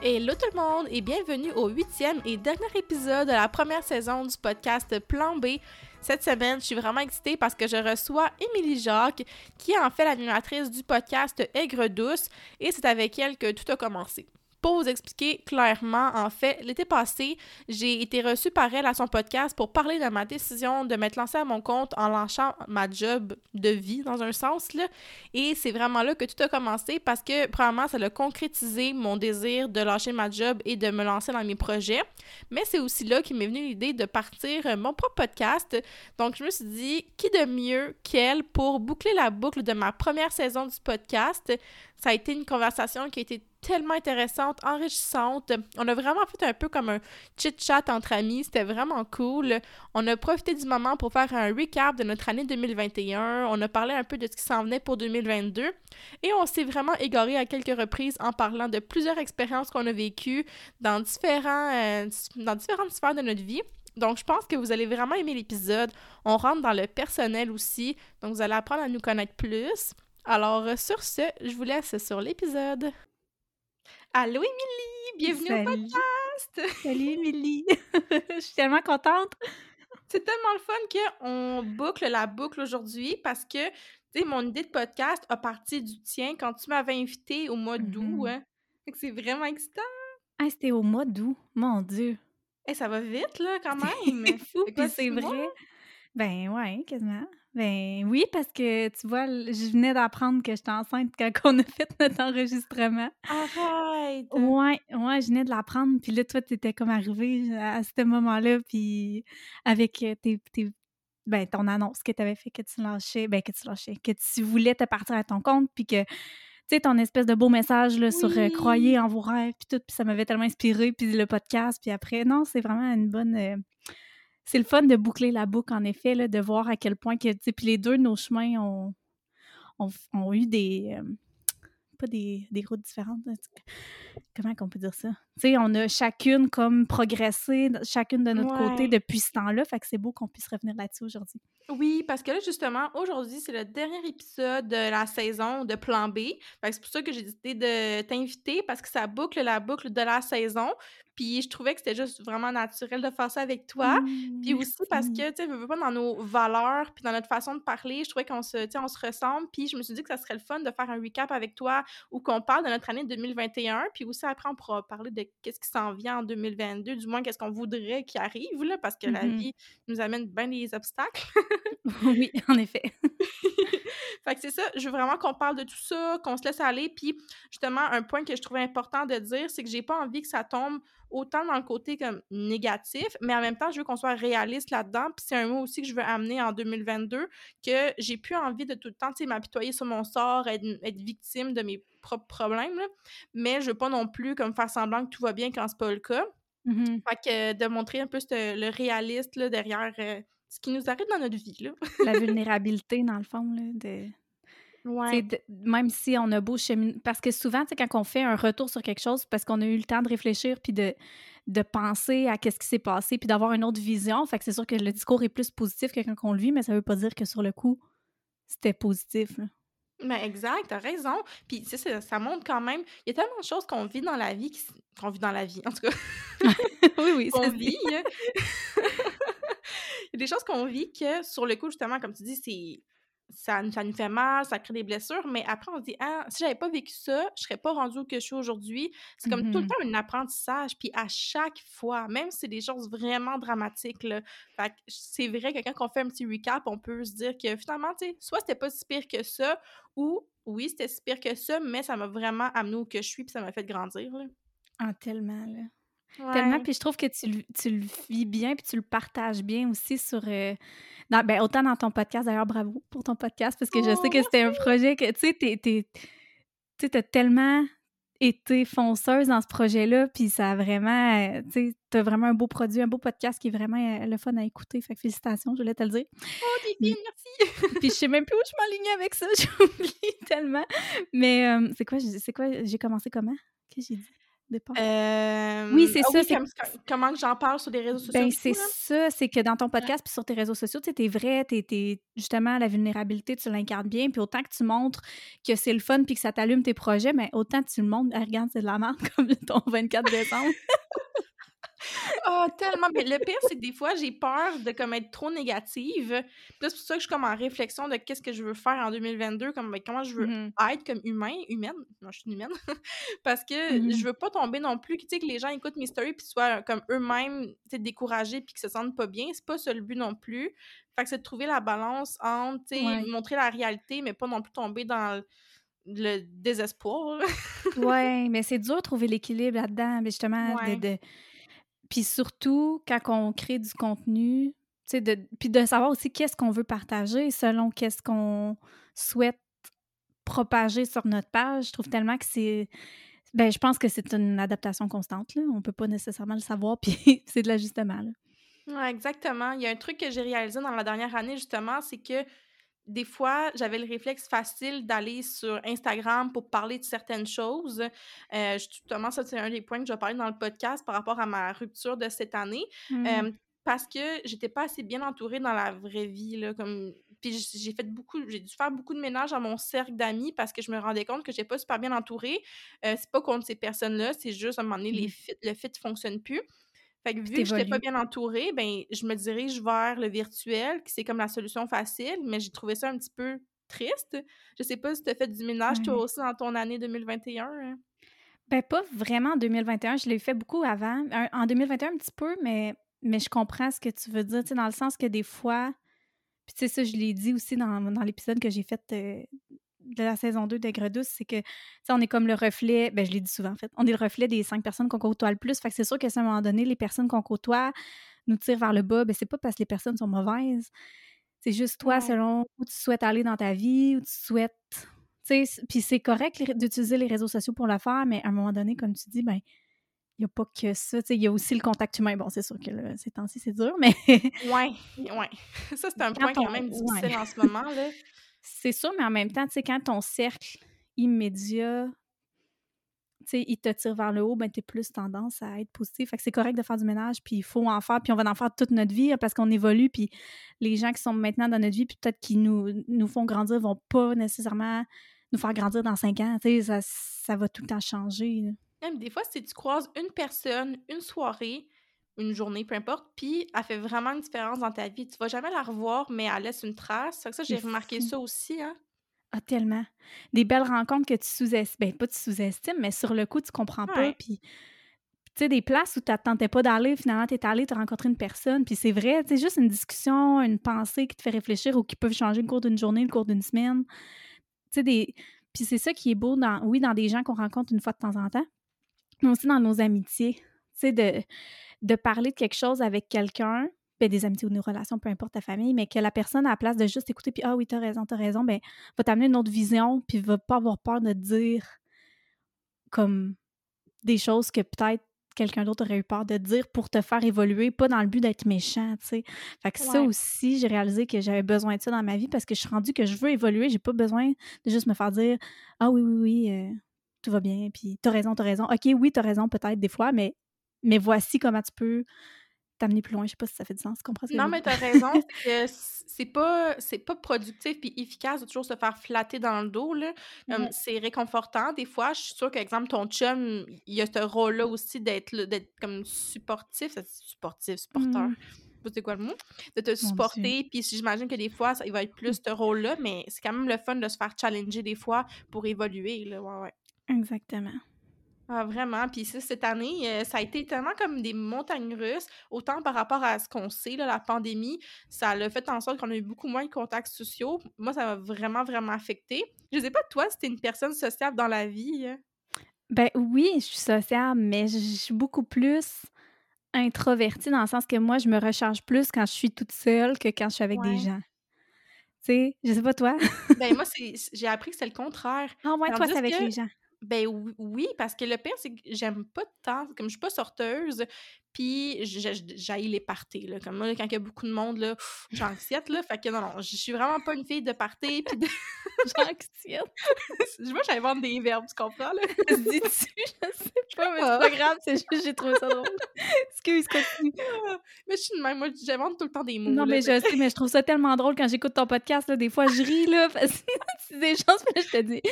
Hello tout le monde et bienvenue au huitième et dernier épisode de la première saison du podcast Plan B. Cette semaine, je suis vraiment excitée parce que je reçois Émilie Jacques, qui est en fait l'animatrice du podcast Aigre Douce, et c'est avec elle que tout a commencé. Pour vous expliquer clairement, en fait, l'été passé, j'ai été reçue par elle à son podcast pour parler de ma décision de m'être lancée à mon compte en lançant ma job de vie, dans un sens, là. Et c'est vraiment là que tout a commencé parce que, premièrement, ça a concrétisé mon désir de lâcher ma job et de me lancer dans mes projets. Mais c'est aussi là qu'il m'est venu l'idée de partir mon propre podcast. Donc, je me suis dit, qui de mieux qu'elle pour boucler la boucle de ma première saison du podcast? Ça a été une conversation qui a été tellement intéressante, enrichissante. On a vraiment fait un peu comme un chit-chat entre amis. C'était vraiment cool. On a profité du moment pour faire un recap de notre année 2021. On a parlé un peu de ce qui s'en venait pour 2022. Et on s'est vraiment égaré à quelques reprises en parlant de plusieurs expériences qu'on a vécues dans, différents, euh, dans différentes sphères de notre vie. Donc, je pense que vous allez vraiment aimer l'épisode. On rentre dans le personnel aussi. Donc, vous allez apprendre à nous connaître plus. Alors, sur ce, je vous laisse sur l'épisode. Allô, Émilie! Bienvenue au podcast! Salut, Émilie! je suis tellement contente! C'est tellement le fun qu'on boucle la boucle aujourd'hui parce que, tu sais, mon idée de podcast a parti du tien quand tu m'avais invité au mois d'août. Mm-hmm. hein? C'est vraiment excitant! Ah, c'était au mois d'août, mon Dieu! Et ça va vite, là, quand même! c'est fou, puis c'est vrai! Ben ouais, quasiment. Ben oui, parce que tu vois, je venais d'apprendre que j'étais enceinte quand on a fait notre enregistrement. Arrête! Ouais, ouais, je venais de l'apprendre. Puis là, toi, t'étais comme arrivé à ce moment-là, puis avec euh, tes, ben, ton annonce que tu avais fait que tu lâchais, ben que tu lâchais, que tu voulais te partir à ton compte, puis que, tu sais, ton espèce de beau message là, sur euh, croyez en vos rêves, puis tout, puis ça m'avait tellement inspiré, puis le podcast, puis après, non, c'est vraiment une bonne... Euh, c'est le fun de boucler la boucle, en effet, là, de voir à quel point que, puis les deux, nos chemins ont, ont, eu des, euh, pas des, des, routes différentes. Comment on peut dire ça? Tu sais, on a chacune comme progressé, chacune de notre côté depuis ce temps-là. Fait que c'est beau qu'on puisse revenir là-dessus aujourd'hui. Oui, parce que là, justement, aujourd'hui, c'est le dernier épisode de la saison de Plan B. c'est pour ça que j'ai décidé de t'inviter parce que ça boucle la boucle de la saison. Puis je trouvais que c'était juste vraiment naturel de faire ça avec toi. Mmh, puis aussi parce que, tu sais, veux pas dans nos valeurs, puis dans notre façon de parler, je trouvais qu'on se, on se ressemble. Puis je me suis dit que ça serait le fun de faire un recap avec toi où qu'on parle de notre année 2021. Puis aussi après, on pourra parler de qu'est-ce qui s'en vient en 2022, du moins qu'est-ce qu'on voudrait qui arrive, là, parce que la mmh vie nous amène bien des obstacles. oui, en effet. fait que c'est ça, je veux vraiment qu'on parle de tout ça, qu'on se laisse aller. Puis justement, un point que je trouvais important de dire, c'est que j'ai pas envie que ça tombe autant dans le côté comme négatif, mais en même temps, je veux qu'on soit réaliste là-dedans. Puis c'est un mot aussi que je veux amener en 2022, que j'ai plus envie de tout le temps, m'apitoyer sur mon sort, être, victime de mes propres problèmes, mais je veux pas non plus comme faire semblant que tout va bien quand c'est pas le cas. Mmh fait que de montrer un peu le réaliste là, derrière euh, ce qui nous arrive dans notre vie. Là. La vulnérabilité, dans le fond, là, de... Ouais. même si on a beau cheminer. Parce que souvent, quand on fait un retour sur quelque chose, parce qu'on a eu le temps de réfléchir puis de, de penser à ce qui s'est passé puis d'avoir une autre vision. Fait que c'est sûr que le discours est plus positif que quand on le vit, mais ça veut pas dire que sur le coup, c'était positif. Là. Ben exact, t'as raison. Puis ça, ça montre quand même, il y a tellement de choses qu'on vit dans la vie, qu'on vit dans la vie, en tout cas. oui, oui, vit. Hein. il y a des choses qu'on vit que, sur le coup, justement, comme tu dis, c'est ça, ça nous fait mal, ça crée des blessures, mais après, on se dit, ah, si j'avais pas vécu ça, je serais pas rendue où que je suis aujourd'hui. C'est comme tout le mmh temps un apprentissage, puis à chaque fois, même si c'est des choses vraiment dramatiques, là, c'est vrai que quand on fait un petit recap, on peut se dire que finalement, tu sais, soit c'était pas si pire que ça, ou oui, c'était si pire que ça, mais ça m'a vraiment amené où que je suis, puis ça m'a fait grandir, là. Ah, tellement, là. Tellement, puis je trouve que tu, tu, le vis bien, puis tu le partages bien aussi sur... Euh, ben, autant dans ton podcast, d'ailleurs, bravo pour ton podcast, parce que je sais que oh, c'était un projet que, tu sais, tu as tellement été fonceuse dans ce projet-là, puis ça a vraiment, euh, tu sais, t'as vraiment un beau produit, un beau podcast qui est vraiment euh, le fun à écouter. Fait que félicitations, je voulais te le dire. Oh, fine, merci! puis je sais même plus où je m'enlignais avec ça, j'oublie tellement. Mais euh, c'est quoi, c'est quoi, j'ai commencé comment? Qu'est-ce que j'ai dit? Euh, oui, c'est ah ça. comment j'en parle sur les réseaux sociaux? Ben, c'est ça, c'est que dans ton podcast puis sur tes réseaux sociaux, tu es vrai, tu es, justement la vulnérabilité, tu l'incarnes bien, puis autant que tu montres que c'est le fun puis que ça t'allume tes projets, mais autant tu le montres, regarde, c'est de la merde comme ton 24 décembre. Oh, tellement. Mais le pire, c'est que des fois, j'ai peur de comme être trop négative. c'est pour ça que je suis comme en réflexion de qu'est-ce que je veux faire en 2022, comme ben, comment je veux mmh être comme humain, humaine. Non, je suis humaine. Parce que mmh je veux pas tomber non plus, tu sais, que les gens écoutent mes stories puis soient comme eux-mêmes, découragés puis qu'ils se sentent pas bien. C'est pas ça le but non plus. Fait que c'est de trouver la balance entre, tu sais, montrer la réalité, mais pas non plus tomber dans le désespoir. ouais, mais c'est dur de trouver l'équilibre là-dedans, justement, de, puis surtout, quand on crée du contenu, de, puis de savoir aussi qu'est-ce qu'on veut partager selon qu'est-ce qu'on souhaite propager sur notre page. Je trouve tellement que c'est. Ben, je pense que c'est une adaptation constante. Là. On peut pas nécessairement le savoir, puis c'est de l'ajustement. Exactement. Il y a un truc que j'ai réalisé dans la dernière année, justement, c'est que des fois, j'avais le réflexe facile d'aller sur Instagram pour parler de certaines choses. Euh, justement, ça, c'est un des points que je vais parler dans le podcast par rapport à ma rupture de cette année. Mmh. Euh, parce que j'étais pas assez bien entourée dans la vraie vie. Là, comme... Puis j'ai fait beaucoup, j'ai dû faire beaucoup de ménage à mon cercle d'amis parce que je me rendais compte que j'étais pas super bien entourée. Euh, c'est pas contre ces personnes-là, c'est juste à un moment donné, les mmh. le fit fonctionne plus. Fait que vu que je n'étais pas bien entourée, ben, je me dirige vers le virtuel, qui c'est comme la solution facile, mais j'ai trouvé ça un petit peu triste. Je sais pas si tu as fait du ménage toi aussi dans ton année 2021. Hein? Ben, pas vraiment en 2021. Je l'ai fait beaucoup avant. En 2021, un petit peu, mais, mais je comprends ce que tu veux dire, dans le sens que des fois, puis tu sais, ça, je l'ai dit aussi dans, dans l'épisode que j'ai fait euh, de la saison 2 d'Aigre Douce, c'est que, on est comme le reflet, ben je l'ai dit souvent en fait, on est le reflet des cinq personnes qu'on côtoie le plus. Fait que c'est sûr qu'à un moment donné, les personnes qu'on côtoie nous tirent vers le bas, ben c'est pas parce que les personnes sont mauvaises. C'est juste toi, selon où tu souhaites aller dans ta vie, où tu souhaites. Puis c'est correct d'utiliser les réseaux sociaux pour le faire, mais à un moment donné, comme tu dis, ben il n'y a pas que ça. Il y a aussi le contact humain. Bon, c'est sûr que là, ces temps-ci, c'est dur, mais. ouais, ouais. Ça, c'est un point quand même difficile en ce moment. là. C'est sûr, mais en même temps, tu sais, quand ton cercle immédiat, tu sais, il te tire vers le haut, ben, t'es plus tendance à être positif. Fait que c'est correct de faire du ménage, puis il faut en faire, puis on va en faire toute notre vie hein, parce qu'on évolue, puis les gens qui sont maintenant dans notre vie, puis peut-être qui nous, nous font grandir, vont pas nécessairement nous faire grandir dans cinq ans. Tu sais, ça, ça va tout le temps changer. Même des fois, si tu croises une personne, une soirée, une journée, peu importe, puis elle fait vraiment une différence dans ta vie. Tu vas jamais la revoir, mais elle laisse une trace. ça, j'ai remarqué ça aussi, hein. Ah, tellement. Des belles rencontres que tu sous-estimes. Ben, pas tu sous-estimes, mais sur le coup, tu comprends pas. Puis, tu sais, des places où tu n'attendais pas d'aller, finalement, tu es allé, tu as rencontré une personne. Puis c'est vrai, c'est juste une discussion, une pensée qui te fait réfléchir ou qui peuvent changer le cours d'une journée, le cours d'une semaine. Tu sais, des. Puis c'est ça qui est beau, dans, oui, dans des gens qu'on rencontre une fois de temps en temps, mais aussi dans nos amitiés. Tu sais, de de parler de quelque chose avec quelqu'un, ben, des amitiés ou des relations, peu importe ta famille, mais que la personne, à la place de juste écouter, puis ah oui, t'as raison, t'as raison, ben, va t'amener une autre vision, puis va pas avoir peur de dire comme des choses que peut-être quelqu'un d'autre aurait eu peur de dire pour te faire évoluer, pas dans le but d'être méchant, tu sais. Fait que ça aussi, j'ai réalisé que j'avais besoin de ça dans ma vie parce que je suis rendue que je veux évoluer, j'ai pas besoin de juste me faire dire « Ah oui, oui, oui, euh, tout va bien, puis t'as raison, t'as raison. OK, oui, t'as raison peut-être des fois, mais mais voici comment tu peux t'amener plus loin. Je sais pas si ça fait du sens, tu comprends Non, mais tu as raison. c'est pas, c'est pas productif puis efficace de toujours se faire flatter dans le dos. Là. C'est réconfortant. Des fois, je suis sûre qu'exemple, ton chum, il y a ce rôle-là aussi d'être, d'être comme supportif. Supportif, supporteur. Mmh. C'est quoi le mot? De te supporter. Puis j'imagine que des fois, ça, il va être plus ce rôle-là, mais c'est quand même le fun de se faire challenger des fois pour évoluer. Là. Ouais, ouais. Exactement. Ah, vraiment. Puis ça, cette année, euh, ça a été tellement comme des montagnes russes, autant par rapport à ce qu'on sait, là, la pandémie, ça a fait en sorte qu'on a eu beaucoup moins de contacts sociaux. Moi, ça m'a vraiment, vraiment affecté. Je sais pas, toi, si t'es une personne sociable dans la vie. Hein? Ben oui, je suis sociable, mais je suis beaucoup plus introvertie dans le sens que moi, je me recharge plus quand je suis toute seule que quand je suis avec des gens. Tu sais, je sais pas toi? ben moi, j'ai appris que c'est le contraire. Ah ouais, toi, c'est avec les gens. Ben oui, parce que le pire, c'est que j'aime pas tant, comme je suis pas sorteuse, puis j'aille les parties, là. Comme moi, quand il y a beaucoup de monde, là, j'anxiète, là. Fait que non, non, je suis vraiment pas une fille de party, puis de... j'anxiète. je vois, j'invente des verbes, tu comprends, là? Dis-tu? Je sais pas, mais c'est pas grave, c'est juste j'ai trouvé ça drôle. Excuse, continue. mais je suis de même, moi, j'invente tout le temps des mots, Non, mais je sais, mais je trouve ça tellement drôle quand j'écoute ton podcast, là. Des fois, je ris, là, parce que c'est des choses, que je te dis...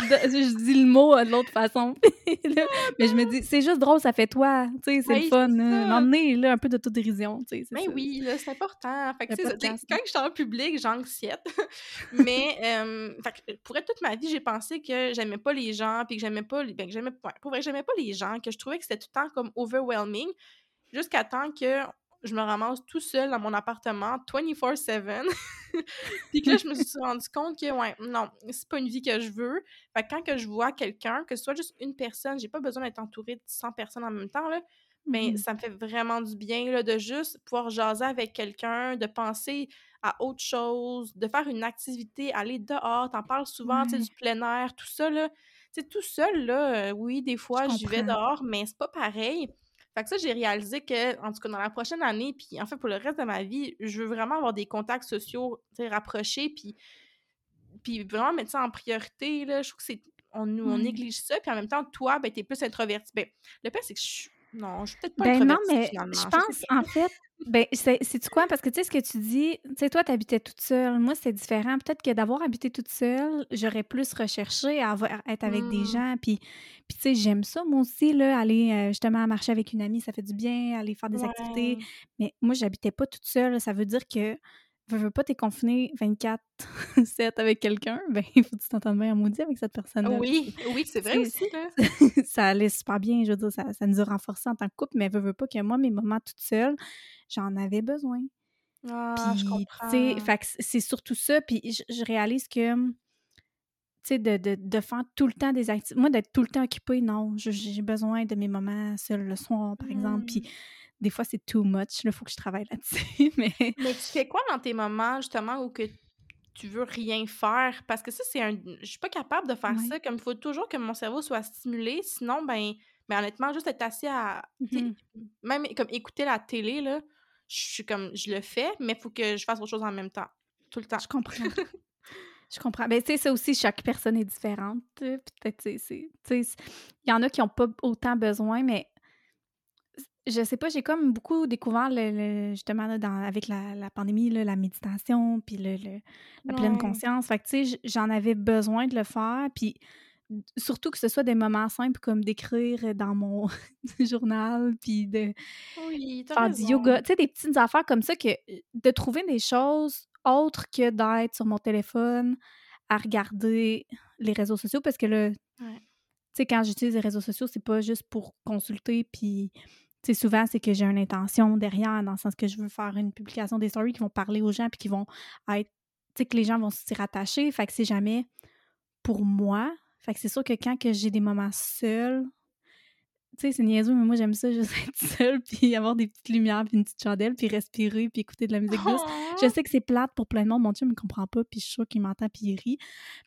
Je dis le mot de l'autre façon. mais je me dis, c'est juste drôle, ça fait toi, tu sais, c'est le fun, m'emmener là, un peu d'autodérision, tu sais. Mais oui, là, c'est important. Fait que, quand je suis en public, j'anxiète. mais, euh, fait pour être toute ma vie, j'ai pensé que j'aimais pas les gens, puis que j'aimais pas, ben, que j'aimais, pour vrai, j'aimais pas les gens, que je trouvais que c'était tout le temps comme overwhelming, jusqu'à temps que je me ramasse tout seul dans mon appartement 24/7. puis que là, je me suis rendu compte que, ouais, non, c'est pas une vie que je veux. Fait que quand que je vois quelqu'un, que ce soit juste une personne, j'ai pas besoin d'être entourée de 100 personnes en même temps, là, mais mmh ça me fait vraiment du bien là, de juste pouvoir jaser avec quelqu'un, de penser à autre chose, de faire une activité, aller dehors. T'en parles souvent, tu sais, du plein air, tout ça, là. Tu sais, tout seul, là, oui, des fois, j'y vais dehors, mais c'est pas pareil. Fait que ça, j'ai réalisé que, en tout cas, dans la prochaine année, puis en fait, pour le reste de ma vie, je veux vraiment avoir des contacts sociaux, tu sais, rapprochés, puis, puis vraiment mettre ça en priorité, là. Je trouve que c'est... On, on néglige ça, puis en même temps, toi, ben, t'es plus introverti. Ben, le pire, c'est que je suis non, je suis peut-être pas Ben non, mais je pense, en fait, ben, c'est-tu quoi? Parce que tu sais, ce que tu dis, tu sais, toi, tu habitais toute seule. Moi, c'est différent. Peut-être que d'avoir habité toute seule, j'aurais plus recherché à être avec des mmh. gens. Puis, puis tu sais, j'aime ça, moi aussi, là, aller euh, justement marcher avec une amie, ça fait du bien, aller faire des activités. Mais moi, j'habitais pas toute seule. Ça veut dire que veux, veux pas, t'es confiné 24-7 avec quelqu'un, ben il faut que tu t'entendes bien en maudit avec cette personne-là. Oui, oui, c'est vrai aussi. ça allait super bien, je veux dire, ça, ça, nous a renforcés en tant que couple, mais veux, veux pas que moi, mes moments toute seule, j'en avais besoin. Ah, je comprends. Fait c'est surtout ça, puis je, réalise que, tu sais, de, de, de, faire tout le temps des activités, moi, d'être tout le temps occupée, non, j'ai besoin de mes moments seuls le soir, par exemple, puis mmh des fois, c'est too much. Il faut que je travaille là-dessus. mais... mais tu fais quoi dans tes moments, justement, où que tu veux rien faire? Parce que ça, c'est un. Je suis pas capable de faire ça. Comme il faut toujours que mon cerveau soit stimulé. Sinon, ben, ben honnêtement, juste être assis à. Mmh même comme écouter la télé, là, je suis comme. Je le fais, mais il faut que je fasse autre chose en même temps. Tout le temps. Je comprends. Je comprends. Ben, tu sais, ça aussi, chaque personne est différente. Peut-être, tu sais, il y en a qui n'ont pas autant besoin, mais je sais pas, j'ai comme beaucoup découvert le, justement avec la, pandémie, la méditation, puis le, la pleine conscience. Fait que tu sais, j'en avais besoin de le faire, puis surtout que ce soit des moments simples comme d'écrire dans mon journal, puis de faire du yoga. Tu sais, des petites affaires comme ça, que de trouver des choses autres que d'être sur mon téléphone à regarder les réseaux sociaux, parce que le... Tu sais, quand j'utilise les réseaux sociaux, c'est pas juste pour consulter, puis souvent, c'est que j'ai une intention derrière, dans le sens que je veux faire une publication des stories qui vont parler aux gens puis qui vont être, tu sais, que les gens vont s'y rattacher. Fait que c'est jamais pour moi. Fait que c'est sûr que quand que j'ai des moments seuls, tu sais, c'est niaiseux, mais moi, j'aime ça, juste être seule, puis avoir des petites lumières, puis une petite chandelle, puis respirer, puis écouter de la musique douce. Je sais que c'est plate pour plein de monde. Mon Dieu, il me comprend pas, puis je suis sûre qu'il m'entend, puis il rit,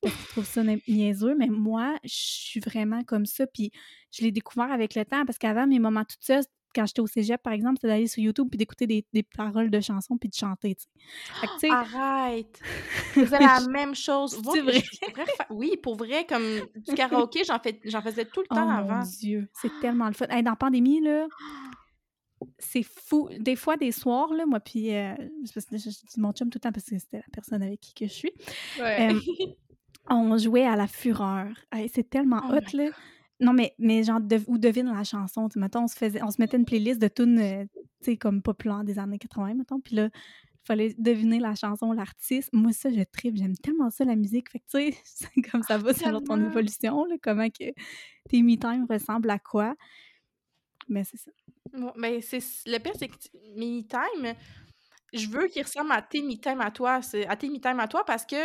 parce qu'il trouve ça niaiseux. Mais moi, je suis vraiment comme ça, puis je l'ai découvert avec le temps, parce qu'avant, mes moments toutes seules, quand j'étais au cégep, par exemple, c'est d'aller sur YouTube puis d'écouter des, des, paroles de chansons puis de chanter, tu sais. Arrête! C'est la même chose. C'est vrai? Oui, pour vrai, comme du karaoké, j'en, fais, faisais tout le temps oh, avant. mon Dieu, c'est tellement le fun. dans la pandémie, là, c'est fou. Des fois, des soirs, là, moi, puis euh, je, dis mon chum tout le temps parce que c'était la personne avec qui que je suis. Ouais. on jouait à la fureur. c'est tellement oh hot, là. Non, mais, mais genre, ou devine la chanson. Mettons, on se, faisait, on se mettait une playlist de tunes, euh, tu sais, comme populaires des années 80, mettons. Puis là, il fallait deviner la chanson, l'artiste. Moi, ça, je tripe. J'aime tellement ça, la musique. Fait que, tu sais, comme ça va selon ton évolution, là, comment que tes me-time ressemblent à quoi. Mais c'est ça. Bon, mais c'est, le pire, c'est que me-time, je veux qu'il ressemble à tes me-time à toi. À tes me-time à toi parce que,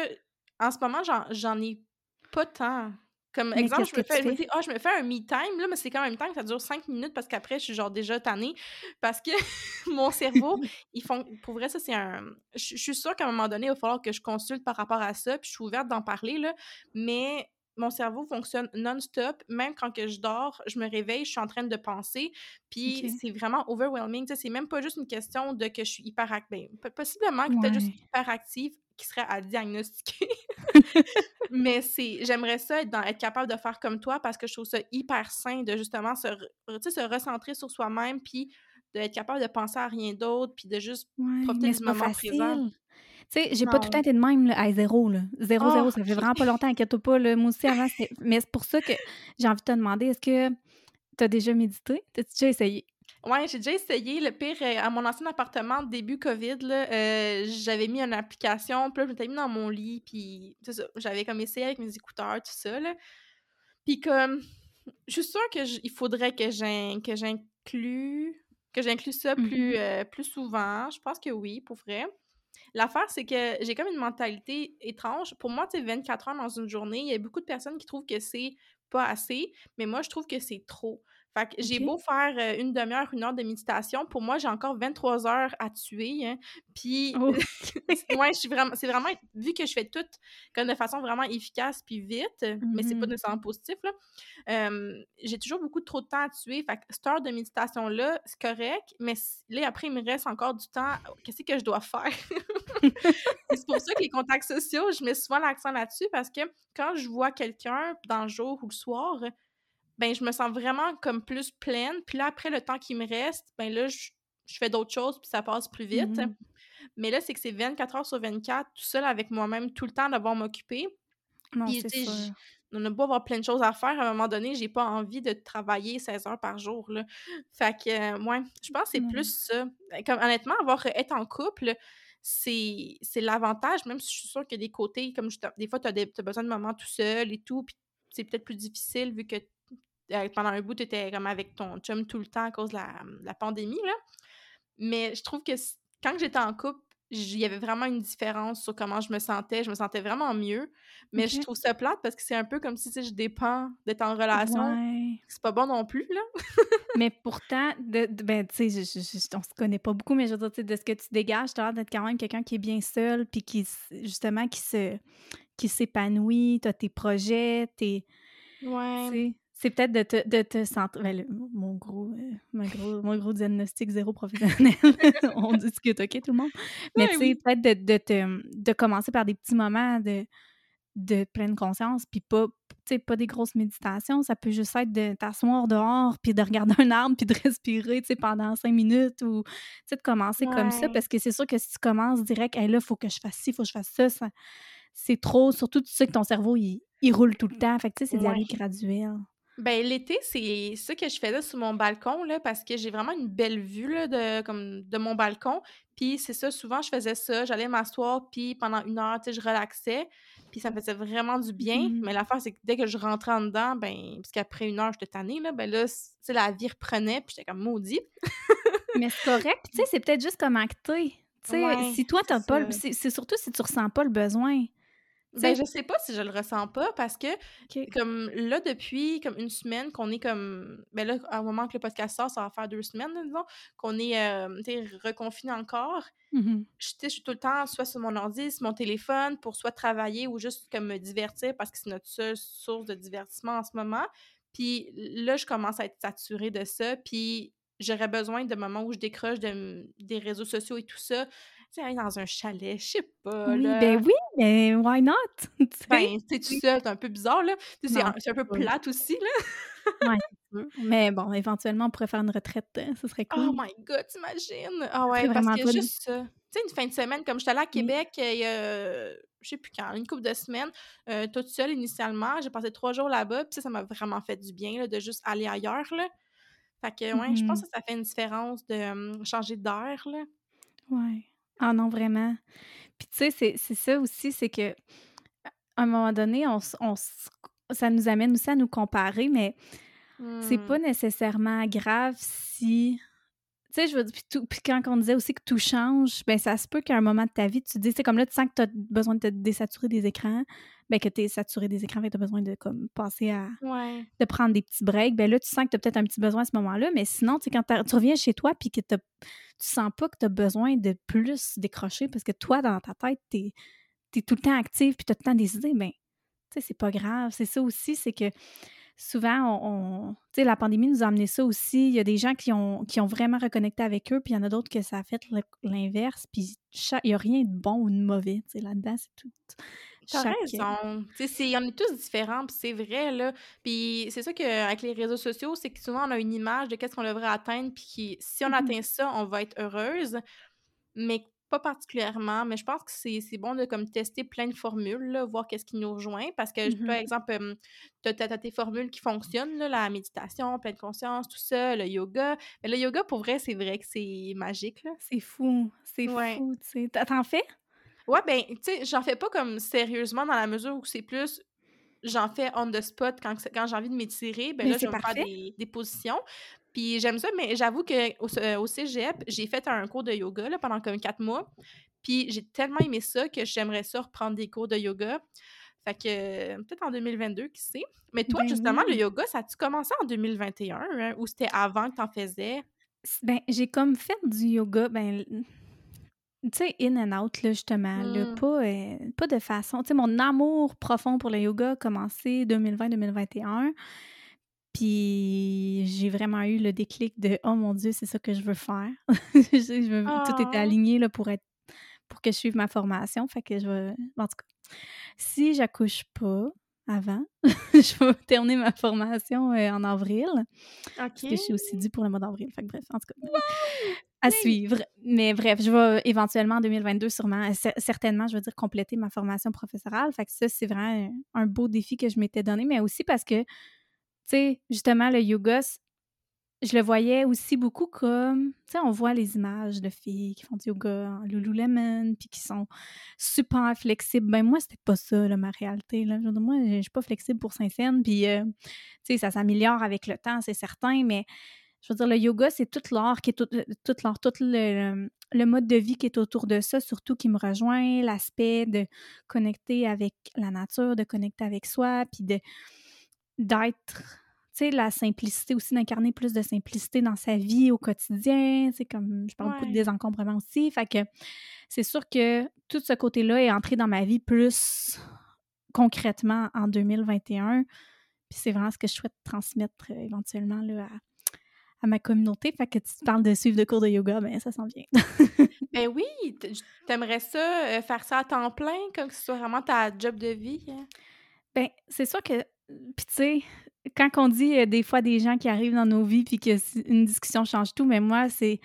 en ce moment, j'en ai pas tant. Comme exemple, je me, fais, je me dis, ah, je me fais un me-time, là, mais c'est quand même temps que ça dure cinq minutes parce qu'après, je suis genre déjà tannée. Parce que mon cerveau, ils font. Pour vrai, ça, c'est un. Je, suis sûre qu'à un moment donné, il va falloir que je consulte par rapport à ça, puis je suis ouverte d'en parler, là. Mais mon cerveau fonctionne non-stop. Même quand que je dors, je me réveille, je suis en train de penser. Puis c'est vraiment overwhelming. C'est même pas juste une question de que je suis hyper active. possiblement que peut-être juste Ouais. hyper active qui serait à diagnostiquer. Mais c'est j'aimerais ça être, dans, être capable de faire comme toi parce que je trouve ça hyper sain de justement se, se recentrer sur soi-même puis d'être capable de penser à rien d'autre puis de juste Ouais, profiter du moment présent. Tu sais, j'ai pas tout le temps été de même, là, à zéro, là. Zéro, Oh, zéro, ça fait vraiment pas longtemps, inquiète-toi pas, là. Moi aussi, avant, c'était mais c'est pour ça que j'ai envie de te demander, est-ce que tu as déjà médité? T'as-tu déjà essayé? Ouais, j'ai déjà essayé. Le pire, euh, à mon ancien appartement, début COVID, là, euh, j'avais mis une application, puis là, je m'étais mis dans mon lit, puis c'est ça, j'avais comme essayé avec mes écouteurs, tout ça, là. Puis comme, je suis sûre que j- il faudrait que j'in- que j'inclue que j'inclue ça plus, Mhm. euh, plus souvent. Je pense que oui, pour vrai. L'affaire, c'est que j'ai comme une mentalité étrange. Pour moi, tu sais, 24 heures dans une journée, il y a beaucoup de personnes qui trouvent que c'est pas assez, mais moi, je trouve que c'est trop. Fait que j'ai beau faire euh, une demi-heure, une heure de méditation, pour moi, j'ai encore 23 heures à tuer. hein. Puis, Oh, ouais, je suis vraiment, c'est vraiment, vu que je fais tout comme de façon vraiment efficace puis vite, mais c'est pas Mhm. nécessairement positif, là, euh, j'ai toujours beaucoup trop de temps à tuer. Fait que cette heure de méditation-là, c'est correct, mais là, après, il me reste encore du temps. Qu'est-ce que je dois faire? C'est pour ça que les contacts sociaux, je mets souvent l'accent là-dessus parce que quand je vois quelqu'un dans le jour ou le soir, ben je me sens vraiment comme plus pleine. Puis là, après le temps qui me reste, ben là, je, je fais d'autres choses puis ça passe plus vite. Mhm. Mais là, c'est que c'est 24 heures sur 24, tout seul avec moi-même, tout le temps d'avoir m'occuper. Non, Puis, c'est on a beau avoir plein de choses à faire, à un moment donné, j'ai pas envie de travailler 16 heures par jour, là. Fait que, euh, ouais, je pense que c'est Non. plus ça. Euh, Comme, honnêtement, avoir, être en couple, c'est l'avantage, même si je suis sûre a des côtés, comme des fois, tu as, besoin de moments tout seul et tout, puis c'est peut-être plus difficile vu que euh, pendant un bout, tu étais comme avec ton chum tout le temps à cause de la, la pandémie, là. Mais je trouve que quand j'étais en couple, il y avait vraiment une différence sur comment je me sentais. Je me sentais vraiment mieux. Mais je trouve ça plate parce que c'est un peu comme si je dépends d'être en relation. Ouais. C'est pas bon non plus, là. Mais pourtant, de, de- ben, tu sais, on se connaît pas beaucoup, mais je veux dire, de ce que tu dégages, tu as l'air d'être quand même quelqu'un qui est bien seul, puis qui, justement, qui se qui s'épanouit, tu as tes projets, tes, Ouais. C'est peut-être de te, de te sentir, ben, le- mon gros, euh, mon gros, mon gros diagnostic zéro professionnel, on discute, OK, tout le monde? Mais tu sais, oui. peut-être de, de, te, de commencer par des petits moments de, de pleine conscience, puis pas, pas des grosses méditations, ça peut juste être de t'asseoir dehors, puis de regarder un arbre, puis de respirer, pendant cinq minutes, ou, tu sais, de commencer comme ça, parce que c'est sûr que si tu commences direct, hey, là, faut que je fasse ci, faut que je fasse ça, ça c'est trop, surtout tu sais que ton cerveau, il, il roule tout le temps, fait que tu sais, c'est d'y Ouais. aller graduel. Ben, l'été, c'est ça que je faisais sur mon balcon, là, parce que j'ai vraiment une belle vue, là, de, comme, de mon balcon. Puis c'est ça, souvent, je faisais ça. J'allais m'asseoir, puis pendant une heure, tu sais, je relaxais. Puis ça me faisait vraiment du bien. Mhm. Mais l'affaire, c'est que dès que je rentrais en dedans, ben, parce qu'après une heure, j'étais tannée, là, ben là, tu la vie reprenait, puis j'étais comme maudit. Mais c'est correct, tu sais, c'est peut-être juste comme acter. Tu sais, Ouais, si toi, c'est t'as pas le- c'est surtout si tu ressens pas le besoin. Ben, sais, je sais pas si je le ressens pas parce que, comme là, depuis comme une semaine qu'on est comme. Ben là, au moment que le podcast sort, ça va faire deux semaines, disons, qu'on est euh, reconfiné encore. Sais, je suis tout le temps soit sur mon ordi, sur mon téléphone pour soit travailler ou juste comme me divertir parce que c'est notre seule source de divertissement en ce moment. Puis là, je commence à être saturée de ça. Puis j'aurais besoin de moments où je décroche de- des réseaux sociaux et tout ça. Tu sais, aller dans un chalet, je sais pas, Oui, là. ben oui, mais why not? Ben, tu sais, tout seul, c'est un peu bizarre, là. C'est un, peu plate aussi, là. Ouais. Mais bon, éventuellement, on pourrait faire une retraite, euh, ce serait Oh cool. my God, t'imagines? Ah ouais, parce vraiment que juste ça. Tu sais, une fin de semaine, comme j'étais allée à. Québec, euh, il y a, je sais plus quand, une couple de semaines, euh, toute seule initialement. J'ai passé trois jours là-bas, puis ça, ça m'a vraiment fait du bien, là, de juste aller ailleurs, là. Fait que, ouais, je pense Mhm. que ça fait une différence de changer d'air, là. Ouais. Ah non, vraiment. Puis tu sais, c'est c'est ça aussi, c'est que à un moment donné, on, on ça nous amène aussi à nous comparer, mais c'est pas nécessairement grave si. Tu sais, je veux dire, puis, quand on disait aussi que tout change, ben ça se peut qu'à un moment de ta vie, tu te dis, c'est comme là, tu sens que tu as besoin de te désaturer des écrans, ben que tu es saturé des écrans, fait que tu as besoin de comme passer à. Ouais. de prendre des petits breaks, ben là, tu sens que tu as peut-être un petit besoin à ce moment-là, mais sinon, tu sais, quand tu reviens chez toi puis que t'as- tu sens pas que tu as besoin de plus décrocher parce que toi, dans ta tête, tu es, tout le temps actif puis tu as tout le temps des idées, ben, tu sais, c'est pas grave. C'est ça aussi, c'est que souvent, on, tu sais, la pandémie nous a amené ça aussi. Il y a des gens qui ont, qui ont vraiment reconnecté avec eux, puis il y en a d'autres que ça a fait l'inverse. Puis il n'y a rien de bon ou de mauvais, tu sais, là-dedans, c'est tout. T'as raison. En a tous différents, puis c'est vrai, là. Puis c'est ça qu'avec les réseaux sociaux, c'est que souvent, on a une image de qu'est-ce qu'on devrait atteindre, puis si on mmh atteint ça, on va être heureuse. Mais pas particulièrement, mais je pense que c'est bon de comme tester plein de formules, là, voir qu'est-ce qui nous rejoint. Parce que, par mmh exemple, tu as, tes formules qui fonctionnent, là, la méditation, pleine conscience, tout ça, le yoga. Mais le yoga, pour vrai, c'est vrai que c'est magique. C'est fou. C'est fou, tu sais. T'en fais? Ouais, ben, tu sais, j'en fais pas comme sérieusement dans la mesure où c'est plus j'en fais on the spot quand, quand j'ai envie de m'étirer, ben là, je vais faire des, des, positions. Puis j'aime ça, mais j'avoue qu'au euh, au cégep, j'ai fait un cours de yoga là, pendant comme quatre mois. Puis j'ai tellement aimé ça que j'aimerais ça reprendre des cours de yoga. Fait que peut-être en 2022, qui sait. Mais toi, ben justement, le yoga, ça a-tu commencé en 2021 hein, ou c'était avant que tu en faisais? Ben, j'ai comme fait du yoga, ben, tu sais, in and out, là, justement. Mmh. pas, euh, pas de façon. Tu sais, mon amour profond pour le yoga a commencé 2020-2021. Puis j'ai vraiment eu le déclic de Oh mon Dieu, c'est ça que je veux faire. Tout était ah! aligné là, pour être pour que je suive ma formation. Fait que je vais. En tout cas, si j'accouche pas avant, je vais terminer ma formation euh, en avril. Parce que je suis aussi due pour le mois d'avril. Fait que bref, en tout cas. À suivre. Mais bref, je vais éventuellement en 2022, sûrement, certainement, je veux dire, compléter ma formation professorale. Fait que ça, c'est vraiment un beau défi que je m'étais donné, mais aussi parce que sais, justement, le yoga, je le voyais aussi beaucoup comme, tu sais, on voit les images de filles qui font du yoga en Lululemon, puis qui sont super flexibles. Ben moi, c'était pas ça, là, ma réalité. Là. Moi, je suis pas flexible pour Saint-Saëns, puis, euh, tu sais, ça s'améliore avec le temps, c'est certain, mais je veux dire, le yoga, c'est toute l'art qui est tout, tout l'art, tout le, le, mode de vie qui est autour de ça, surtout qui me rejoint, l'aspect de connecter avec la nature, de connecter avec soi, puis de d'être, tu sais, la simplicité aussi, d'incarner plus de simplicité dans sa vie au quotidien, c'est comme, je parle beaucoup de désencombrement aussi, fait que c'est sûr que tout ce côté-là est entré dans ma vie plus concrètement en 2021, puis c'est vraiment ce que je souhaite transmettre euh, éventuellement là, à, ma communauté. Fait que tu parles de suivre de cours de yoga, ben ça s'en vient. ben oui, t'aimerais ça, euh, faire ça à temps plein, comme que ce soit vraiment ta job de vie? Hein? Ben, c'est sûr que puis tu sais, quand on dit euh, des fois des gens qui arrivent dans nos vies puis que une discussion change tout, mais moi, c'est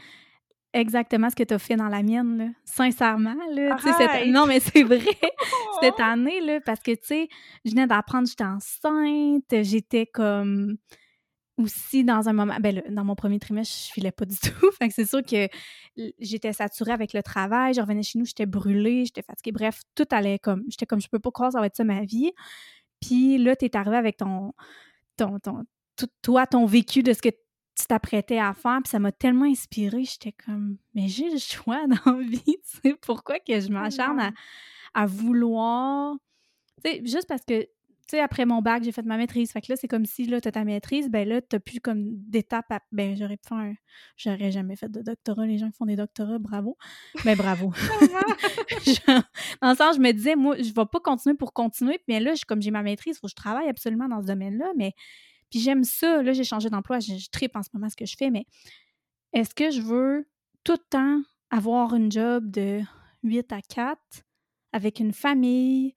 exactement ce que tu as fait dans la mienne, là. Sincèrement, là. Cette... Non, mais c'est vrai. cette année, là, parce que, tu sais, je venais d'apprendre, j'étais enceinte, j'étais comme aussi dans un moment, ben dans mon premier trimestre, je filais pas du tout. fait que c'est sûr que j'étais saturée avec le travail, je revenais chez nous, j'étais brûlée, j'étais fatiguée. Bref, tout allait comme, j'étais comme, je peux pas croire ça va être ça ma vie. Puis là, tu es arrivé avec ton, ton, ton, toi, ton vécu de ce que tu t'apprêtais à faire, puis ça m'a tellement inspirée. J'étais comme, mais j'ai le choix dans la vie, tu sais, pourquoi que je m'acharne à, à, vouloir. Tu sais, juste parce que tu sais, après mon bac, j'ai fait ma maîtrise. Fait que là, c'est comme si, là, t'as ta maîtrise, ben là, t'as plus comme d'étape à... Ben, j'aurais pu faire J'aurais jamais fait de doctorat. Les gens qui font des doctorats, bravo. Mais ben, bravo. dans le sens, je me disais, moi, je vais pas continuer pour continuer. Mais là, comme j'ai ma maîtrise, il faut que je travaille absolument dans ce domaine-là. Mais... Puis j'aime ça. Là, j'ai changé d'emploi. Je, je tripe en ce moment ce que je fais. Mais est-ce que je veux tout le temps avoir une job de 8 à 4 avec une famille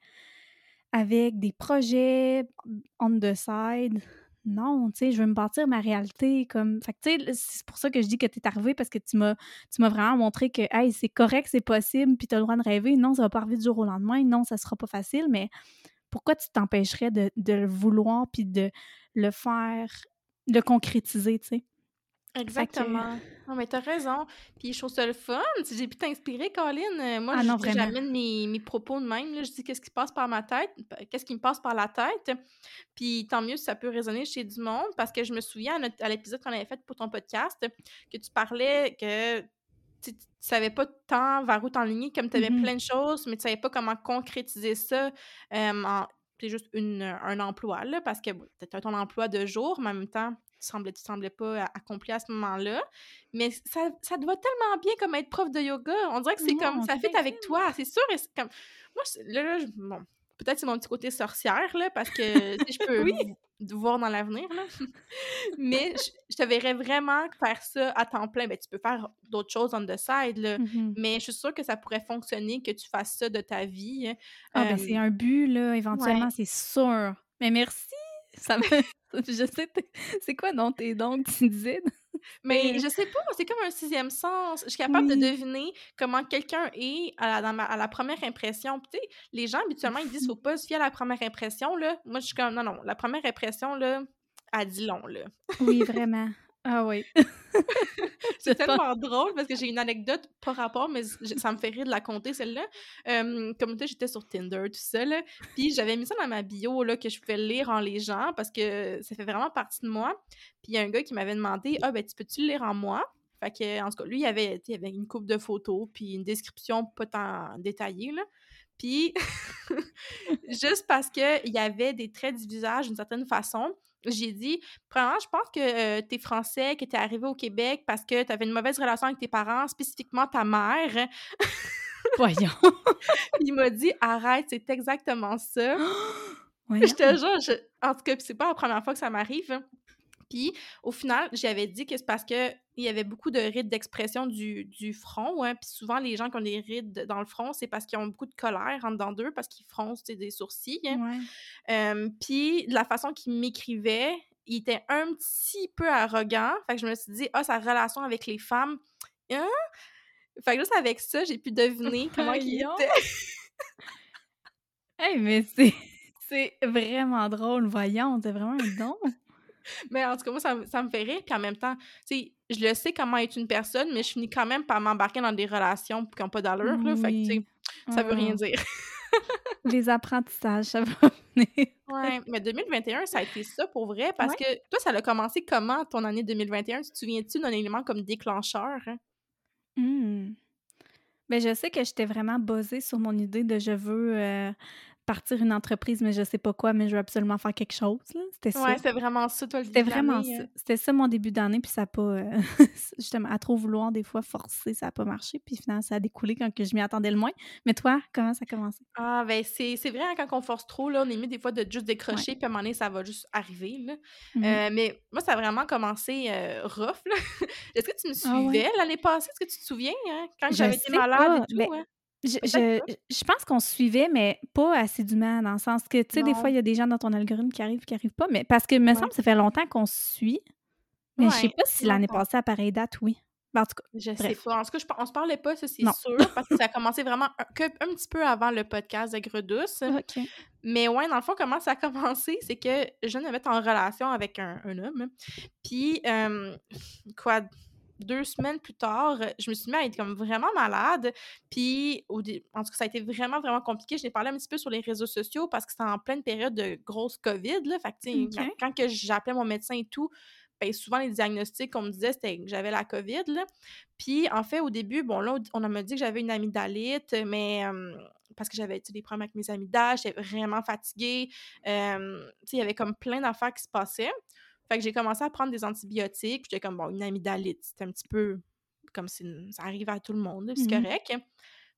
avec des projets on the side. Non, tu sais, je veux me bâtir ma réalité comme. Fait tu sais, c'est pour ça que je dis que tu es arrivé parce que tu m'as, tu m'as vraiment montré que, hey, c'est correct, c'est possible, puis tu as le droit de rêver. Non, ça va pas arriver du jour au lendemain. Non, ça sera pas facile, mais pourquoi tu t'empêcherais de, de le vouloir puis de le faire, de concrétiser, tu sais? Exactement. Non, mais t'as raison. Puis je trouve ça le fun. Si j'ai pu t'inspirer, Colin, euh, moi, ah j'amène mes, mes propos de même. Là, je dis qu'est-ce qui se passe par ma tête, qu'est-ce qui me passe par la tête. Puis tant mieux si ça peut résonner chez du monde, parce que je me souviens à, l'épisode qu'on avait fait pour ton podcast, que tu parlais que tu savais pas tant vers où t'enligner, comme tu avais mm-hmm. plein de choses, mais tu savais pas comment concrétiser ça euh, c'est juste une, un emploi, là, parce que tu as ton emploi de jour, mais en même temps, tu semblais, tu semblais pas accompli à ce moment-là. Mais ça, ça te va tellement bien comme être prof de yoga. On dirait que c'est comme, ça fait avec toi, c'est sûr. comme, moi, là, bon, peut-être c'est mon petit côté sorcière, là, parce que si je peux Oui. voir dans l'avenir, là. Mais je, je te verrais vraiment faire ça à temps plein. Ben, tu peux faire d'autres choses on the side, là. Mhm. Mais je suis sûre que ça pourrait fonctionner, que tu fasses ça de ta vie. hein. Ah, ben, c'est un but, là, éventuellement, c'est sûr. Mais merci! Ça me... Je sais, c'est quoi, non, tes dons que tu disais? Mais je sais pas, c'est comme un sixième sens. Je suis capable de deviner comment quelqu'un est à la, dans ma- à la première impression. Puis, tu sais, les gens, habituellement, ils disent faut pas se fier à la première impression, là. Moi, je suis comme, non, non, la première impression, là, elle dit long, là. Oui, vraiment. Ah oui. C'est tellement drôle parce que j'ai une anecdote par rapport, mais ça me fait rire de la compter, celle-là. Euh, comme tu sais, j'étais sur Tinder, tout ça, là. Puis j'avais mis ça dans ma bio, là, que je pouvais lire en les gens parce que ça fait vraiment partie de moi. Puis il y a un gars qui m'avait demandé Ah, ben, tu peux-tu le lire en moi? Fait que, en tout cas, lui, il avait, il avait une coupe de photos, puis une description pas tant détaillée, là. Puis, juste parce qu'il y avait des traits du visage d'une certaine façon, j'ai dit, premièrement, je pense que euh, t'es français, que t'es arrivé au Québec parce que t'avais une mauvaise relation avec tes parents, spécifiquement ta mère. Voyons. il m'a dit, arrête, c'est exactement ça. Je te jure, je- en tout cas, c'est pas la première fois que ça m'arrive. Puis, au final, j'avais dit que c'est parce que il y avait beaucoup de rides d'expression du, du front. Hein, puis souvent, les gens qui ont des rides dans le front, c'est parce qu'ils ont beaucoup de colère en dedans d'eux, parce qu'ils froncent des sourcils. hein. Ouais. Euh, puis, de la façon qu'il m'écrivait, il était un petit peu arrogant. Fait que je me suis dit, ah, sa relation avec les femmes. Hein? Fait que juste avec ça, j'ai pu deviner comment il était. Hey, mais c'est... C'est vraiment drôle, voyons, c'est vraiment un don. Mais en tout cas, moi, ça, me- ça me fait rire. Puis en même temps, tu sais, je le sais comment être une personne, mais je finis quand même par m'embarquer dans des relations qui n'ont pas d'allure. là. Fait que, tu sais, ça veut rien Ah. dire. Les apprentissages, ça va venir. Ouais, mais 2021, ça a été ça pour vrai. Parce que toi, ça a commencé comment ton année 2021? Tu te souviens-tu d'un élément comme déclencheur? hein? Hmm. Ben, je sais que j'étais vraiment buzzée sur mon idée de je veux euh, partir une entreprise, mais je sais pas quoi, mais je veux absolument faire quelque chose. là. C'était ça. Ouais, c'était vraiment ça, toi, le C'était vraiment d'année, ça. C'était ça mon début d'année, puis ça a pas. euh, justement, à trop vouloir, des fois, forcer, ça a pas marché, puis finalement, ça a découlé quand que je m'y attendais le moins. Mais toi, comment ça a commencé? Ah, ben, c'est c'est vrai, hein, quand on force trop, là, on est mieux des fois de juste décrocher, puis à un moment donné, ça va juste arriver, là. Mhm. Euh, mais moi, ça a vraiment commencé euh, rough, là. Est-ce que tu me Ah ouais? suivais l'année passée? Est-ce que tu te souviens, hein, quand Je j'avais été malade pas, et tout? hein? Je, je, je pense qu'on se suivait, mais pas assidûment, dans le sens que, tu sais, des fois, il y a des gens dans ton algorithme qui arrivent qui arrivent pas, mais parce que, me Ouais. semble, ça fait longtemps qu'on se suit, mais je sais Ouais, pas si l'année passée, à pareille date, oui. Ben, en tout cas, Je sais pas. En tout cas, je, on se parlait pas, ça, c'est sûr, parce que ça a commencé vraiment un, que, un petit peu avant le podcast de Gredouce. OK. Mais ouais, dans le fond, comment ça a commencé, c'est que je me mettre en relation avec un, un homme. Puis, euh, quoi, deux semaines plus tard, je me suis mis à être comme vraiment malade. Puis, au en tout cas, ça a été vraiment, vraiment compliqué. Je l'ai parlé un petit peu sur les réseaux sociaux parce que c'était en pleine période de grosse COVID. Là. Fait que, quand, j'appelais mon médecin et tout, ben, souvent les diagnostics qu'on me disait, c'était que j'avais la COVID. Là. Puis, en fait, au début, bon, là, on m'a dit que j'avais une amygdalite, mais euh, parce que j'avais des problèmes avec mes amygdales, j'étais vraiment fatiguée. Euh, il y avait comme plein d'affaires qui se passaient. Fait que j'ai commencé à prendre des antibiotiques. J'étais comme, bon, une amygdalite, c'est un petit peu comme si ça arrive à tout le monde, c'est Mhm. correct.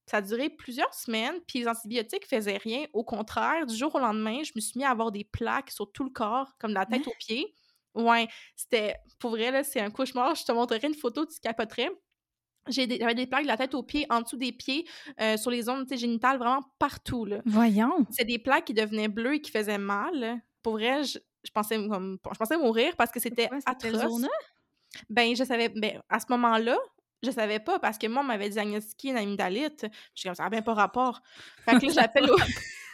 Ça a duré plusieurs semaines, puis les antibiotiques faisaient rien. Au contraire, du jour au lendemain, je me suis mis à avoir des plaques sur tout le corps, comme de la tête Hein? aux pieds. Ouais, c'était, pour vrai, là, c'est un cauchemar. Je te montrerai une photo, tu capoterais. J'ai des- J'avais des plaques de la tête aux pieds, en dessous des pieds, euh, sur les zones génitales, vraiment partout. Là. Voyons. C'est des plaques qui devenaient bleues et qui faisaient mal. Pour vrai, je, je pensais, comme, je pensais mourir parce que c'était atroce. Ben, je savais, ben, à ce moment-là, je savais pas parce que moi, on m'avait diagnostiqué une amygdalite. Je suis comme, ça n'a bien pas rapport. Fait que là, j'appelle au...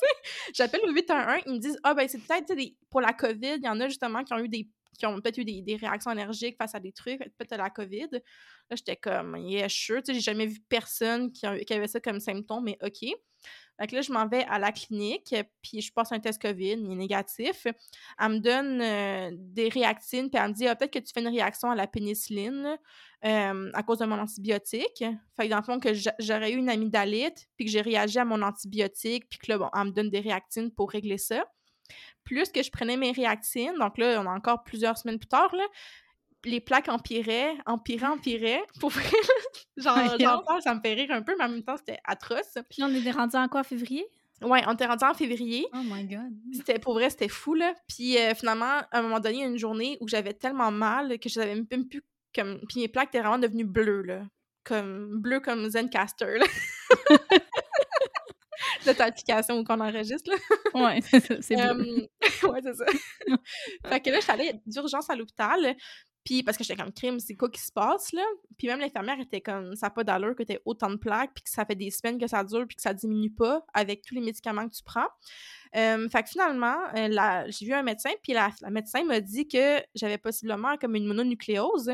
J'appelle au 811, ils me disent, ah, ben, c'est peut-être, pour la COVID, il y en a justement qui ont eu des qui ont peut-être eu des, réactions allergiques face à des trucs, peut-être la COVID. Là, j'étais comme, yeah, sure. Tu sais, j'ai jamais vu personne qui, avait ça comme symptôme, mais OK. Que là, je m'en vais à la clinique, puis je passe un test COVID, il est négatif. Elle me donne euh, des réactines, puis elle me dit ah, peut-être que tu fais une réaction à la pénicilline euh, à cause de mon antibiotique. Fait que dans le fond, que j'a- j'aurais eu une amygdalite, puis que j'ai réagi à mon antibiotique, puis que là, bon, elle me donne des réactines pour régler ça. Plus que je prenais mes réactines, donc là, on a encore plusieurs semaines plus tard, là, les plaques empiraient, empiraient, empiraient. Pour vrai, genre, ça me fait rire un peu, mais en même temps, c'était atroce. Puis on est rendu en quoi, février? Ouais, on était rendu en février. Oh my god. C'était pour vrai, c'était fou là. Puis euh, finalement, à un moment donné, il y a une journée où j'avais tellement mal que je savais même plus comme puis mes plaques étaient vraiment devenues bleues là, comme bleu comme Zencaster là. Cette application qu'on enregistre là. Ouais, c'est. Euh, ouais, c'est ça. fait que là, je suis allée d'urgence à l'hôpital. Puis parce que j'étais comme crime, c'est quoi qui se passe là? Puis même l'infirmière était comme ça n'a pas d'allure que tu autant de plaques, puis que ça fait des semaines que ça dure, puis que ça diminue pas avec tous les médicaments que tu prends. Euh, fait que finalement, euh, j'ai vu un médecin, puis la, médecin m'a dit que j'avais possiblement comme une mononucléose,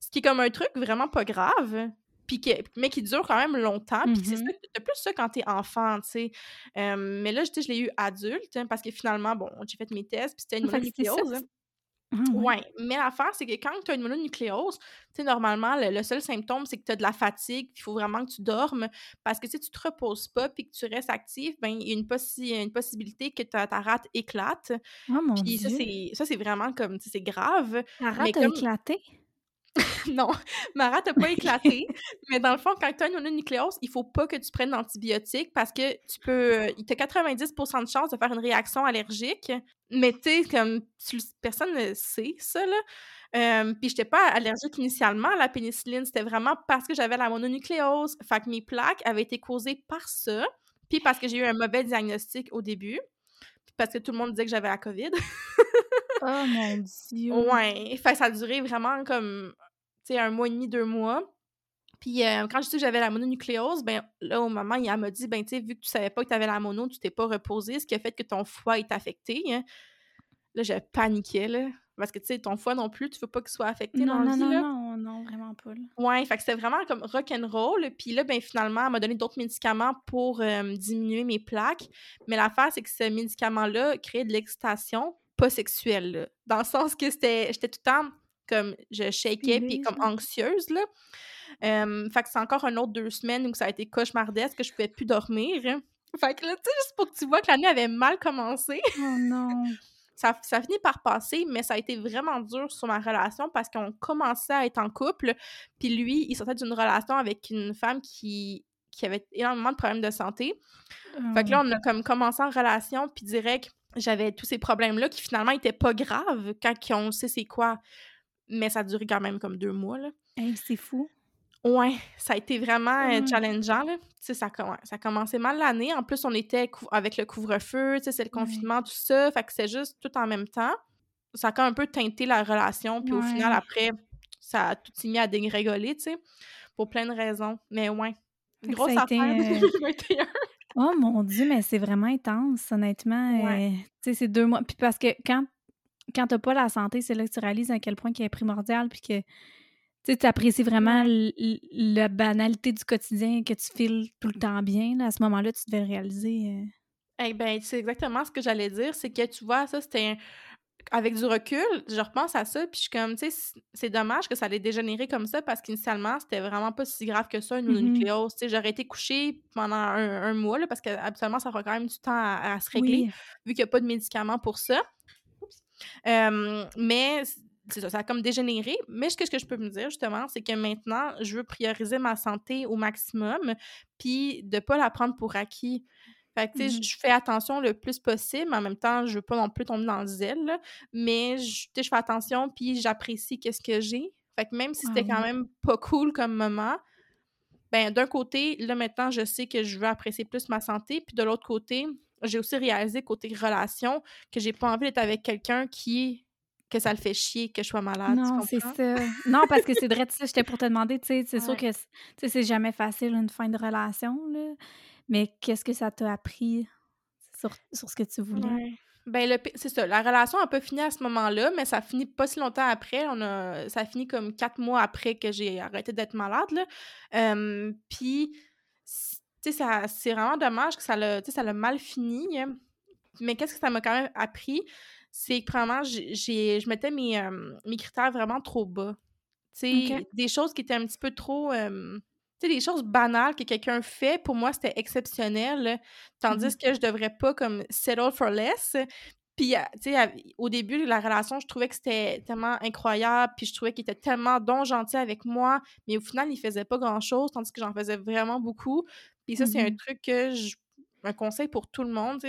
ce qui est comme un truc vraiment pas grave, puis mais qui dure quand même longtemps. Puis c'est ça, plus ça quand t'es enfant, tu sais. Euh, mais là, je l'ai eu adulte, hein, parce que finalement, bon, j'ai fait mes tests, puis c'était une mononucléose. Ah, ouais. mais l'affaire, c'est que quand tu as une mononucléose, tu sais, normalement, le, seul symptôme, c'est que tu as de la fatigue, il faut vraiment que tu dormes, parce que si tu te reposes pas puis que tu restes actif, ben il y a une, une possibilité que ta, ta rate éclate. Oh mon puis Dieu. ça, c'est vraiment comme, c'est grave. Ta rate a éclaté? non, ma rate n'a pas éclaté. mais dans le fond, quand tu as une mononucléose, il faut pas que tu prennes d'antibiotiques parce que tu peux. Il y a 90% de chances de faire une réaction allergique. Mais tu sais, comme personne ne sait ça, là. Euh, puis j'étais pas allergique initialement à la pénicilline, c'était vraiment parce que j'avais la mononucléose. Fait que mes plaques avaient été causées par ça, puis parce que j'ai eu un mauvais diagnostic au début, puis parce que tout le monde disait que j'avais la COVID. oh mon dieu! Ouais, fait que ça a duré vraiment comme un mois et demi, deux mois. Puis euh, quand je dis que j'avais la mononucléose, ben là, au moment, il m'a dit, ben tu sais, vu que tu savais pas que tu avais la mono, tu t'es pas reposé, ce qui a fait que ton foie est affecté. Hein. Là, j'ai paniqué, là. Parce que, tu sais, ton foie non plus, tu veux pas qu'il soit affecté non, dans non, le non, là. Non, non, vraiment pas. Là. Ouais, fait que c'était vraiment comme rock'n'roll. Puis là, ben finalement, elle m'a donné d'autres médicaments pour euh, diminuer mes plaques. Mais l'affaire, c'est que ce médicament-là créait de l'excitation pas sexuelle, Dans le sens que c'était... J'étais tout le temps comme je shakais puis comme anxieuse là. fait que c'est encore un autre deux semaines où ça a été cauchemardesque que je pouvais plus dormir. Fait que là, tu sais, juste pour que tu vois que l'année avait mal commencé. Oh non! ça, ça finit par passer, mais ça a été vraiment dur sur ma relation parce qu'on commençait à être en couple, puis lui, il sortait d'une relation avec une femme qui, qui avait énormément de problèmes de santé. Fait que là, on a comme commencé en relation, puis direct, j'avais tous ces problèmes-là qui finalement étaient pas graves quand on sait c'est quoi mais ça a duré quand même comme deux mois. Là. c'est fou. Ouais, ça a été vraiment euh, mmh. challengeant. Là. Ça, ça a commencé mal l'année. En plus, on était avec le couvre-feu, c'est le confinement, tout ça. Fait que c'est juste tout en même temps. Ça a quand même un peu teinté la relation. Puis au final, après, ça a tout mis à dégringoler, tu sais, pour plein de raisons. Mais ouais, grosse affaire euh, Oh mon Dieu, mais c'est vraiment intense, honnêtement. Euh, tu sais, c'est deux mois. Puis parce que quand quand t'as pas la santé, c'est là que tu réalises à quel point il est primordial, puis que tu apprécies vraiment la banalité du quotidien, que tu files tout le temps bien. à ce moment-là, tu devais le réaliser. Euh. Eh ben, c'est exactement ce que j'allais dire. C'est que tu vois, ça, c'était avec du recul, je repense à ça, puis je suis comme, tu sais, c'est dommage que ça allait dégénérer comme ça parce qu'initialement, c'était vraiment pas si grave que ça, une mm-hmm. nucléose. Tu sais, j'aurais été couchée pendant un, mois, là, parce qu'habituellement, ça prend quand même du temps à, se régler, vu qu'il n'y a pas de médicaments pour ça mais c'est ça, ça a comme dégénéré. Mais ce que, ce que je peux me dire, justement, c'est que maintenant, je veux prioriser ma santé au maximum, puis de pas la prendre pour acquis. Fait que, tu sais, mmh je fais attention le plus possible, en même temps, je veux pas non plus tomber dans le zèle, mais je, je fais attention, puis j'apprécie qu'est-ce que j'ai. Fait que même si c'était quand même pas cool comme moment, ben d'un côté, là, maintenant, je sais que je veux apprécier plus ma santé, puis de l'autre côté, j'ai aussi réalisé côté relation que j'ai pas envie d'être avec quelqu'un qui que ça le fait chier que je sois malade. Non, c'est ça. Non, parce que c'est vrai, ça, j'étais pour te demander, tu sais, c'est sûr que c'est jamais facile une fin de relation, là, mais qu'est-ce que ça t'a appris sur, sur, ce que tu voulais? Ben, c'est ça. La relation a pas fini à ce moment-là, mais ça finit pas si longtemps après. On a, ça finit comme quatre mois après que j'ai arrêté d'être malade. Là. Puis, c'est vraiment dommage que ça l'a, ça l'a mal fini. Hein. Mais qu'est-ce que ça m'a quand même appris? C'est que, vraiment, j'ai, je mettais mes, mes critères vraiment trop bas. des choses qui étaient un petit peu trop... tu sais, des choses banales que quelqu'un fait, pour moi, c'était exceptionnel. Tandis mmh que je devrais pas, comme, settle for less. Puis, tu sais, au début de la relation, je trouvais que c'était tellement incroyable, puis je trouvais qu'il était tellement don gentil avec moi, mais au final, il faisait pas grand-chose, tandis que j'en faisais vraiment beaucoup. Puis ça, c'est un mmh truc que je un conseil pour tout le monde,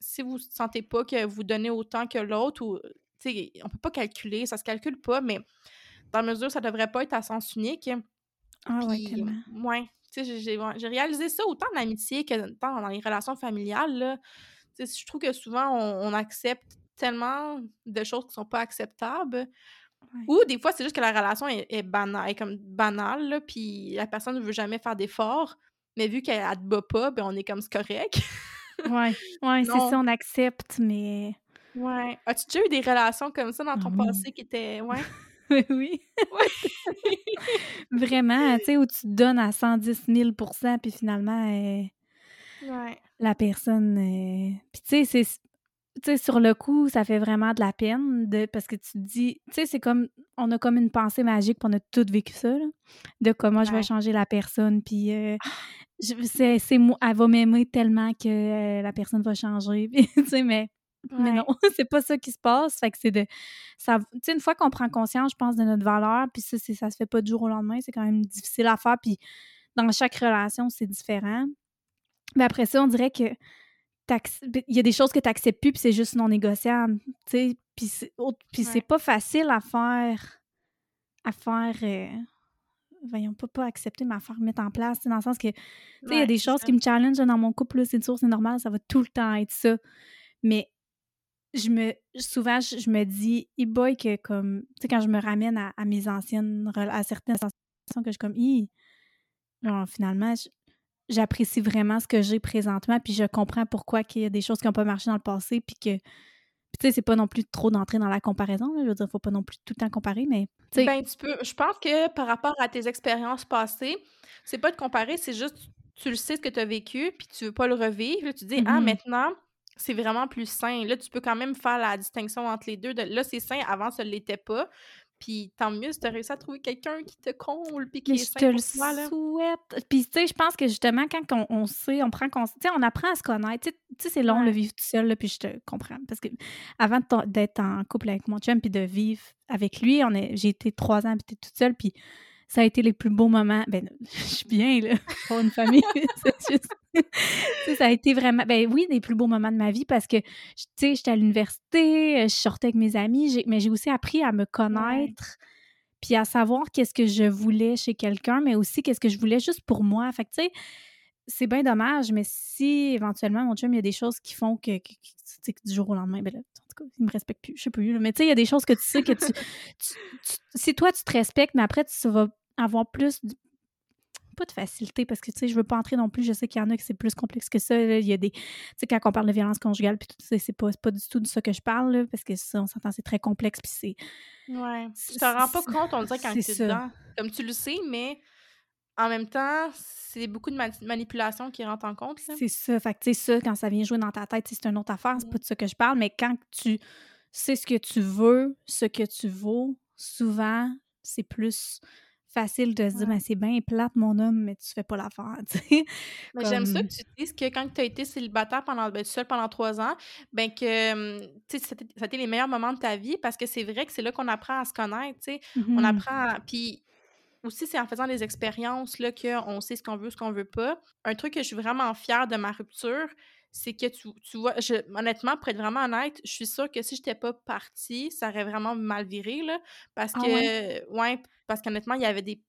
si vous ne sentez pas que vous donnez autant que l'autre, ou, on peut pas calculer, ça se calcule pas, mais dans la mesure, ça devrait pas être à sens unique. Ah ouais, tellement. Ouais, j'ai réalisé ça autant dans l'amitié que dans les relations familiales, là. je trouve que souvent, on, accepte tellement de choses qui sont pas acceptables. Ou des fois, c'est juste que la relation est, banale, comme banale, puis la personne ne veut jamais faire d'efforts, mais vu qu'elle te bat pas, ben on est comme c'est correct. ouais, ouais c'est ça, on accepte, mais. Ouais. As-tu déjà eu des relations comme ça dans ton ah passé qui étaient. Ouais? oui. Vraiment, tu sais, où tu te donnes à 110 000% puis finalement, euh, la personne. Euh, puis tu sais, c'est tu sais, sur le coup, ça fait vraiment de la peine de, parce que tu te dis, tu sais, c'est comme, on a comme une pensée magique, puis on a tout vécu ça, de comment je vais changer la personne, puis euh, c'est, c'est elle va m'aimer tellement que euh, la personne va changer, tu sais, mais, mais non, c'est pas ça qui se passe, fait que c'est de, ça, tu sais, une fois qu'on prend conscience, je pense, de notre valeur, puis ça, c'est, ça se fait pas du jour au lendemain, c'est quand même difficile à faire, puis dans chaque relation, c'est différent. Mais après ça, on dirait que il y a des choses que tu n'acceptes plus, puis c'est juste non négociable, tu sais. Puis c'est pas facile à faire, à faire, euh, voyons, pas, pas accepter, mais à faire mettre en place, dans le sens que, tu sais, il y a des choses qui me challengent dans mon couple, c'est sûr, c'est normal, ça va tout le temps être ça. Mais je me, souvent, je, me dis, e boy, que comme, tu sais, quand je me ramène à, mes anciennes, à certaines sensations que je comme, genre, finalement, j'apprécie vraiment ce que j'ai présentement, puis je comprends pourquoi il y a des choses qui n'ont pas marché dans le passé, puis que, tu sais, c'est pas non plus trop d'entrer dans la comparaison, je veux dire, faut pas non plus tout le temps comparer, mais... Ben, tu peux... Je pense que par rapport à tes expériences passées, c'est pas de comparer, c'est juste, tu le sais ce que tu as vécu, puis tu veux pas le revivre, là, tu dis, ah, mm-hmm. maintenant, c'est vraiment plus sain. Là, tu peux quand même faire la distinction entre les deux. De, là, c'est sain, avant, ça ne l'était pas. Puis tant mieux si tu as réussi à trouver quelqu'un qui te comble puis qui est je te le souhaite. Puis tu sais, je pense que justement, quand on, sait, on prend conscience, on apprend à se connaître. Tu sais, c'est long le vivre tout seul, là, puis je te comprends. Parce que avant d'être en couple avec mon chum puis de vivre avec lui, j'ai été trois ans puis toute seule, puis ça a été les plus beaux moments. Ben, je suis bien, là, pour une famille. ça a été vraiment, ben oui, les plus beaux moments de ma vie parce que, tu sais, j'étais à l'université, euh, je sortais avec mes amis, mais j'ai aussi appris à me connaître. Puis à savoir qu'est-ce que je voulais chez quelqu'un, mais aussi qu'est-ce que je voulais juste pour moi. Fait que, tu sais, c'est bien dommage, mais si éventuellement, mon chum, il y a des choses qui font que, que, que du jour au lendemain, ben là, il me respecte plus, je sais plus. Mais tu sais, il y a des choses que tu sais que tu, Si toi, tu te respectes, mais après, tu vas avoir plus. Pas de facilité, parce que tu sais, je veux pas entrer non plus. Je sais qu'il y en a que c'est plus complexe que ça. Il y a des. Tu sais, quand on parle de violence conjugale, puis tout ça, c'est pas, pas du tout de ça que je parle, parce que ça, on s'entend, c'est très complexe, puis c'est. Ouais. Tu t'en rends pas compte, on dirait, quand tu es dedans. Comme tu le sais, mais en même temps, c'est beaucoup de manipulation qui rentre en compte. C'est ça. Fait que, tu sais, ça, quand ça vient jouer dans ta tête, c'est une autre affaire. C'est pas de ça que je parle. Mais quand tu sais ce que tu veux, ce que tu vaux, souvent, c'est plus facile de se dire, mais c'est bien plate, mon homme, mais tu fais pas l'affaire, tu sais? J'aime ça que tu dises que quand tu as été célibataire pendant, ben, seul pendant trois ans, ben que, tu sais, ça a été les meilleurs moments de ta vie parce que c'est vrai que c'est là qu'on apprend à se connaître, tu sais. On mmh apprend, puis aussi, c'est en faisant des expériences là, qu'on sait ce qu'on veut, ce qu'on veut pas. Un truc que je suis vraiment fière de ma rupture, c'est que tu, tu vois, je, honnêtement, pour être vraiment honnête, je suis sûre que si je n'étais pas partie, ça aurait vraiment mal viré, là, parce ah que, ouais? parce qu'honnêtement, il y avait des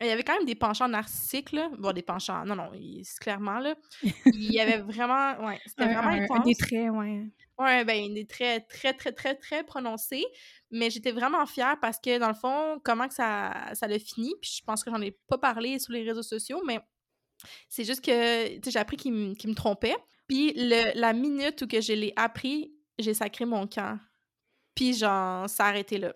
il y avait quand même des penchants narcissiques, là. Bon, des penchants, non, non, clairement, là. Il y avait vraiment, ouais, c'était vraiment un, intense. des traits, ouais. Ouais, ben, des traits très, très, très, très prononcés. Mais j'étais vraiment fière parce que, dans le fond, comment que ça, ça l'a fini, puis je pense que j'en ai pas parlé sur les réseaux sociaux, mais c'est juste que, tu sais, j'ai appris qu'il me trompait. Puis la minute où que je l'ai appris, j'ai sacré mon camp. Puis genre, ça a arrêté là.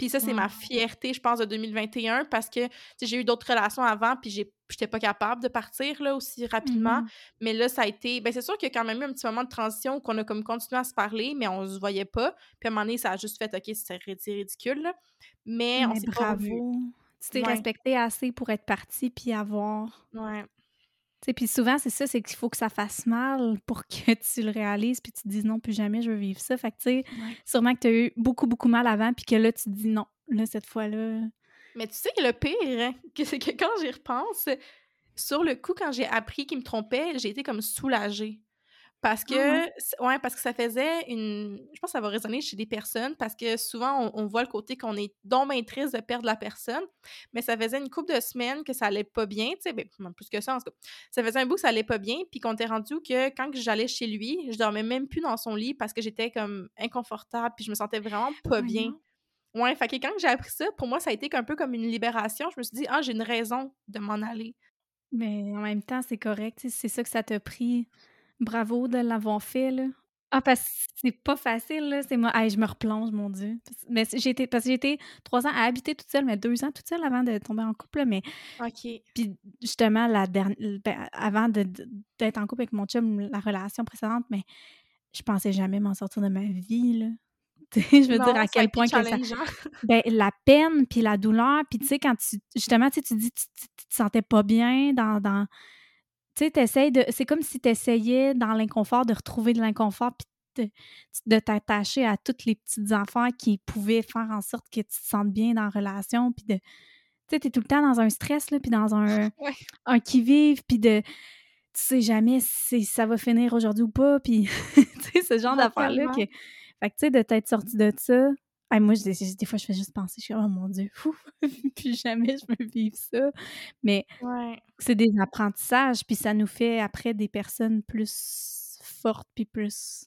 Puis ça, c'est ma fierté, je pense, de 2021 parce que j'ai eu d'autres relations avant, puis j'étais pas capable de partir là aussi rapidement. Mm-hmm. Mais là, ça a été. Ben, c'est sûr qu'il y a quand même eu un petit moment de transition qu'on a comme continué à se parler, mais on se voyait pas. Puis à un moment donné, ça a juste fait OK, c'est ridicule. Là. Mais, on s'est bravo. Tu t'es respecté assez pour être parti puis avoir. Ouais. Puis souvent, c'est ça, c'est qu'il faut que ça fasse mal pour que tu le réalises, puis tu te dises non, plus jamais je veux vivre ça. Fait que, tu sais, sûrement que tu as eu beaucoup, beaucoup mal avant, puis que là, tu te dis non, là, cette fois-là. Mais tu sais, le pire, hein, que c'est que quand j'y repense, Sur le coup, quand j'ai appris qu'il me trompait, j'ai été comme soulagée. Parce Ah ouais? que ouais, parce que ça faisait une je pense que ça va résonner chez des personnes parce que souvent on on voit le côté qu'on est bien triste de perdre la personne, mais ça faisait une couple de semaines que ça allait pas bien, tu sais, ben, plus que ça en tout cas. Ça faisait un bout que ça allait pas bien, puis qu'on était rendu que quand j'allais chez lui, je dormais même plus dans son lit parce que j'étais comme inconfortable, puis je me sentais vraiment pas bien. Ouais, fait que quand j'ai appris ça, pour moi, ça a été un peu comme une libération. Je me suis dit: «Ah, j'ai une raison de m'en aller». Mais en même temps, c'est correct, c'est ça que ça t'a pris. Bravo de l'avoir fait, là. Ah, parce que c'est pas facile, là, c'est moi hey, je me replonge, mon Dieu. Mais été parce que j'ai été 3 ans à habiter toute seule, mais 2 ans toute seule avant de tomber en couple, là, mais OK. puis justement la dernière ben, avant de de d'être en couple avec mon chum, la relation précédente, mais je pensais jamais m'en sortir de ma vie, là. Je veux dire à quel point que ça ben, la peine puis la douleur, puis tu sais, quand tu justement, tu sais, tu dis tu tu tu te sentais pas bien dans dans tu sais, tu de c'est comme si tu essayais dans l'inconfort de retrouver de l'inconfort puis de de t'attacher à toutes les petites affaires qui pouvaient faire en sorte que tu te sentes bien dans la relation puis de tu sais, tu es tout le temps dans un stress, là, puis dans un Ouais. un qui-vive, puis de tu sais jamais si ça va finir aujourd'hui ou pas, puis tu sais, ce genre d'affaires-là que fait que tu sais, de t'être sortie de ça, hey, moi, je des des fois, je fais juste penser, je suis comme: «Oh mon Dieu, fou, plus jamais je veux vivre ça». Mais Ouais. c'est des apprentissages, puis ça nous fait après des personnes plus fortes, puis plus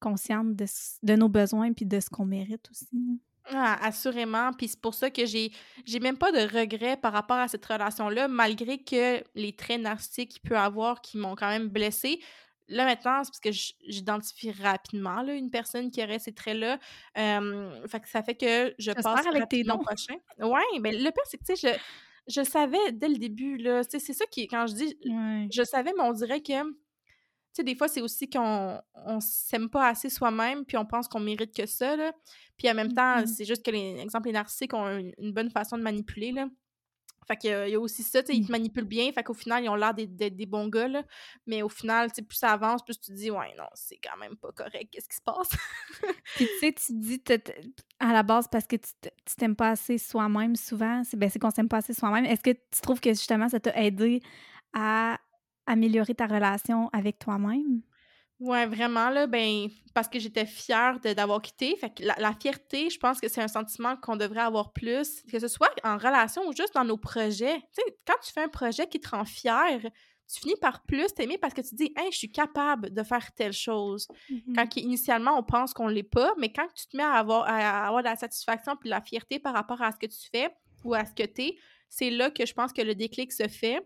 conscientes de de nos besoins, puis de ce qu'on mérite aussi. Ah, assurément, puis c'est pour ça que j'ai j'ai même pas de regrets par rapport à cette relation-là, malgré que les traits narcissiques qu'il peut avoir qui m'ont quand même blessée. Là, maintenant, c'est parce que j'identifie rapidement, là, une personne qui aurait ces traits-là, fait que ça fait que je passe avec tes rapidement dons. au prochain. Ouais, ben, le pire, c'est que, tu sais, je je savais dès le début, là, c'est ça qui quand je dis Ouais. je savais, mais on dirait que tu sais, des fois, c'est aussi qu'on on s'aime pas assez soi-même, puis on pense qu'on mérite que ça, là. Puis en même temps, Mmh c'est juste que les exemple, les narcissiques ont une une bonne façon de manipuler, là. Fait qu'il y a il y a aussi ça, tu sais, ils Mmh. te manipulent bien, fait qu'au final, ils ont l'air d'être d'être des bons gars, là. Mais au final, tu sais, plus ça avance, plus tu te dis: «Ouais, non, c'est quand même pas correct, qu'est-ce qui se passe?» Puis tu sais, tu dis à la base parce que tu t'aimes pas assez soi-même souvent, c'est ben, c'est qu'on s'aime pas assez soi-même. Est-ce que tu trouves que justement ça t'a aidé à améliorer ta relation avec toi-même? Ouais, vraiment, là, ben, parce que j'étais fière de d'avoir quitté. Fait que la la fierté, je pense que c'est un sentiment qu'on devrait avoir plus, que ce soit en relation ou juste dans nos projets. Tu sais, quand tu fais un projet qui te rend fier, tu finis par plus t'aimer parce que tu dis: «Hey, je suis capable de faire telle chose». Mmh Quand initialement, on pense qu'on l'est pas, mais quand tu te mets à avoir à avoir de la satisfaction puis de la fierté par rapport à ce que tu fais ou à ce que tu es, c'est là que je pense que le déclic se fait.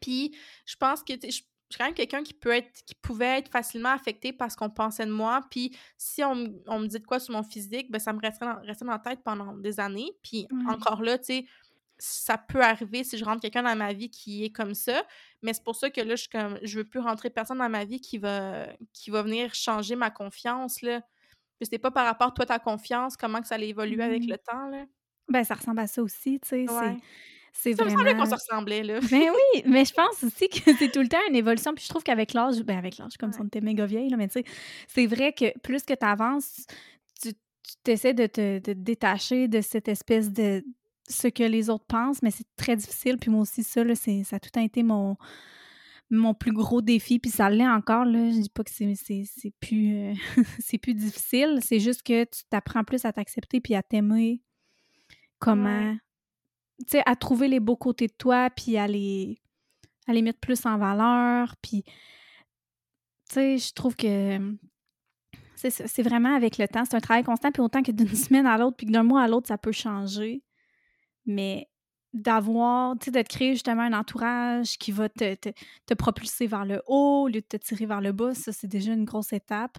Puis je pense que, je je suis quand même quelqu'un qui peut être qui pouvait être facilement affecté par ce qu'on pensait de moi. Puis si on me on me dit de quoi sur mon physique, ben ça me resterait dans restait dans la tête pendant des années. Puis encore là, tu sais, ça peut arriver si je rentre quelqu'un dans ma vie qui est comme ça, mais c'est pour ça que là, je comme je veux plus rentrer personne dans ma vie qui va qui va venir changer ma confiance, là. Puis c'est pas par rapport, toi, ta confiance, comment que ça allait évoluer avec Mmh le temps, là. Ben, ça ressemble à ça aussi, tu sais, Ouais. C'est Ça me semblait qu'on se ressemblait, là. ben oui, mais je pense aussi que c'est tout le temps une évolution, puis je trouve qu'avec l'âge ben, avec l'âge, comme si Ouais. on était méga vieille, là, mais tu sais, c'est vrai que plus que tu avances, tu essaies de te de te détacher de cette espèce de ce que les autres pensent, mais c'est très difficile, puis moi aussi ça, là, c'est ça a tout le temps été mon mon plus gros défi, puis ça l'est encore, là. Je dis pas que c'est c'est c'est plus, c'est plus difficile, c'est juste que tu t'apprends plus à t'accepter puis à t'aimer Ouais. Tu sais, à trouver les beaux côtés de toi, puis à les à les mettre plus en valeur, puis tu sais, je trouve que, c'est vraiment avec le temps, c'est un travail constant, puis autant que d'une semaine à l'autre, puis d'un mois à l'autre, ça peut changer, mais d'avoir tu sais, de te créer justement un entourage qui va te te te propulser vers le haut, au lieu de te tirer vers le bas, ça, c'est déjà une grosse étape.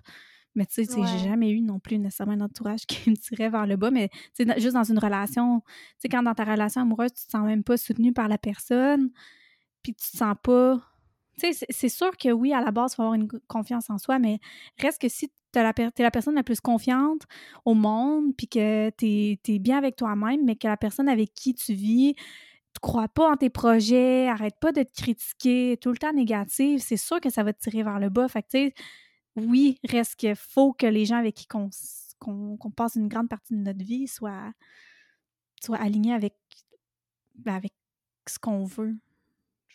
Mais tu sais, j'ai jamais eu non plus nécessairement un entourage qui me tirait vers le bas, mais tu sais, juste dans une relation, tu sais, quand dans ta relation amoureuse, tu te sens même pas soutenu par la personne, puis tu te sens pas tu sais, c'est sûr que oui, à la base, il faut avoir une co confiance en soi, mais reste que si tu la per la personne la plus confiante au monde, puis que tu es bien avec toi-même, mais que la personne avec qui tu vis, tu crois pas en tes projets, arrête pas de te critiquer, tout le temps négative, c'est sûr que ça va te tirer vers le bas. Fait que tu sais, oui, reste que faut que les gens avec qui qu'on passe une grande partie de notre vie soient alignés avec ben, avec ce qu'on veut,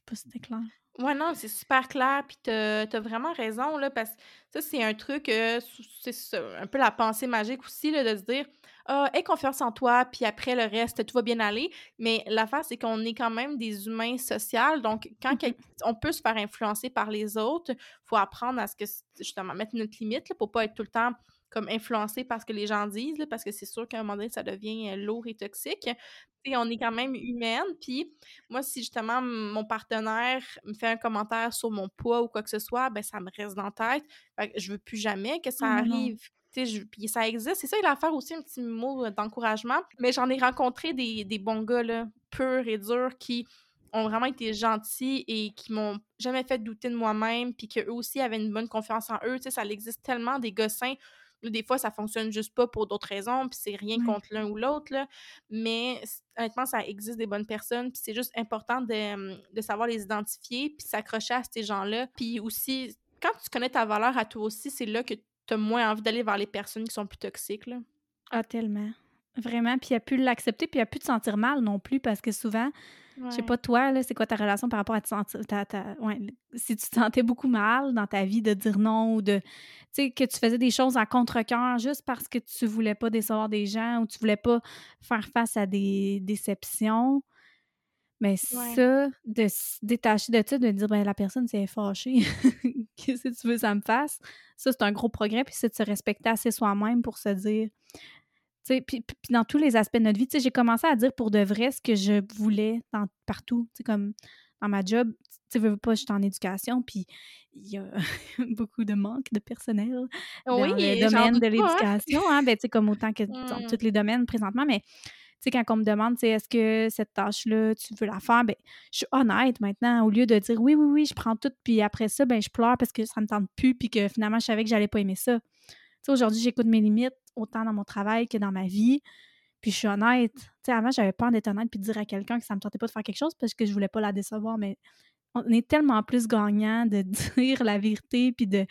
sais pas si c'était clair. Ouais, non, c'est super clair, puis t'as as vraiment raison, là, parce que ça, c'est un truc, euh, c'est un peu la pensée magique aussi, là, de se dire ah, aie confiance en toi, puis après le reste, tout va bien aller. Mais l'affaire, c'est qu'on est quand même des humains sociaux, donc quand Mmh on peut se faire influencer par les autres, faut apprendre à ce que, justement, mettre notre limite, là, pour pas être tout le temps comme influencé par ce que les gens disent, là, parce que c'est sûr qu'à un moment donné, ça devient euh, lourd et toxique. On est quand même humaine. Puis moi, si justement mon partenaire me fait un commentaire sur mon poids ou quoi que ce soit, ben ça me reste dans la tête. Fait que je veux plus jamais que ça arrive. Je, puis ça existe. C'est ça, il a faire aussi un petit mot d'encouragement. Mais j'en ai rencontré des, des bons gars, là, purs et durs, qui ont vraiment été gentils et qui m'ont jamais fait douter de moi-même, puis qu'eux aussi avaient une bonne confiance en eux. Tu sais, ça existe tellement des des fois, ça fonctionne juste pas pour d'autres raisons, puis c'est rien contre l'un ou l'autre, mais honnêtement, ça existe des bonnes personnes, puis c'est juste important de, de, savoir les identifier, puis s'accrocher à ces gens-là. Puis aussi, quand tu connais ta valeur à toi aussi, c'est là que tu as moins envie d'aller vers les personnes qui sont plus toxiques. Là. Ah, tellement. Vraiment, puis il a pu l'accepter, puis il a pu te sentir mal non plus, parce que souvent, je sais pas toi, là, c'est quoi ta relation par rapport à te sentir. ouais, si tu te sentais beaucoup mal dans ta vie de dire non ou de. Tu sais, que tu faisais des choses à contre-cœur juste parce que tu voulais pas décevoir des gens ou tu voulais pas faire face à des déceptions. Mais ça, de se détacher de ça, de dire, ben la personne s'est fâchée, qu'est-ce que tu veux que ça me fasse? Ça, c'est un gros progrès, puis c'est de se respecter assez soi-même pour se dire, puis, dans tous les aspects de notre vie, j'ai commencé à dire pour de vrai ce que je voulais dans, partout. comme dans ma job, tu veux pas, j'étais en éducation, puis il y a beaucoup de manque de personnel dans le domaine de hein. l'éducation, hein? ben, comme autant que dans mmh. tous les domaines présentement, mais tu sais, quand on me demande, est-ce que cette tâche-là, tu veux la faire, ben, je suis honnête maintenant, au lieu de dire oui, oui, oui, je prends tout, puis après ça, ben, je pleure parce que ça me tente plus, puis que finalement, je savais que j'allais pas aimer ça. Sais, aujourd'hui, j'écoute mes limites, autant dans mon travail que dans ma vie. Puis je suis honnête. Tu sais, avant, j'avais peur d'être honnête puis de dire à quelqu'un que ça me tentait pas de faire quelque chose parce que je voulais pas la décevoir. Mais on est tellement plus gagnant de dire la vérité puis de,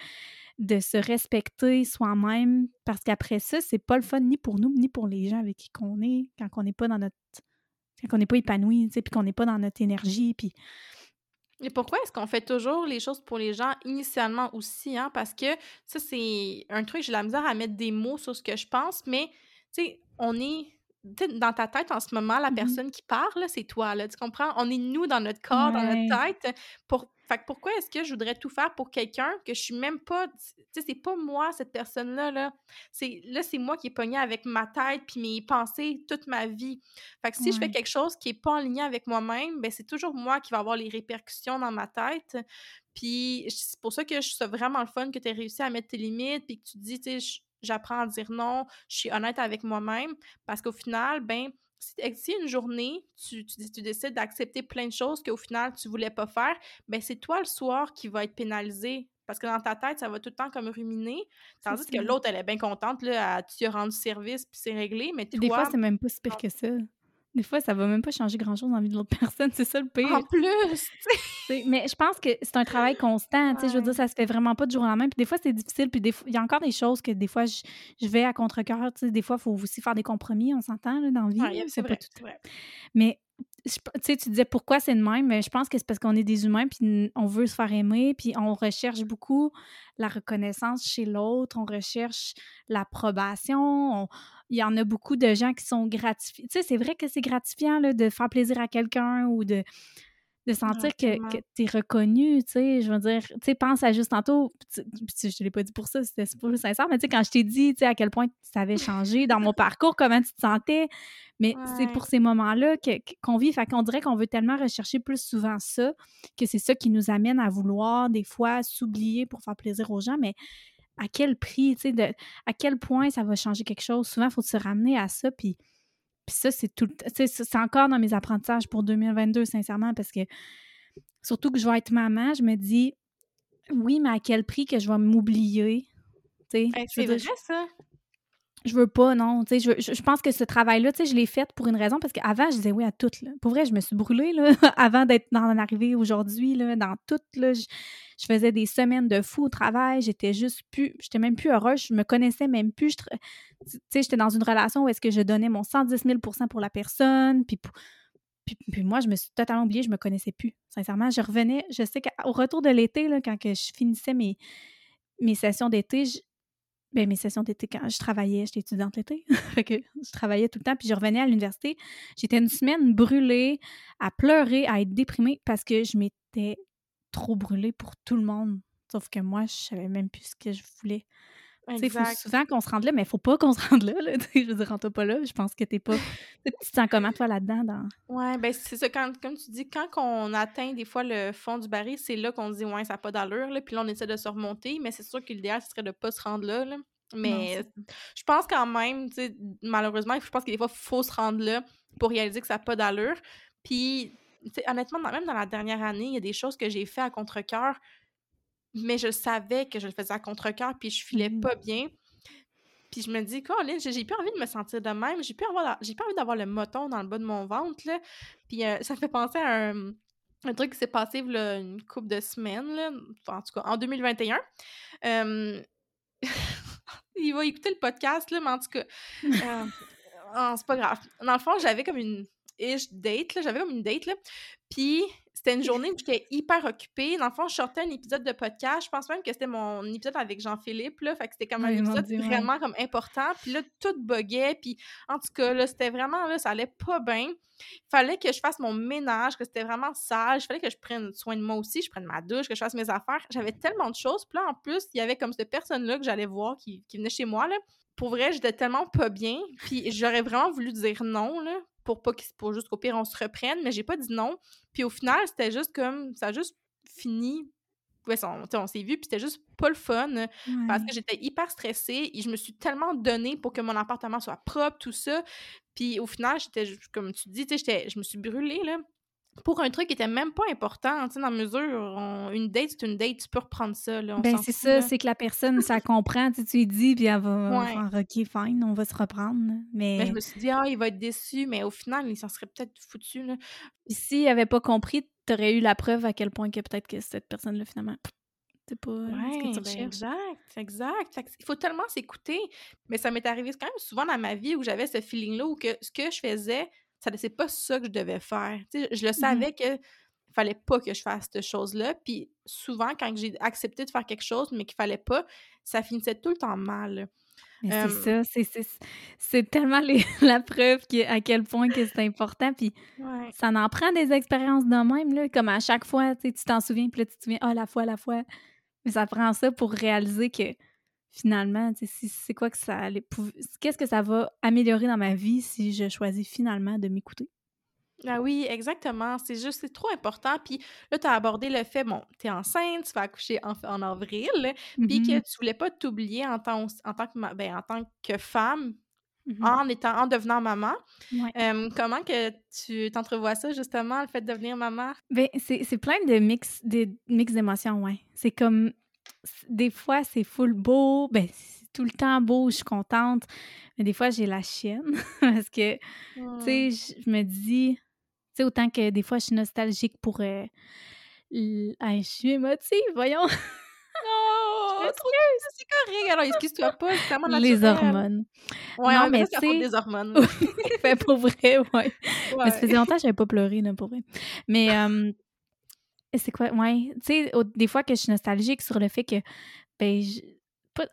de se respecter soi-même parce qu'après ça, c'est pas le fun ni pour nous ni pour les gens avec qui qu'on est quand on n'est pas dans notre. quand on n'est pas épanoui, tu sais, puis qu'on n'est pas dans notre énergie. Puis et pourquoi est-ce qu'on fait toujours les choses pour les gens initialement aussi, hein? Parce que ça, c'est un truc, j'ai la misère à mettre des mots sur ce que je pense, mais, tu sais, on est dans ta tête en ce moment, la mmh personne qui parle, c'est toi, là, tu comprends? On est nous dans notre corps, dans notre tête. Pour... Fait que pourquoi est-ce que je voudrais tout faire pour quelqu'un que je suis même pas. Tu sais, c'est pas moi, cette personne-là. Là, c'est, là, c'est moi qui est pogné avec ma tête puis mes pensées toute ma vie. Fait que si je fais quelque chose qui est pas en lien avec moi-même, ben c'est toujours moi qui va avoir les répercussions dans ma tête. Puis c'est pour ça que je trouve vraiment le fun que tu aies réussi à mettre tes limites puis que tu dis, tu sais, j'apprends à dire non, je suis honnête avec moi-même, parce qu'au final, ben, si, une journée, tu, tu, décides d'accepter plein de choses qu'au final, tu voulais pas faire, ben c'est toi le soir qui va être pénalisé. Parce que dans ta tête, ça va tout le temps comme ruminer. Tandis que l'autre, elle est bien contente, là, tu as rendu service, puis c'est réglé. Mais toi, Des fois, c'est même pas si pire que ça. Des fois, ça va même pas changer grand-chose dans la vie de l'autre personne, c'est ça le pire. En plus! mais je pense que c'est un travail constant, tu sais, je veux dire, ça se fait vraiment pas du jour au lendemain, puis des fois, c'est difficile, puis il y a encore des choses que des fois, je, vais à contre-cœur, tu sais, des fois, il faut aussi faire des compromis, on s'entend, dans la vie. c'est pas tout... vrai. Mais tu sais, tu disais pourquoi c'est de même, mais je pense que c'est parce qu'on est des humains, puis on veut se faire aimer, puis on recherche beaucoup la reconnaissance chez l'autre, on recherche l'approbation. Il y en a beaucoup de gens qui sont gratifiés. Tu sais, c'est vrai que c'est gratifiant là, de faire plaisir à quelqu'un ou de de sentir que, que tu es reconnu, tu sais, je veux dire, tu sais, pense à juste tantôt, je te l'ai pas dit pour ça, c'était pas sincère, mais tu sais, quand je t'ai dit, tu sais, à quel point ça avait changé dans mon parcours, comment tu te sentais, mais c'est pour ces moments-là qu'on vit, fait qu'on dirait qu'on veut tellement rechercher plus souvent ça, que c'est ça qui nous amène à vouloir, des fois, s'oublier pour faire plaisir aux gens, mais à quel prix, tu sais, à quel point ça va changer quelque chose, souvent, il faut se ramener à ça, puis puis ça, c'est tout. C'est encore dans mes apprentissages pour 2022, sincèrement, parce que surtout que je vais être maman, je me dis oui, mais à quel prix que je vais m'oublier? c'est vrai, ça? Je veux pas, non. Je, pense que ce travail-là, je l'ai fait pour une raison, parce qu'avant, je disais oui à tout. Pour vrai, je me suis brûlée avant d'être dans arrivée aujourd'hui, dans tout. Là, je, faisais des semaines de fou au travail. J'étais juste plus. J'étais même plus heureuse. Je me connaissais même plus. J'étais dans une relation où est-ce que je donnais mon 110 000% pour la personne. Puis Puis, moi, je me suis totalement oubliée, je me connaissais plus. Sincèrement, je revenais, je sais qu'au retour de l'été, quand que je finissais mes, mes sessions d'été, ben, mes sessions d'été, quand je travaillais, j'étais étudiante l'été, je travaillais tout le temps, puis je revenais à l'université. J'étais une semaine brûlée, à pleurer, à être déprimée parce que je m'étais trop brûlée pour tout le monde. Sauf que moi, je savais même plus ce que je voulais. Il faut souvent qu'on se rende là, mais il faut pas qu'on se rende là. là je veux dire, rentre pas là. Je pense que t'es pas. tu te sens comment, toi, là-dedans? Dans... Ouais, ben c'est ça. Quand, comme tu dis, quand on atteint des fois le fond du baril, c'est là qu'on se dit, ouais, ça n'a pas d'allure. Puis là, on essaie de se remonter. Mais c'est sûr que l'idéal, ce serait de pas se rendre là. Mais je pense quand même, tu sais, malheureusement, je pense que des fois, il faut se rendre là pour réaliser que ça n'a pas d'allure. Puis, honnêtement, même dans la dernière année, il y a des choses que j'ai fait à contre-coeur mais je savais que je le faisais à contre-cœur, puis je filais mmh pas bien. Puis je me dis, Colin, j'ai plus envie de me sentir de même, j'ai plus, j'ai envie d'avoir le moton dans le bas de mon ventre, là. Puis euh, ça me fait penser à un, un truc qui s'est passé là, une couple de semaines, là, en tout cas en 2021. il va écouter le podcast, là, mais en tout cas, euh, oh, c'est pas grave. Dans le fond, j'avais comme une ish date, j'avais comme une date, là. Puis c'était une journée où j'étais hyper occupée. Dans le fond, je sortais un épisode de podcast. Je pense même que c'était mon épisode avec Jean-Philippe, là. Fait que c'était comme un épisode vraiment comme important. Puis là, tout buguait. Puis en tout cas, là, c'était vraiment, là, ça allait pas bien. Il fallait que je fasse mon ménage, que c'était vraiment sage. Il fallait que je prenne soin de moi aussi, je prenne ma douche, que je fasse mes affaires. J'avais tellement de choses. Puis là, en plus, il y avait comme cette personne-là que j'allais voir qui, qui venait chez moi, là pour vrai, j'étais tellement pas bien. Puis j'aurais vraiment voulu dire non, là, pour pas qu'il pour juste qu'au pire on se reprenne, mais j'ai pas dit non. Puis au final, c'était juste comme ça a juste fini. Ouais, on, on s'est vu, puis c'était juste pas le fun parce que j'étais hyper stressée et je me suis tellement donnée pour que mon appartement soit propre, tout ça. Puis au final, j'étais, comme tu dis, je me suis brûlée, là pour un truc qui était même pas important, tu sais, dans la mesure, une date, c'est une date, tu peux reprendre ça, là. ben, c'est ça, c'est que la personne, ça comprend, tu, tu lui dis, puis elle va faire « OK, fine, on va se reprendre », mais... Ben, je me suis dit « Ah, il va être déçu », mais au final, il s'en serait peut-être foutu, là. Puis s'il avait pas compris, t'aurais eu la preuve à quel point que peut-être que cette personne-là, finalement, c'est pas ce que tu ben, Exact, exact. il faut tellement s'écouter, mais ça m'est arrivé quand même souvent dans ma vie où j'avais ce feeling-là, où que ce que je faisais c'est pas ça que je devais faire. je le mmh savais que fallait pas que je fasse cette chose-là. Puis souvent, quand j'ai accepté de faire quelque chose, mais qu'il fallait pas, ça finissait tout le temps mal. c'est ça, c'est tellement la preuve à quel point que c'est important. Puis ça en prend des expériences de même, là, comme à chaque fois, tu t'en souviens, puis là, tu te souviens, ah, la fois, la fois. Mais ça prend ça pour réaliser que finalement, c'est quoi que ça. Qu'est-ce que ça va améliorer dans ma vie si je choisis finalement de m'écouter? Ah oui, exactement. C'est juste, c'est trop important. Puis là, tu as abordé le fait, bon, tu es enceinte, tu vas accoucher en, avril, puis que mm-hmm. tu voulais pas t'oublier en tant, en, tant que, ben, en tant que femme, mm-hmm. en étant en devenant maman. comment que tu t'entrevois ça justement le fait de devenir maman? Ben c'est plein de mix de mix d'émotions ouais c'est comme des fois, c'est full beau. Ben, c'est tout le temps beau, je suis contente. Mais des fois, j'ai la chienne parce que, tu sais, je me dis, tu sais, autant que des fois, je suis nostalgique pour. Euh, je suis émotive, voyons. Non, c'est correct. Alors, excuse-toi pas, c'est tellement naturel. Les hormones. Ouais, non, mais c'est des hormones. fait pour vrai, ouais. Mais ça faisait longtemps que j'avais pas pleuré, là, pour vrai. Mais, c'est quoi? Ouais. Tu sais, des fois que je suis nostalgique sur le fait que, ben,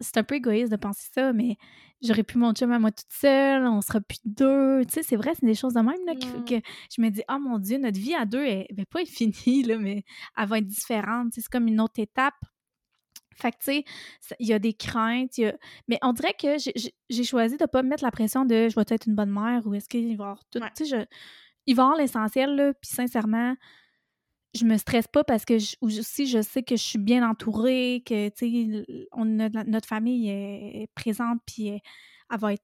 c'est un peu égoïste de penser ça, mais j'aurais pu mon chum à moi toute seule, on sera plus deux. Tu sais, c'est vrai, c'est des choses de même là, que je me dis, oh mon Dieu, notre vie à deux, elle, ben, pas finie, là, mais elle va être différente. C'est comme une autre étape. Fait que, tu sais, il y a des craintes, mais on dirait que j'ai choisi de pas me mettre la pression de je vais être une bonne mère ou est-ce qu'il va y avoir tout. Tu sais, il va y avoir l'essentiel, là, puis sincèrement, je me stresse pas parce que je, aussi je sais que je suis bien entourée, que on, notre, famille est, présente, puis elle, va être.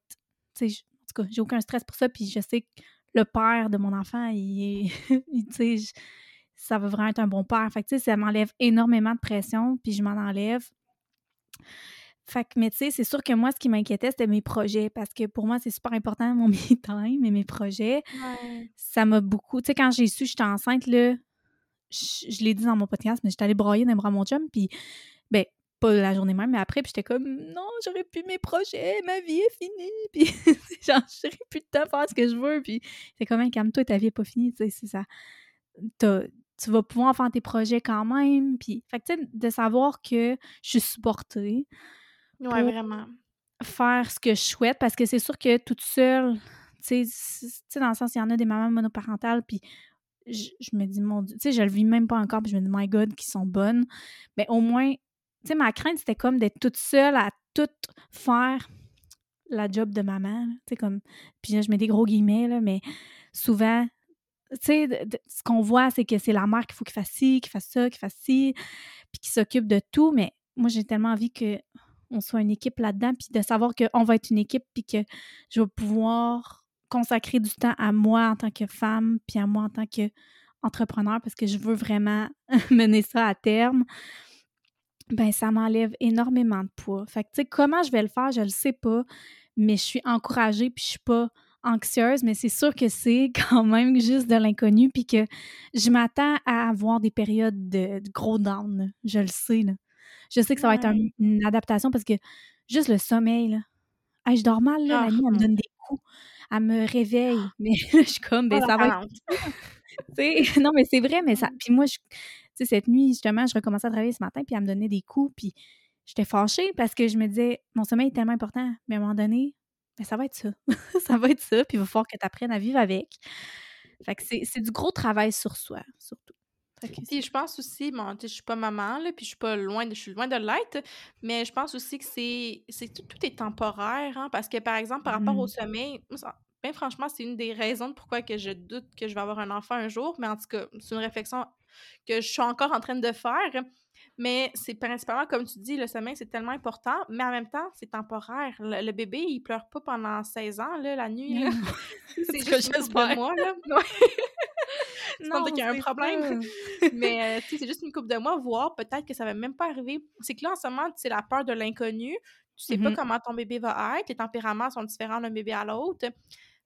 En tout cas, j'ai aucun stress pour ça, puis je sais que le père de mon enfant, il, il ça va vraiment être un bon père. Fait que, ça m'enlève énormément de pression, puis je m'en enlève. Fait que, mais tu sais, c'est sûr que moi, ce qui m'inquiétait, c'était mes projets, parce que pour moi, c'est super important, mon me-time et mes projets. Ça m'a beaucoup... Tu sais, quand j'ai su que j'étais enceinte, là, je, l'ai dit dans mon podcast, mais j'étais allée broyer dans les bras mon chum, puis, ben, pas la journée même, mais après, puis j'étais comme, non, j'aurais plus mes projets, ma vie est finie, puis genre, j'aurais plus de temps à faire ce que je veux, puis c'est comme, calme-toi, ta vie est pas finie, tu sais, c'est ça. Tu vas pouvoir faire tes projets quand même, puis, fait que, tu sais, de savoir que je suis supportée. Ouais, vraiment. Faire ce que je souhaite, parce que c'est sûr que toute seule, tu sais, dans le sens, il y en a des mamans monoparentales, puis je, me dis, mon Dieu, tu sais, je le vis même pas encore, puis je me dis, my God, qui sont bonnes. Mais au moins, tu sais, ma crainte, c'était comme d'être toute seule à tout faire la job de maman, tu sais, comme, puis là, je mets des gros guillemets, là, mais souvent, tu sais, ce qu'on voit, c'est que c'est la mère qu'il faut qu'il fasse ci, qu'il fasse ça, qu'il fasse ci, puis qu'il s'occupe de tout, mais moi, j'ai tellement envie que on soit une équipe là-dedans, puis de savoir qu'on va être une équipe, puis que je vais pouvoir consacrer du temps à moi en tant que femme, puis à moi en tant qu'entrepreneur, parce que je veux vraiment mener ça à terme, ben ça m'enlève énormément de poids. Fait que, tu sais, comment je vais le faire, je le sais pas, mais je suis encouragée, puis je suis pas anxieuse, mais c'est sûr que c'est quand même juste de l'inconnu, puis que je m'attends à avoir des périodes de, gros down, je le sais, là. Je sais que ça va être une adaptation parce que juste le sommeil, là. je dors mal, là, la nuit, elle me ah. donne des coups elle me réveille. Mais je suis comme, ben, oh, ça va être... non, mais c'est vrai, mais ça. Mmh. Puis moi, je... sais, cette nuit, justement, je recommençais à travailler ce matin, puis elle me donnait des coups, puis j'étais fâchée parce que je me disais, mon sommeil est tellement important, mais à un moment donné, ben, ça va être ça. ça va être ça, puis il va falloir que tu apprennes à vivre avec. Fait que c'est du gros travail sur soi, surtout. Puis je pense aussi, bon, je suis pas maman, là, puis je suis pas loin de, je suis loin de l'être, mais je pense aussi que c'est, c'est tout, tout est temporaire, hein, parce que par exemple, par rapport au mmh. sommeil, ben franchement, c'est une des raisons de pourquoi que je doute que je vais avoir un enfant un jour, mais en tout cas, c'est une réflexion que je suis encore en train de faire. Mais c'est principalement, comme tu dis, le sommeil, c'est tellement important, mais en même temps, c'est temporaire. Le, bébé, il pleure pas pendant 16 ans, là, la nuit. c'est juste couple de mois, là. non, qu'il y a un problème? mais, euh, c'est juste une couple de mois, voire peut-être que ça va même pas arriver. C'est que là, en ce moment, c'est la peur de l'inconnu. Tu sais pas mmh comment ton bébé va être. Les tempéraments sont différents d'un bébé à l'autre.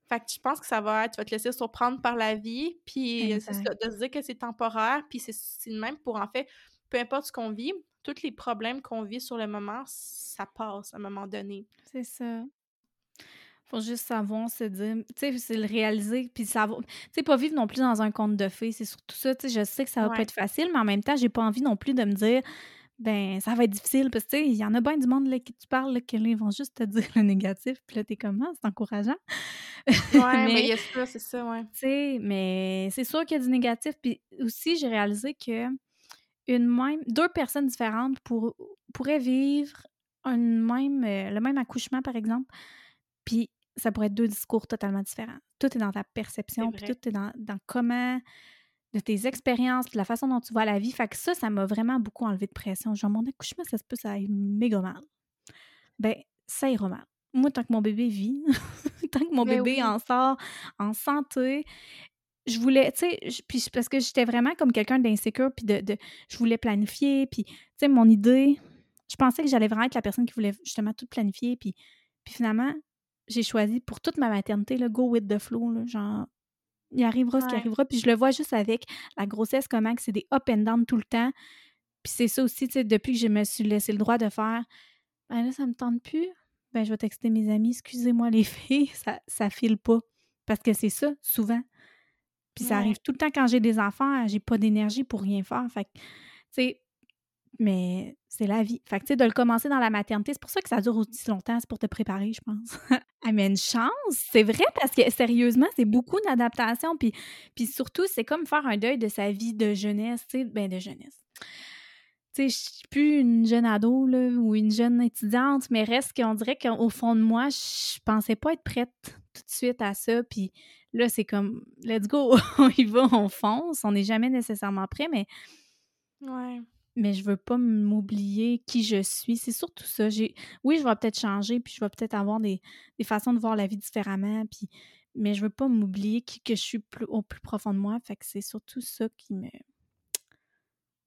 Fait que je pense que ça va être, tu vas te laisser surprendre par la vie, puis de se dire que c'est temporaire, puis c'est même pour, en fait, peu importe ce qu'on vit, tous les problèmes qu'on vit sur le moment, ça passe à un moment donné. C'est ça. Faut juste savoir se dire, tu sais, c'est le réaliser, puis savoir, tu sais, pas vivre non plus dans un conte de fées, c'est surtout ça, tu sais, je sais que ça va pas être facile, mais en même temps, j'ai pas envie non plus de me dire, ben, ça va être difficile, parce que, tu sais, il y en a bien du monde, là, qui tu parles, là, qui vont juste te dire le négatif, puis là, t'es comme, ah, c'est encourageant. Ouais, mais il y a ça, c'est ça, ouais. Tu sais, mais c'est sûr qu'il y a du négatif, puis aussi, j'ai réalisé que une même, deux personnes différentes pour, pourraient vivre une même, euh, le même accouchement, par exemple, puis ça pourrait être deux discours totalement différents. Tout est dans ta perception, puis tout est dans, comment, de tes expériences, puis la façon dont tu vois la vie. Fait que ça, ça m'a vraiment beaucoup enlevé de pression. Genre, mon accouchement, ça se peut, ça aille méga mal. Ben, ça ira mal. Moi, tant que mon bébé vit, tant que mon ben bébé en sort en santé, je voulais, tu sais, puis parce que j'étais vraiment comme quelqu'un d'insécure, puis de, je voulais planifier, puis, tu sais, mon idée, je pensais que j'allais vraiment être la personne qui voulait justement tout planifier, puis, puis finalement, j'ai choisi pour toute ma maternité, le go with the flow, là, genre, il arrivera ce qui arrivera. Puis je le vois juste avec la grossesse, comment que c'est des up and down tout le temps. Puis c'est ça aussi, tu sais, depuis que je me suis laissé le droit de faire, ben là, ça me tente plus. Ben, je vais texter mes amis, excusez-moi les filles, ça, ça file pas. Parce que c'est ça, souvent. Puis ça arrive tout le temps quand j'ai des enfants, j'ai pas d'énergie pour rien faire. Fait que, tu sais, mais c'est la vie. Fait que, tu sais, de le commencer dans la maternité, c'est pour ça que ça dure aussi longtemps, c'est pour te préparer, je pense. ah, mais une chance, c'est vrai, parce que sérieusement, c'est beaucoup d'adaptation. Puis, puis surtout, c'est comme faire un deuil de sa vie de jeunesse, tu sais, ben de jeunesse. Je suis plus une jeune ado, là, ou une jeune étudiante, mais reste qu'on dirait qu'au fond de moi, je pensais pas être prête tout de suite à ça. Puis là, c'est comme, let's go, on y va, on fonce. On n'est jamais nécessairement prêt, mais. Ouais mais je veux pas m'oublier qui je suis. C'est surtout ça. J'ai, oui, je vais peut-être changer, puis je vais peut-être avoir des, façons de voir la vie différemment, puis, mais je veux pas m'oublier qui que je suis plus, au plus profond de moi. Fait que c'est surtout ça qui me.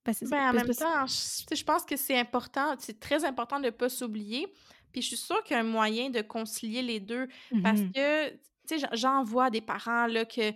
Ben, ben en même temps, je, pense que c'est important, c'est très important de ne pas s'oublier. Puis je suis sûre qu'il y a un moyen de concilier les deux. Parce mmh que, tu sais, j'en vois des parents là, que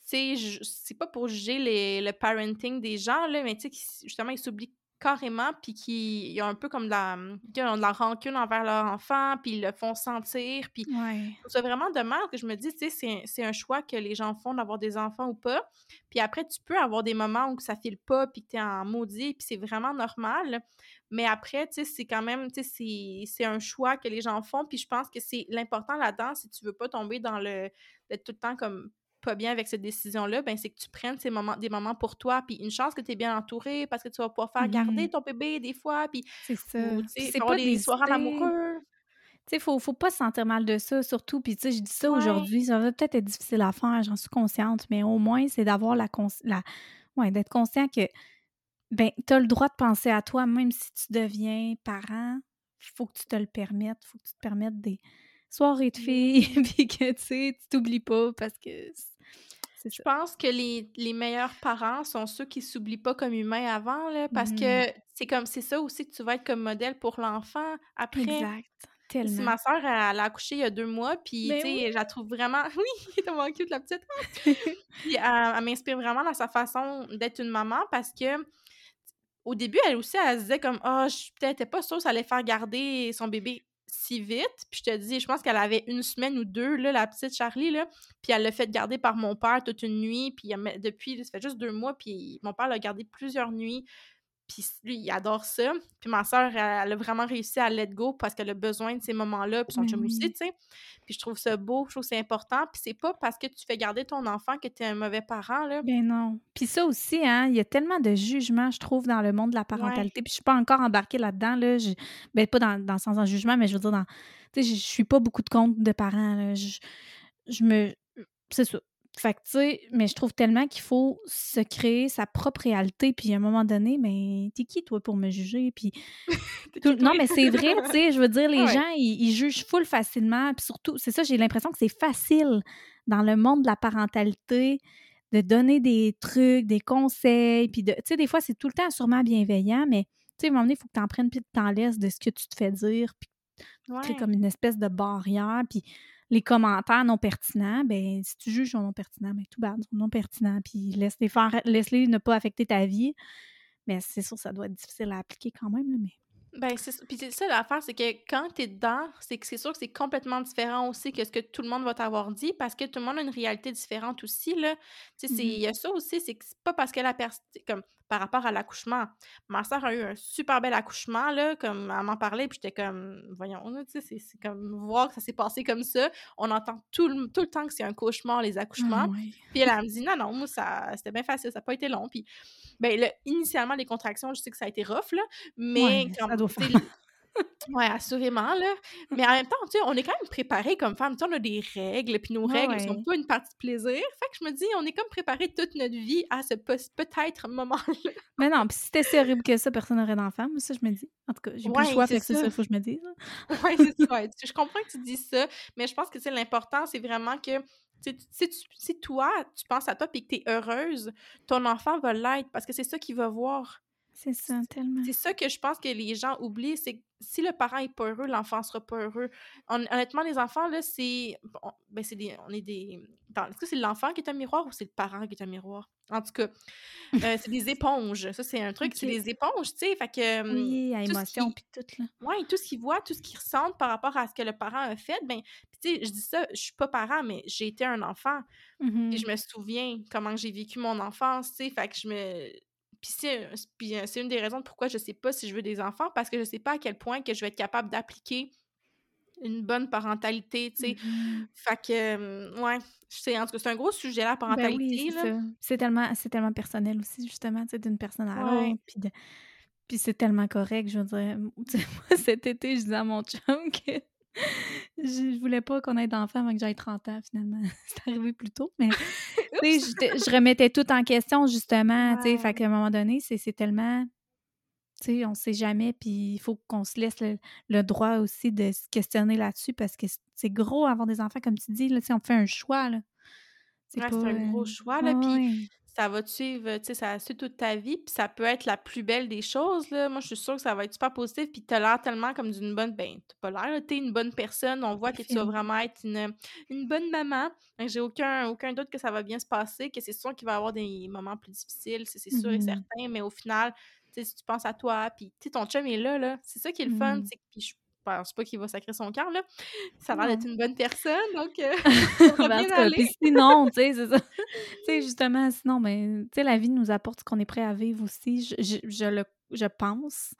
c'est pas pour juger le parenting des gens, là, mais tu sais, justement, ils s'oublient carrément, puis qui ont un peu comme de la, qui ont de la rancune envers leur enfant, puis ils le font sentir, puis Ouais. c'est vraiment dommage que je me dis, tu sais, c'est- un choix que les gens font d'avoir des enfants ou pas, puis après, tu peux avoir des moments où ça file pas, puis que t'es en maudit, puis c'est vraiment normal, mais après, tu sais, c'est quand même, tu sais, c'est- c'est un choix que les gens font, puis je pense que c'est l'important là-dedans, si tu veux pas tomber dans le, d'être tout le temps comme pas bien avec cette décision-là, ben c'est que tu prennes ces moments, des moments pour toi, puis une chance que tu es bien entouré parce que tu vas pouvoir faire garder Mhm. ton bébé des fois, puis C'est ça. c'est pas des soirées amoureux. Tu sais, faut, faut pas se sentir mal de ça, surtout. Puis, tu sais, je dis ça Ouais. aujourd'hui, ça va peut-être être difficile à faire, j'en suis consciente, mais au moins, c'est d'avoir la, la ouais, d'être conscient que, ben, t'as le droit de penser à toi, même si tu deviens parent, faut que tu te le permettes, faut que tu te permettes des soirées de filles, puis que, tu sais, tu t'oublies pas, parce que Je ça. pense que les, les meilleurs parents sont ceux qui s'oublient pas comme humains avant, là, parce Mhm. que c'est comme c'est ça aussi que tu vas être comme modèle pour l'enfant après. Exact. Si Tellement. ma soeur, elle, elle a accouché il y a deux mois, puis, Ben tu sais, oui. je la trouve vraiment... Oui, elle est tellement cute, la petite. Puis elle, elle m'inspire vraiment dans sa façon d'être une maman, parce que au début, elle aussi, elle se disait comme « Ah, je peut-être pas sûre que ça allait faire garder son bébé si vite. » Puis je te dis, je pense qu'elle avait une semaine ou deux, là, la petite Charlie. Puis elle l'a fait garder par mon père toute une nuit. Puis depuis, ça fait juste deux mois, puis mon père l'a gardé plusieurs nuits. Puis lui, il adore ça. Puis ma soeur, elle, elle a vraiment réussi à let go parce qu'elle a besoin de ces moments-là. Puis son chum aussi, oui. tu sais. Puis je trouve ça beau, je trouve que c'est important. Puis c'est pas parce que tu fais garder ton enfant que t'es un mauvais parent, là. Ben non. Puis ça aussi, hein, il y a tellement de jugements, je trouve, dans le monde de la parentalité. Puis je suis pas encore embarquée là-dedans, là. Je- ben pas dans, dans le sens d'un jugement, mais je veux dire, dans, tu sais, je suis pas beaucoup de comptes de parents, là. Je, je me... C'est ça. Fait que, tu sais, mais je trouve tellement qu'il faut se créer sa propre réalité. Puis à un moment donné, mais t'es qui, toi, pour me juger? Puis tout- non, mais c'est vrai, tu sais, je veux dire, les Ouais. gens, ils, ils jugent full facilement. Puis surtout, c'est ça, j'ai l'impression que c'est facile dans le monde de la parentalité de donner des trucs, des conseils. Puis, de- tu sais, des fois, c'est tout le temps sûrement bienveillant, mais, tu sais, à un moment donné, il faut que tu en prennes puis t'en laisses de ce que tu te fais dire. Puis, tu crées Ouais. comme une espèce de barrière. Puis, les commentaires non pertinents, ben si tu juges sont non pertinents, ben tout bad, ils sont non pertinents. Puis, laisse-les faire, laisse-les ne pas affecter ta vie. Mais c'est sûr, ça doit être difficile à appliquer quand même, là, mais... Ben, c'est ça. Puis c'est ça l'affaire, c'est que quand t'es dedans, c'est que c'est sûr que c'est complètement différent aussi que ce que tout le monde va t'avoir dit parce que tout le monde a une réalité différente aussi, là. Tu sais, c'est- il y a ça aussi, c'est que c'est pas parce que la personne, comme par rapport à l'accouchement. Ma soeur a eu un super bel accouchement, là, comme elle m'en parlait, puis j'étais comme, voyons, tu sais, c'est- c'est comme voir que ça s'est passé comme ça. On entend tout le, tout le temps que c'est un cauchemar, les Ah accouchements. Puis elle, elle me dit, non, non, moi, ça, c'était bien facile, ça n'a pas été long. Puis, ben, là, initialement, les contractions, je sais que ça a été rough, là, mais Ouais, quand ça doit faire. Ouais, assurément, là. Mais en même temps, tu sais, on est quand même préparés comme femmes. Tu sais, on a des règles, puis nos Ouais, règles sont ouais. pas une partie de plaisir. Fait que je me dis, on est comme préparés toute notre vie à ce peut-être moment-là. Mais non, puis si c'était si horrible que ça, personne n'aurait d'enfant. Moi, ça, je me dis. En tout cas, j'ai plus le choix, c'est fait que c'est ça qu'il faut que je me dise. Ouais, c'est ça. ouais. Je comprends que tu dis ça, mais je pense que, sais, l'important, c'est vraiment que, si, tu- si toi, tu penses à toi puis que tu es heureuse, ton enfant va l'être parce que c'est ça qu'il va voir. C'est ça, tellement. C'est ça que je pense que les gens oublient, c'est que si le parent est pas heureux, l'enfant sera pas heureux. Hon- honnêtement, les enfants, là, c'est... bon, ben, c'est des... On est des... Est-ce que c'est l'enfant qui est un miroir ou c'est le parent qui est un miroir? En tout cas, euh, c'est des éponges. Ça, c'est un truc, c'est des éponges, tu sais. Fait que... hum, Oui, à tout ce émotion, qui... puis tout, là. Ouais, tout ce qu'ils voient, tout ce qu'ils ressentent par rapport à ce que le parent a fait, ben... tu sais, je dis ça, je suis pas parent, mais j'ai été un enfant. Puis Mhm. je me souviens comment j'ai vécu mon enfance, tu sais, fait que je me... Puis c'est puis, euh, c'est une des raisons pourquoi je sais pas si je veux des enfants, parce que je sais pas à quel point que je vais être capable d'appliquer une bonne parentalité, tu sais. Mhm. Fait que, euh, ouais, c'est en tout cas, c'est un gros sujet, la Ben oui, parentalité, c'est là. ça. C'est tellement, c'est tellement personnel aussi, justement, tu sais, d'une personne à Ouais. l'autre. Puis, de- puis c'est tellement correct, je veux dire. Moi, cet été, je disais à mon chum que je, je voulais pas qu'on ait d'enfants avant que j'aille 30 ans, finalement. c'est arrivé plus tôt, mais j'étais- je remettais tout en question, justement, tu sais. Fait Ouais. qu'à un moment donné, c'est tellement... Tu sais, on sait jamais, puis il faut qu'on se laisse le, le droit aussi de se questionner là-dessus parce que c'est- gros avoir des enfants, comme tu dis, là, on fait un choix, là. C'est Ouais, pas... un euh, gros choix, ouais, là, puis ouais. Ça va te suivre, tu sais, ça suit toute ta vie, puis ça peut être la plus belle des choses, là. Moi, je suis sûre que ça va être super positif, puis t'as l'air tellement comme d'une bonne... Ben, t'as pas l'air, t'es une bonne personne, on voit que tu vas vraiment être une, une bonne maman. J'ai aucun, aucun doute que ça va bien se passer, que c'est sûr qu'il va y avoir des moments plus difficiles, c'est c'est sûr et Mhm. certain, mais au final, tu sais, si tu penses à toi, puis tu sais, ton chum est là, là. C'est ça qui est le fun, Mmh. tu sais, puis je pense pas qu'il va sacrer son camp, là. Ça a l'air d'être une bonne personne, donc ça Ben, bien sinon, tu sais, c'est ça. Tu sais, justement, sinon, ben, tu sais, la vie nous apporte ce qu'on est prêt à vivre aussi. Je je je le je pense.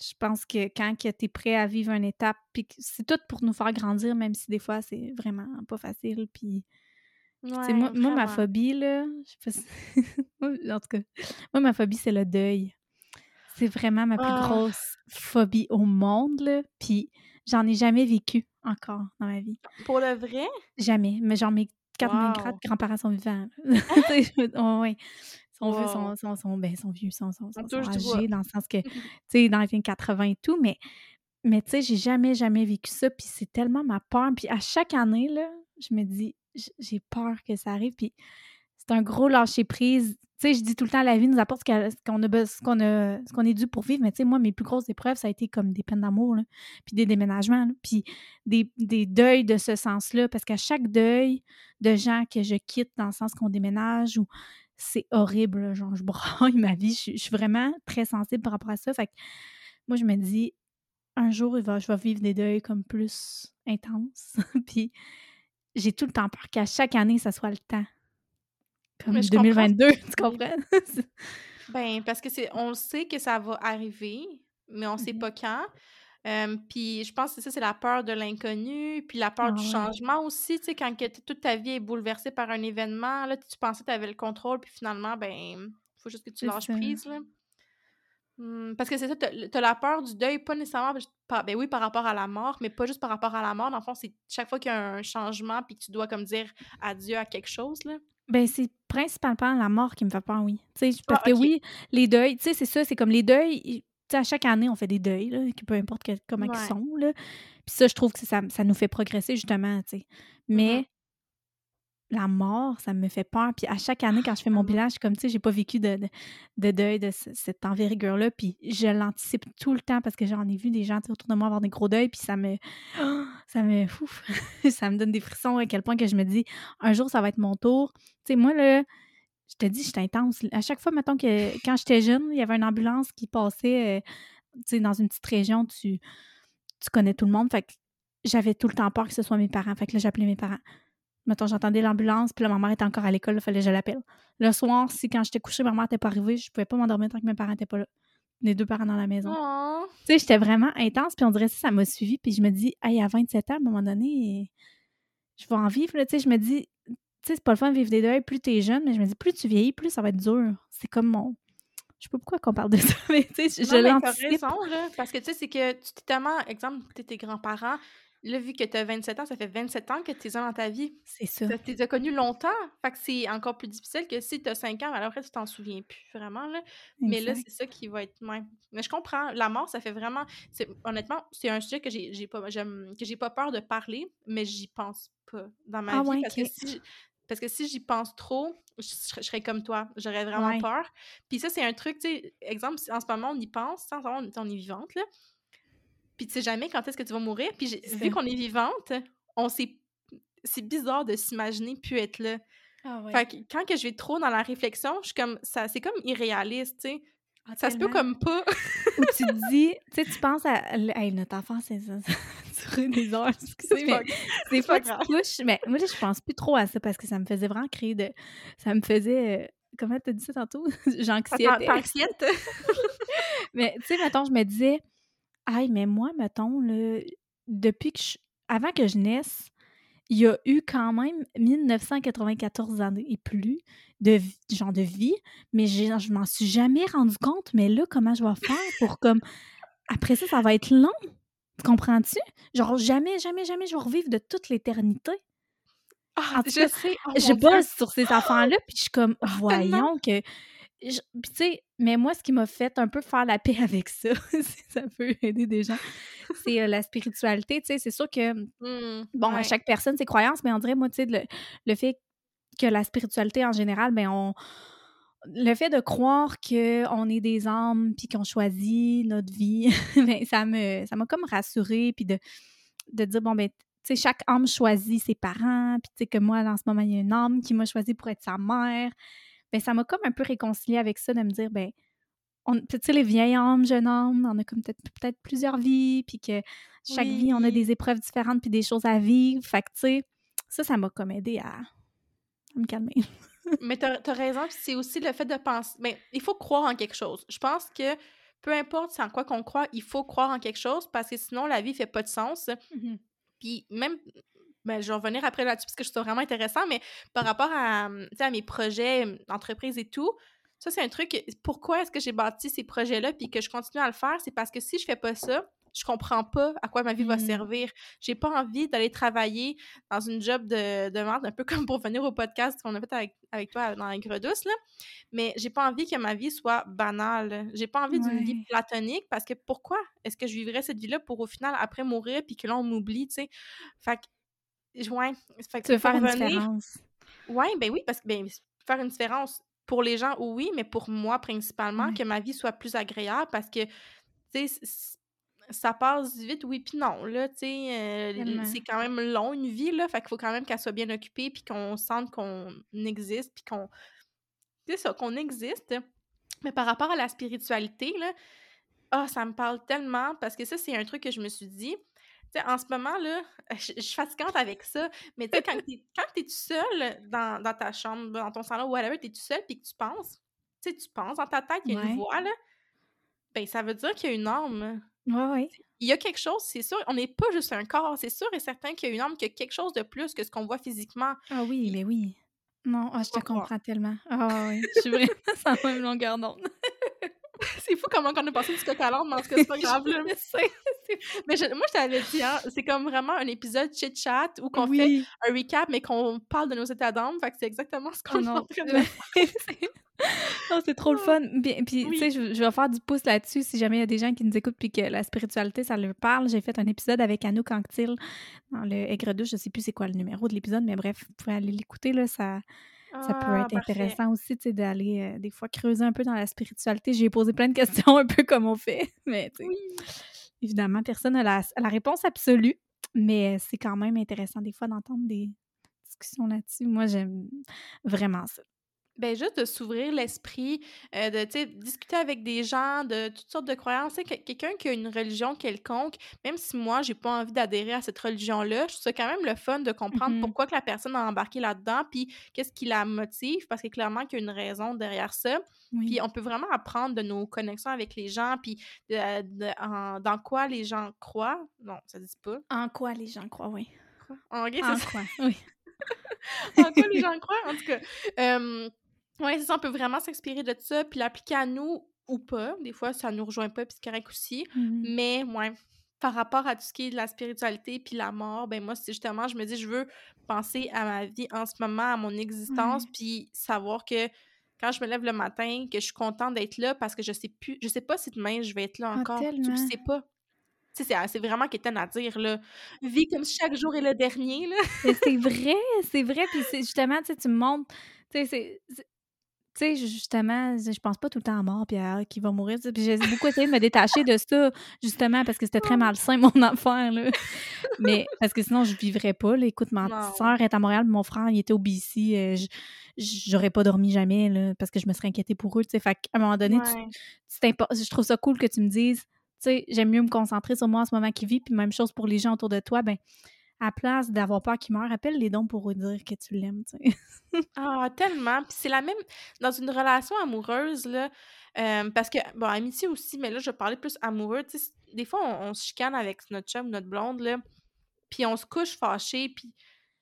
Je pense que quand tu es prêt à vivre une étape, puis c'est tout pour nous faire grandir, même si des fois c'est vraiment pas facile, puis Ouais, moi moi, ma phobie, là, je sais pas si moi, en tout cas, moi, ma phobie, c'est le deuil. C'est vraiment ma plus Ah! grosse phobie au monde, là, puis j'en ai jamais vécu encore dans ma vie. Pour le vrai? Jamais, mais genre mes 4 mes grands Wow! grands-parents sont vivants. Ils sont vieux, Wow! ben, vieux, sont sont On sont sont touche du bois. âgés dans le sens que, tu sais, dans les années 80 et tout, mais mais tu sais, j'ai jamais, jamais vécu ça, puis c'est tellement ma peur, puis à chaque année, là, je me dis: «J j'ai peur que ça arrive», puis un gros lâcher prise. Tu sais, je dis tout le temps: «La vie nous apporte ce qu'on a ce ce qu'on est dû pour vivre», mais tu sais, moi, mes plus grosses épreuves, ça a été comme des peines d'amour, puis des déménagements, puis des deuils de ce sens-là, parce qu'à chaque deuil de gens que je quitte dans le sens qu'on déménage ou c'est horrible, genre je braille ma vie. Je suis vraiment très sensible par rapport à ça, fait que moi, je me dis: «Un jour, je vais vivre des deuils comme plus intenses», puis j'ai tout le temps peur qu'à chaque année, ça soit le temps. Comme Mais je comprends ce 2022, que tu comprends? Ben, parce que c'est on sait que ça va arriver, mais on sait mh. pas quand. Puis je pense que c'est ça, c'est la peur de l'inconnu, puis la peur Ah du ouais. changement aussi, tu sais, quand que toute ta vie est bouleversée par un événement, là, tu pensais que tu avais le contrôle, puis finalement, ben, faut juste que tu lâches ça. prise, là. Mmh, parce que c'est ça, tu as l tu as la peur du deuil, pas nécessairement j pa ben oui, par rapport à la mort, mais pas juste par rapport à la mort. Dans le fond, c'est chaque fois qu'il y a un changement, puis que tu dois comme dire adieu à quelque chose, là. Ben, c'est principalement la mort qui me fait peur, oui. Parce Ah, que oui, les deuils, tu sais, c'est ça, c'est comme les deuils, i tu sais, à chaque année, on fait des deuils, là, peu importe que comment Ouais. sont, là. Puis ça, je trouve que ça ça nous fait progresser justement, tu sais. Mmh mh. La mort, ça me fait peur, puis à chaque année, quand je fais mon mort. bilan, je suis comme, tu sais, j'ai pas vécu de de de deuil de ce cette envergure-là, puis je l'anticipe tout le temps parce que j'en ai vu des gens, autour de moi avoir des gros deuils, puis ça me ça me ouf, ça me donne des frissons à quel point que je me dis: «Un jour, ça va être mon tour». Tu sais, moi, là, je te dis, j'étais intense. À chaque fois, mettons que quand j'étais jeune, il y avait une ambulance qui passait, heu, tu sais, dans une petite région, tu tu connais tout le monde, fait que j'avais tout le temps peur que ce soit mes parents, fait que là, j'appelais mes parents. Mettons, j'entendais l'ambulance, puis là, ma mère était encore à l'école, il fallait que je l'appelle. Le soir, si quand j'étais couchée, ma mère était pas arrivée, je pouvais pas m'endormir tant que mes parents étaient pas là. Les 2 parents dans la maison. Tu sais, j'étais vraiment intense, puis on dirait ça, ça m'a suivie, puis je me dis: «Hey, à 27 ans, à un moment donné, je vais en vivre», tu sais, je me dis, tu sais, c'est pas le fun de vivre des deuils plus tu es jeune, mais je me dis: «Plus tu vieillis, plus ça va être dur». C'est comme mon je sais pas pourquoi qu'on parle de ça, mais tu sais, je l'anticipe. raison, là, parce que, tu sais, c'est que tu t'es tellement exemple, tes grands-parents, là, vu que tu as 27 ans, ça fait 27 ans que tu as dans ta vie. C'est ça. Tu les as connus longtemps, fait que c'est encore plus difficile que si tu as 5 ans, ben, après, tu t'en souviens plus vraiment, là. Mais là, c'est ça qui va être ouais. Mais je comprends, la mort, ça fait vraiment honnêtement, c'est un sujet que j'ai pas que pas peur de parler, mais j'y pense pas dans ma Ah vie ouais, parce que si j parce que si j'y pense trop, je serais je serais comme toi, j'aurais vraiment Ouais. peur. Puis ça, c'est un truc, tu sais, exemple, en ce moment on y pense, en ce moment, on on est vivante, là, puis tu sais jamais quand est-ce que tu vas mourir, puis vu qu'on est vivante, on s'est c'est bizarre de s'imaginer plus être là. Ah ouais. Fait que quand que je vais trop dans la réflexion, je suis comme ça c'est comme irréaliste, tu sais. Ah, Ça se peut comme pas. Ou tu te dis, tu sais, tu penses à hey, notre enfance, c'est ça ça durer des heures, excusez, C'est pas mais des fois, tu mais moi, là, je pense plus trop à ça parce que ça me faisait vraiment créer de ça me faisait, heu, comment tu as dit ça tantôt? J'anxiétais. t'anxiète? Mais tu sais, mettons, je me disais: «Hey, mais moi, mettons, là, depuis que je avant que je naisse, il y a eu quand même 1994 années et plus de genre de vie, mais je m'en suis jamais rendu compte, mais là, comment je vais faire pour comme après ça, ça va être long». Tu comprends-tu? Genre jamais, jamais, jamais je vais revivre de toute l'éternité. Ah, En tout je cas, sais, oh je Dieu! bosse sur ces affaires-là, puis je suis comme: tellement! «Voyons que» je sais, mais moi, ce qui m'a fait un peu faire la paix avec ça, si ça peut aider des gens, c'est, heu, la spiritualité, tu sais. C'est sûr que, Mmh, bon, à chaque personne ses croyances, mais on dirait, moi, tu sais, le le fait que la spiritualité en général, ben, on le fait de croire qu'on est des âmes puis qu'on choisit notre vie, ben, ça me ça m'a comme rassurée puis de de dire: «Bon, ben, tu sais, chaque âme choisit ses parents», puis tu sais, que moi, en ce moment, il y a une âme qui m'a choisie pour être sa mère. Ben, ça m'a comme un peu réconciliée avec ça de me dire: «Ben, on, tu sais, les vieilles âmes, jeunes âmes, on a comme peut-être peut plusieurs vies, puis que chaque vie, on a des épreuves différentes, puis des choses à vivre. Fait que, tu sais, ça, ça m'a comme aidé à, me calmer. mais t'as as raison, c'est aussi le fait de penser. Mais il faut croire en quelque chose. Je pense que peu importe en quoi qu'on croit, il faut croire en quelque chose parce que sinon la vie fait pas de sens. Mmh puis même, ben, je vais revenir après là-dessus parce que je trouve vraiment intéressant, mais par rapport à, à mes projets d'entreprise et tout, ça, c'est un truc. Pourquoi est-ce que j'ai bâti ces projets-là puis que je continue à le faire? C'est parce que si je fais pas ça, je comprends pas à quoi ma vie va mmh. servir. J'ai pas envie d'aller travailler dans une job de, de merde, un peu comme pour venir au podcast qu'on a fait avec, avec toi dans la douce, là. Mais j'ai pas envie que ma vie soit banale. J'ai pas envie d'une vie platonique parce que pourquoi est-ce que je vivrais cette vie-là pour au final après mourir puis que là on m'oublie, tu sais? Fait que, ouais. Fait que tu veux faire une différence? Ouais, ben oui, parce que ben, faire une différence pour les gens, oui, mais pour moi principalement, que ma vie soit plus agréable parce que, tu sais, ça passe vite, oui, puis non, là, tu sais, euh, c'est quand même long, une vie, là, fait qu'il faut quand même qu'elle soit bien occupée, puis qu'on sente qu'on existe, puis qu'on... C'est ça, qu'on existe. Mais par rapport à la spiritualité, là, ah, ça me parle tellement, parce que ça, c'est un truc que je me suis dit, tu sais, en ce moment, là, je, suis fatigante avec ça, mais tu sais, quand tu es, tout seul dans, dans, ta chambre, dans ton salon, whatever, tu es tout seul, puis que tu penses, tu sais, tu penses dans ta tête, il y a une voix, là, ben ça veut dire qu'il y a une âme. Ouais, ouais. Il y a quelque chose, c'est sûr, on n'est pas juste un corps, c'est sûr et certain qu'il y a une âme, qu'il y a quelque chose de plus que ce qu'on voit physiquement. Ah oui, mais oui. Non, ah, je te comprends tellement. Ah oui, je suis vraiment sans même longueur d'onde. c'est fou comment on a passé du coq à l'âme, mais c'est pas grave. Là. mais moi, je t'avais dit, hein, c'est comme vraiment un épisode chit-chat où qu'on fait un recap, mais qu'on parle de nos états d'âme. Fait que c'est exactement ce qu'on oh a en train de oh, c'est trop le fun. Puis, tu sais, je, vais faire du pouce là-dessus si jamais il y a des gens qui nous écoutent puis que la spiritualité, ça leur parle. J'ai fait un épisode avec Anouk Anctil dans le Aigre douche. Je sais plus c'est quoi le numéro de l'épisode, mais bref, vous pouvez aller l'écouter, là. Ça, ça peut ah, être intéressant aussi, tu sais, d'aller euh, des fois creuser un peu dans la spiritualité. J'ai posé plein de questions un peu comme on fait, mais évidemment, personne n'a la, la, réponse absolue, mais c'est quand même intéressant des fois d'entendre des discussions là-dessus. Moi, j'aime vraiment ça. Ben, juste de s'ouvrir l'esprit, euh, de, discuter avec des gens de toutes sortes de croyances. Quelqu'un qui a une religion quelconque, même si moi, j'ai pas envie d'adhérer à cette religion-là, je trouve ça quand même le fun de comprendre mmh pourquoi que la personne a embarqué là-dedans, puis qu'est-ce qui la motive, parce que clairement qu'il y a une raison derrière ça. Puis on peut vraiment apprendre de nos connexions avec les gens, puis dans quoi les gens croient. Non, ça dit pas. En quoi les gens croient, oui. En, quoi, oui. en quoi les gens croient, en tout cas. Oui, c'est ça, on peut vraiment s'inspirer de ça, puis l'appliquer à nous ou pas. Des fois, ça nous rejoint pas, puis c'est correct aussi. Mmh Mais, ouais, par rapport à tout ce qui est de la spiritualité puis la mort, ben moi, c'est justement, je me dis, je veux penser à ma vie en ce moment, à mon existence, puis savoir que quand je me lève le matin, que je suis contente d'être là parce que je sais plus, je sais pas si demain je vais être là ah, encore. tu sais pas. C'est vraiment qu'étonne à dire, là. Vis comme si chaque jour est le dernier, là. c'est vrai, c'est vrai. Puis justement, tu sais, tu me montres, tu sais, tu sais, justement, je pense pas tout le temps à mort puis à qui va mourir. Puis j'ai beaucoup essayé de me détacher de ça, justement, parce que c'était très malsain, mon affaire, là. Mais parce que sinon, je vivrais pas. Là. Écoute, ma soeur est à Montréal, mon frère, il était au BC. Euh, j'aurais pas dormi jamais, là, parce que je me serais inquiétée pour eux, tu sais. Fait qu'à un moment donné, je trouve ça cool que tu me dises, tu sais, j'aime mieux me concentrer sur moi en ce moment qui vit, puis même chose pour les gens autour de toi, ben à place d'avoir peur qu'il meure, appelle les dons pour dire que tu l'aimes, tu ah, tellement. Puis c'est la même dans une relation amoureuse, là, euh, parce que, bon, amitié aussi, mais là, je parlais plus amoureux, tu sais, des fois, on, se chicane avec notre chum, notre blonde, là, puis on se couche fâché, puis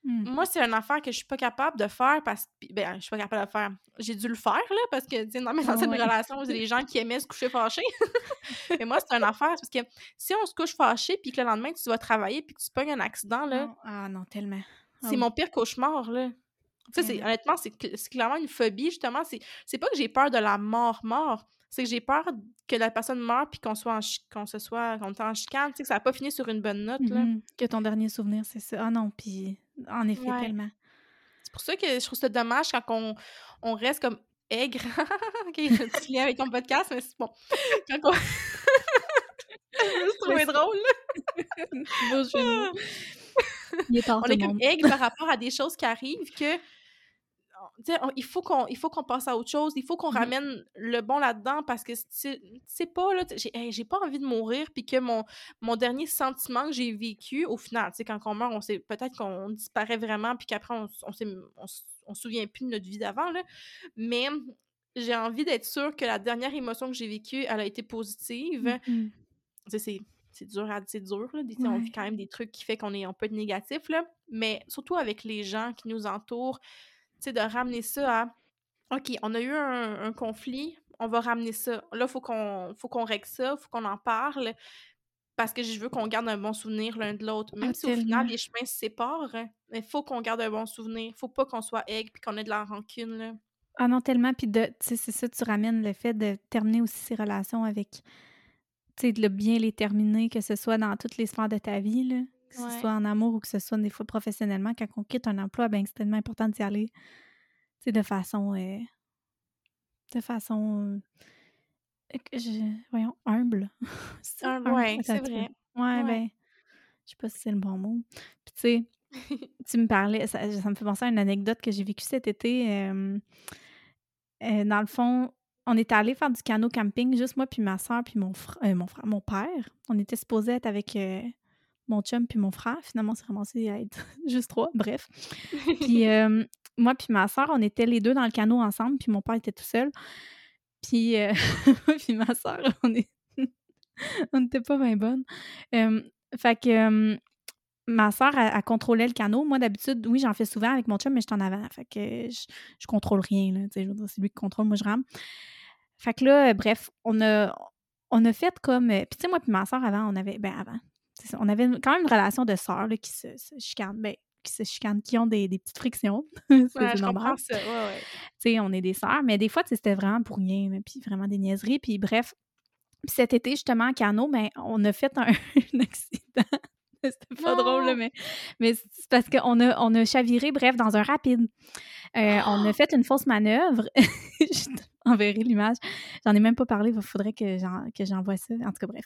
Mmh. Moi, c'est une affaire que je suis pas capable de faire parce que. Ben, je suis pas capable de faire. J'ai dû le faire, là, parce que, tu sais, dans mes anciennes relations, il y a des gens qui aimaient se coucher fâchés. Mais moi, c'est une affaire parce que si on se couche fâché puis que le lendemain, tu vas travailler puis que tu pognes un accident, là. Ah non, tellement. c'est mon pire cauchemar, là. Tu sais, honnêtement, c'est clairement une phobie, justement. C'est pas que j'ai peur de la mort-mort c'est que j'ai peur que la personne meure puis qu'on soit qu'on se soit qu'on en chicane, tu sais que ça n'a pas fini sur une bonne note là. Mmh que ton dernier souvenir c'est ça. Ah non, puis en effet tellement. C'est pour ça que je trouve ça dommage quand on, on reste comme aigre. OK, tu lien avec ton podcast mais c'est bon. Quand on Je drôle. Il est on est comme aigre par rapport à des choses qui arrivent que il faut qu'on il faut qu'on passe à autre chose, il faut qu'on Mmh ramène le bon là-dedans parce que c'est pas là, j'ai pas envie de mourir puis que mon, mon dernier sentiment que j'ai vécu au final, tu quand on meurt, on sait peut-être qu'on disparaît vraiment puis qu'après on, on, on, se souvient plus de notre vie d'avant là, mais j'ai envie d'être sûre que la dernière émotion que j'ai vécue, elle a été positive. Mmh c'est c'est dur à c'est dur là, on vit quand même des trucs qui fait qu'on est un peu négatif là, mais surtout avec les gens qui nous entourent sais, de ramener ça à OK, on a eu un, conflit, on va ramener ça. Là, il faut qu'on faut qu'on règle ça, faut qu'on en parle parce que je veux qu'on garde un bon souvenir l'un de l'autre. Même si au final les chemins se séparent, il faut qu'on garde un bon souvenir. Faut pas qu'on soit aigle puis qu'on ait de la rancune. Là. Ah non, tellement. Puis de, c'est ça, tu ramènes le fait de terminer aussi ces relations avec, tu sais, de bien les terminer, que ce soit dans toutes les sphères de ta vie, là que ce soit en amour ou que ce soit des fois professionnellement, quand on quitte un emploi, ben, c'est tellement important d'y aller de façon. Euh, de façon. Euh, voyons, humble. humble, ouais, c'est vrai. Ouais, ben, je sais pas si c'est le bon mot. Puis, tu sais, tu me parlais, ça, me fait penser à une anecdote que j'ai vécue cet été. Euh, dans le fond, on était allé faire du canot camping, juste moi puis ma soeur puis mon, frère, mon frère, mon père. On était supposé être avec mon chum puis mon frère. Finalement, c'est ramassé à être juste trois, bref. Puis moi puis ma soeur, on était les deux dans le canot ensemble, puis mon père était tout seul. Puis, euh, puis ma soeur, on est... n'était pas bien bonne. fait que ma soeur, elle, contrôlait le canot. Moi, d'habitude, oui, j'en fais souvent avec mon chum, mais je en avant. Fait que je, je contrôle rien, là. C'est lui qui contrôle, moi, je rame. Fait que là, bref, on a, on a fait comme... Puis tu sais, moi puis ma soeur, avant, on avait... Ben, avant, on avait quand même une relation de sœurs qui se, chicanent, ben, qui se chicanent, qui ont des, petites frictions. c'est normal. Ça. on est des sœurs, mais des fois, c'était vraiment pour rien, puis vraiment des niaiseries. Puis bref, cet été, justement, en canot, ben, on a fait un, accident. C'était pas drôle, mais, mais c'est parce qu'on a, on a chaviré, bref, dans un rapide. Euh, on a fait une fausse manœuvre. je t'enverrai l'image. J'en ai même pas parlé, il faudrait que j'envoie ça. En tout cas, bref.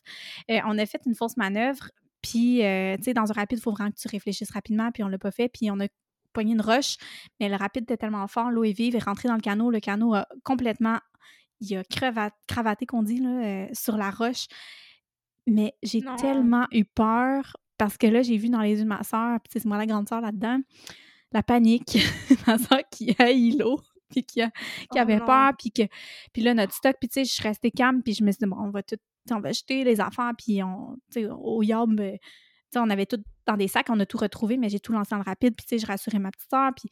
Euh, on a fait une fausse manœuvre puis, euh, tu sais, dans un rapide, il faut vraiment que tu réfléchisses rapidement, puis on l'a pas fait, puis on a pogné une roche, mais le rapide était tellement fort, l'eau est vive, est rentrée dans le canot, le canot a complètement, il a cravaté, qu'on dit, là, euh, sur la roche. Mais j'ai tellement eu peur, parce que là, j'ai vu dans les yeux de ma soeur, puis c'est moi la grande soeur là-dedans, la panique, ma soeur qui haït l'eau puis qui, qui avait oh peur, puis que puis là, notre stock, puis tu sais, je suis restée calme, puis je me suis dit, bon, on va tout on va jeter les affaires, puis on, au yob, euh, on avait tout dans des sacs, on a tout retrouvé, mais j'ai tout lancé dans le rapide, puis je rassurais ma petite soeur, puis...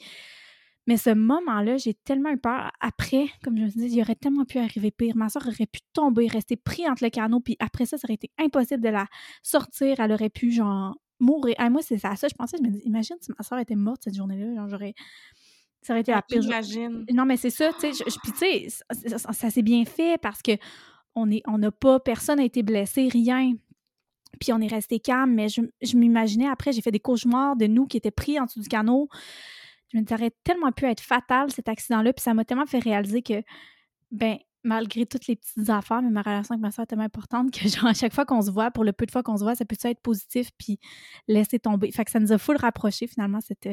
Mais ce moment-là, j'ai tellement eu peur. Après, comme je me dis, il aurait tellement pu arriver pire. Ma soeur aurait pu tomber, rester pris entre le canot, puis après ça, ça aurait été impossible de la sortir. Elle aurait pu, genre, mourir. moi, c'est ça, ça, je pensais, je me dis, imagine si ma soeur était morte cette journée-là, genre, j'aurais... Ça aurait été la pire. J'imagine. Non, mais c'est ça, tu sais. Puis, tu sais, ça s'est bien fait parce que on n'a pas, personne n'a été blessé, rien. Puis on est resté calme, mais je, m'imaginais après, j'ai fait des cauchemars de nous qui étaient pris en dessous du canot. Je me disais, tellement pu être fatal cet accident-là, puis ça m'a tellement fait réaliser que, ben, malgré toutes les petites affaires, mais ma relation avec ma soeur est tellement importante que, genre, à chaque fois qu'on se voit, pour le peu de fois qu'on se voit, ça peut être positif, puis laisser tomber? Fait que ça nous a full rapproché, finalement, cet,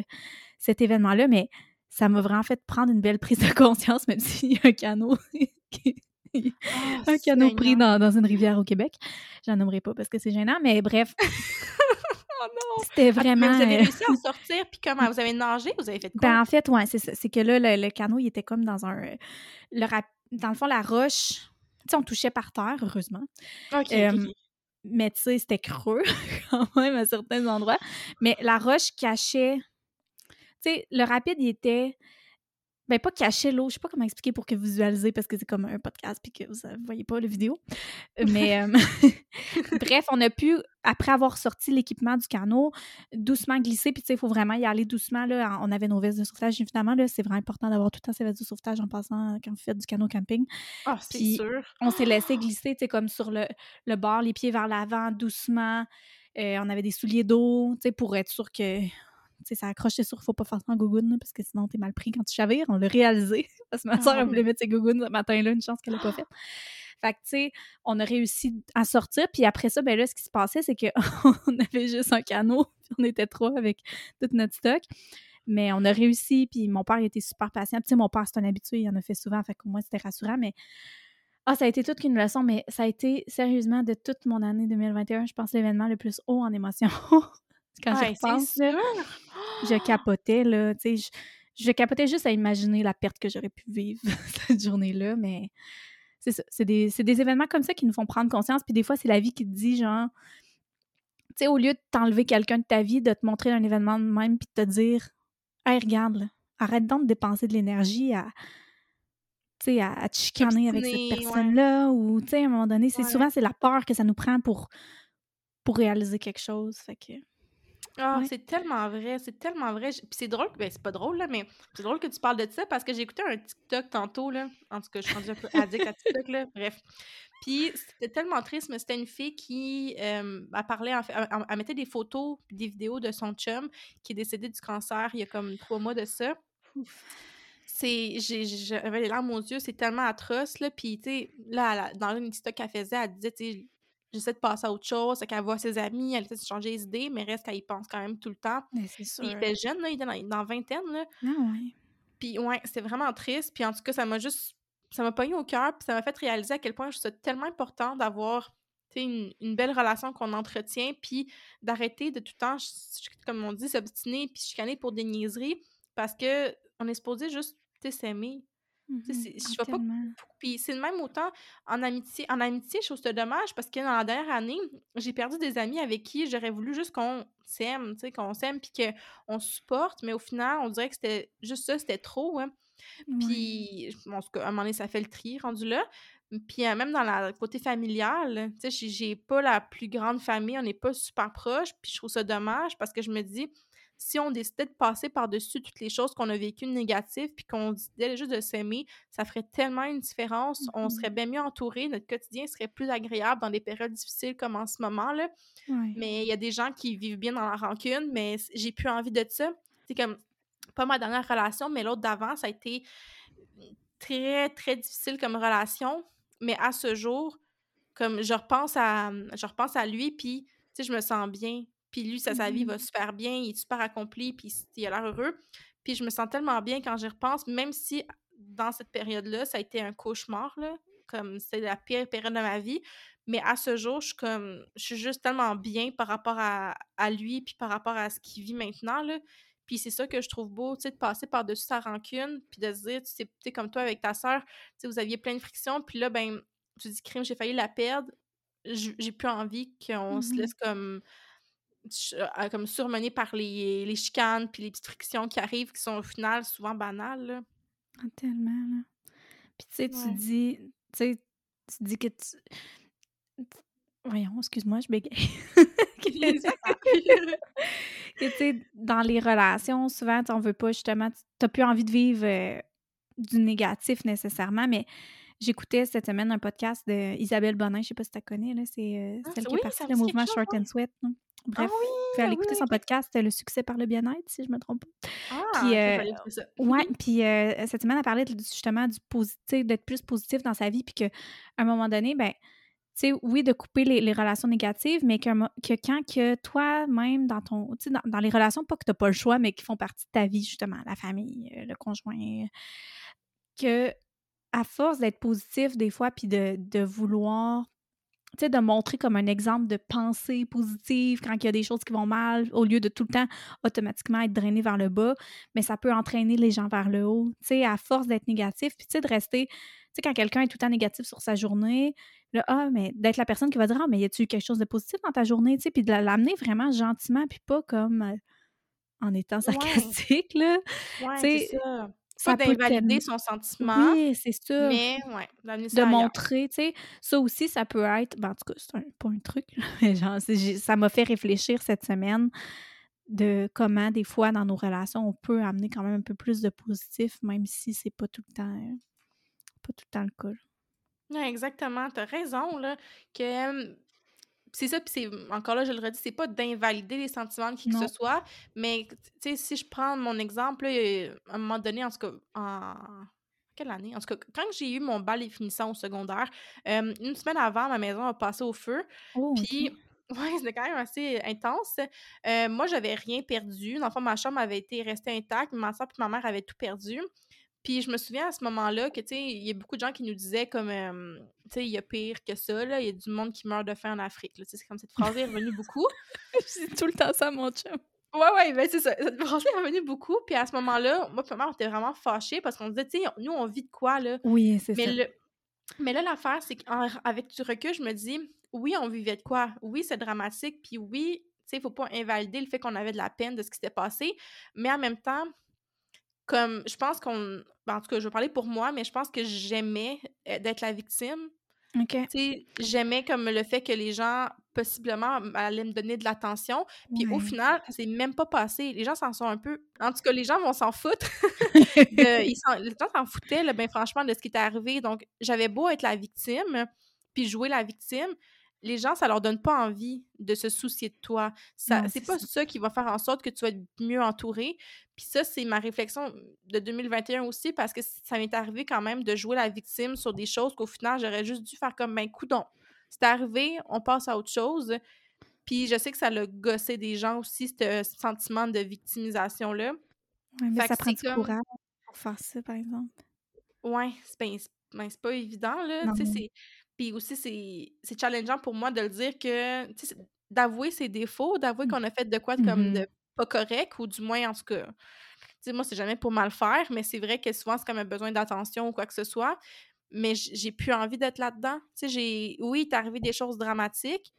cet événement-là, mais ça m'a vraiment fait prendre une belle prise de conscience, même s'il y a un canot Ah, un canot pris dans, dans, une rivière au Québec. J'en nommerai pas parce que c'est gênant, mais bref. oh non! C'était vraiment. vous avez euh, réussi à en sortir, puis comment? Vous avez nagé? Vous avez fait quoi? Ben, en fait, ouais, c'est que là, le, canot, il était comme dans un. Le Dans le fond, la roche. Tu sais, on touchait par terre, heureusement. OK. Mais tu sais, c'était creux quand même à certains endroits. Mais la roche cachait. Tu sais, le rapide, il était ben pas cacher l'eau, je sais pas comment expliquer pour que vous visualisez parce que c'est comme un podcast puis que vous ne voyez pas la vidéo. Mais euh, bref, on a pu, après avoir sorti l'équipement du canot, doucement glisser. Puis tu sais, il faut vraiment y aller doucement. Là. On avait nos vestes de sauvetage, évidemment. Là, c'est vraiment important d'avoir tout le temps ces vestes de sauvetage en passant quand vous faites du canot camping. Ah, c'est sûr. On s'est laissé glisser, tu sais, comme sur le, le bord, les pieds vers l'avant, doucement. Euh, on avait des souliers d'eau, tu sais, pour être sûr que sais, ça accroche, sûr, faut pas faire ça en gougoune, parce que sinon, t'es mal pris quand tu chavires. On l'a réalisé. Parce que ma soeur, a voulu mettre ses gougounes ce matin-là, une chance qu'elle l'a pas fait. Fait que, tu sais, on a réussi à sortir. Puis après ça, ben là, ce qui se passait, c'est qu'on avait juste un canot. Puis on était trois avec tout notre stock. Mais on a réussi, puis mon père était super patient. Tu sais, mon père, c'est un habitué, il en a fait souvent, fait qu'au moins, c'était rassurant, mais... Ah, ça a été toute une leçon, mais ça a été, sérieusement, de toute mon année 2021, je pense, l'événement le plus haut en émotion. Quand je repense, je capotais, là, tu sais, je, je capotais juste à imaginer la perte que j'aurais pu vivre cette journée-là, mais c'est ça. C'est des, des, événements comme ça qui nous font prendre conscience. Puis des fois, c'est la vie qui te dit, genre, tu sais, au lieu de t'enlever quelqu'un de ta vie, de te montrer un événement de même, puis de te dire, hey, regarde, là, arrête donc de dépenser de l'énergie à, sais, à, à, te chicaner avec cette personne-là. Ou, tu sais, à un moment donné, c'est souvent, c'est la peur que ça nous prend pour, pour réaliser quelque chose. Fait que. Ah, c'est tellement vrai, c'est tellement vrai. Puis c'est drôle, ben c'est pas drôle, là, mais c'est drôle que tu parles de ça parce que j'ai écouté un TikTok tantôt, là. En tout cas, je suis rendue un peu addict à TikTok, là. Bref. Puis c'était tellement triste, mais c'était une fille qui euh, a parlé, en fait, elle, mettait des photos des vidéos de son chum qui est décédé du cancer il y a comme trois mois de ça. C'est, j'avais les larmes aux yeux, c'est tellement atroce, là. Puis, tu sais, là, dans une TikTok qu'elle faisait, elle disait, tu sais, j'essaie de passer à autre chose, qu'elle voit ses amis, elle essaie de changer les idées, mais reste qu'elle y pense quand même tout le temps. Mais c'est sûr. il était jeune, là, il était dans, dans vingtaine, là. Ah ouais. Puis ouais, c'est vraiment triste. Puis en tout cas, ça m'a juste... Ça m'a pogné au cœur, puis ça m'a fait réaliser à quel point je trouve ça tellement important d'avoir une, une belle relation qu'on entretient, puis d'arrêter de tout le temps, comme on dit, s'obstiner, puis chicaner pour des niaiseries, parce que on est supposé juste s'aimer. Mmh je pas. Puis c'est le même autant en amitié. En amitié, je trouve ça dommage parce que dans la dernière année, j'ai perdu des amis avec qui j'aurais voulu juste qu'on s'aime, tu sais, qu'on s'aime puis qu'on supporte, mais au final, on dirait que c'était juste ça, c'était trop, hein. Puis, bon, à un moment donné, ça fait le tri rendu là. Puis même dans le côté familial, tu sais, j'ai pas la plus grande famille, on n'est pas super proches, puis je trouve ça dommage parce que je me dis, si on décidait de passer par-dessus toutes les choses qu'on a vécues négatives, puis qu'on décidait juste de s'aimer, ça ferait tellement une différence. On serait mmh bien mieux entouré, notre quotidien serait plus agréable dans des périodes difficiles comme en ce moment. là. Mais il y a des gens qui vivent bien dans la rancune, mais j'ai plus envie de ça. C'est comme pas ma dernière relation, mais l'autre d'avant, ça a été très, très difficile comme relation. Mais à ce jour, comme je repense à, je repense à lui, puis je me sens bien. Puis lui, ça, sa vie va mmh super bien, il est super accompli, puis il a l'air heureux. Puis je me sens tellement bien quand j'y repense, même si dans cette période-là, ça a été un cauchemar, là, comme c'est la pire période de ma vie. Mais à ce jour, je suis comme, je suis juste tellement bien par rapport à, à lui, puis par rapport à ce qu'il vit maintenant, là. Puis c'est ça que je trouve beau, tu sais, de passer par-dessus sa rancune, puis de se dire, tu sais, comme toi avec ta sœur, tu sais, vous aviez plein de frictions, puis là, ben, tu dis, crime, j'ai failli la perdre, j'ai plus envie qu'on se mmh laisse comme comme surmené par les, les chicanes puis les petites frictions qui arrivent qui sont au final souvent banales. Là. Ah, tellement, là. Puis tu sais, tu dis, tu sais, tu dis que tu... Voyons, excuse-moi, je bégaye. que tu sais, dans les relations, souvent, on veut pas justement, t'as plus envie de vivre euh, du négatif nécessairement, mais j'écoutais cette semaine un podcast d'Isabelle Bonin, je sais pas si tu la connais, là, c'est euh, ah, celle qui est partie le mouvement Short and Sweat. Non? Bref, ah oui, aller écouter son podcast Le succès par le bien-être, si je me trompe pas. Ah, puis, euh, ça. Ouais, puis euh, cette semaine, elle parlait justement du positif, d'être plus positif dans sa vie, puis qu'à un moment donné, ben, tu sais, oui, de couper les, relations négatives, mais que, que quand que toi-même, dans ton, tu sais, dans, les relations, pas que tu n'as pas le choix, mais qui font partie de ta vie, justement, la famille, euh, le conjoint, que à force d'être positif des fois, puis de, de vouloir sais, de montrer comme un exemple de pensée positive quand il y a des choses qui vont mal, au lieu de tout le temps automatiquement être drainé vers le bas, mais ça peut entraîner les gens vers le haut, tu sais, à force d'être négatif, puis tu sais, de rester, tu sais, quand quelqu'un est tout le temps négatif sur sa journée, là, ah, mais d'être la personne qui va dire, ah, mais y a-tu quelque chose de positif dans ta journée, tu sais, puis de l'amener vraiment gentiment, puis pas comme euh, en étant sarcastique, là. Ouais, c'est ça pas d'invalider son sentiment. Oui, c'est ça. Mais, ouais, De montrer, tu sais. Ça aussi, ça peut être. Ben, en tout cas, c'est pas un truc, mais genre, ça m'a fait réfléchir cette semaine de comment, des fois, dans nos relations, on peut amener quand même un peu plus de positif, même si c'est pas tout le temps. pas tout le temps le cas. Exactement. T'as raison, là, que c'est ça, puis c'est encore là, je le redis, c'est pas d'invalider les sentiments de qui que ce soit, mais tu sais, si je prends mon exemple, à un moment donné, en tout cas, en quelle année? En tout cas, quand j'ai eu mon bal finissant au secondaire, une semaine avant, ma maison a passé au feu. Oh, puis Ouais, c'était quand même assez intense. Euh, moi, j'avais rien perdu. Dans le fond, ma chambre avait été restée intacte, mais ma soeur et ma mère avaient tout perdu. Puis je me souviens à ce moment-là que, tu sais, il y a beaucoup de gens qui nous disaient comme, euh, tu sais, il y a pire que ça, là, il y a du monde qui meurt de faim en Afrique. Tu sais, c'est comme cette phrase est revenue beaucoup. je tout le temps ça mon chum. Ouais, ouais, ben c'est ça. Cette phrase est revenue beaucoup. Puis à ce moment-là, moi on était vraiment fâchés parce qu'on disait, tu sais, nous, on vit de quoi, là? Oui, c'est ça. Mais là, l'affaire, c'est qu'avec du recul, je me dis, oui, on vivait de quoi? Oui, c'est dramatique, puis oui, tu sais, il faut pas invalider le fait qu'on avait de la peine de ce qui s'était passé, mais en même temps, comme je pense qu'on. Ben, en tout cas, je vais parler pour moi, mais je pense que j'aimais euh, d'être la victime. OK. J'aimais comme le fait que les gens, possiblement, allaient me donner de l'attention. Puis au final, ça s'est même pas passé. Les gens s'en sont un peu. En tout cas, les gens vont s'en foutre. ils les gens s'en foutaient, ben, franchement, de ce qui était arrivé. Donc, j'avais beau être la victime, puis jouer la victime les gens, ça leur donne pas envie de se soucier de toi. Ça, c'est pas ça. qui va faire en sorte que tu vas être mieux entouré. Puis ça, c'est ma réflexion de 2021 aussi, parce que ça m'est arrivé quand même de jouer la victime sur des choses qu'au final, j'aurais juste dû faire comme, ben, coudon. C'est arrivé, on passe à autre chose. Puis je sais que ça l'a gossé des gens aussi, ce sentiment de victimisation-là. mais ça prend du courage pour faire ça, par exemple. Ouais, c'est ben, ben, pas évident, là. Puis aussi, c'est challengeant pour moi de le dire que, d'avouer ses défauts, d'avouer mmh. qu'on a fait de quoi comme de mmh pas correct, ou du moins, en tout cas, tu moi, c'est jamais pour mal faire, mais c'est vrai que souvent, c'est comme un besoin d'attention ou quoi que ce soit. Mais j'ai plus envie d'être là-dedans. Tu sais, j'ai. Oui, il est arrivé des choses dramatiques.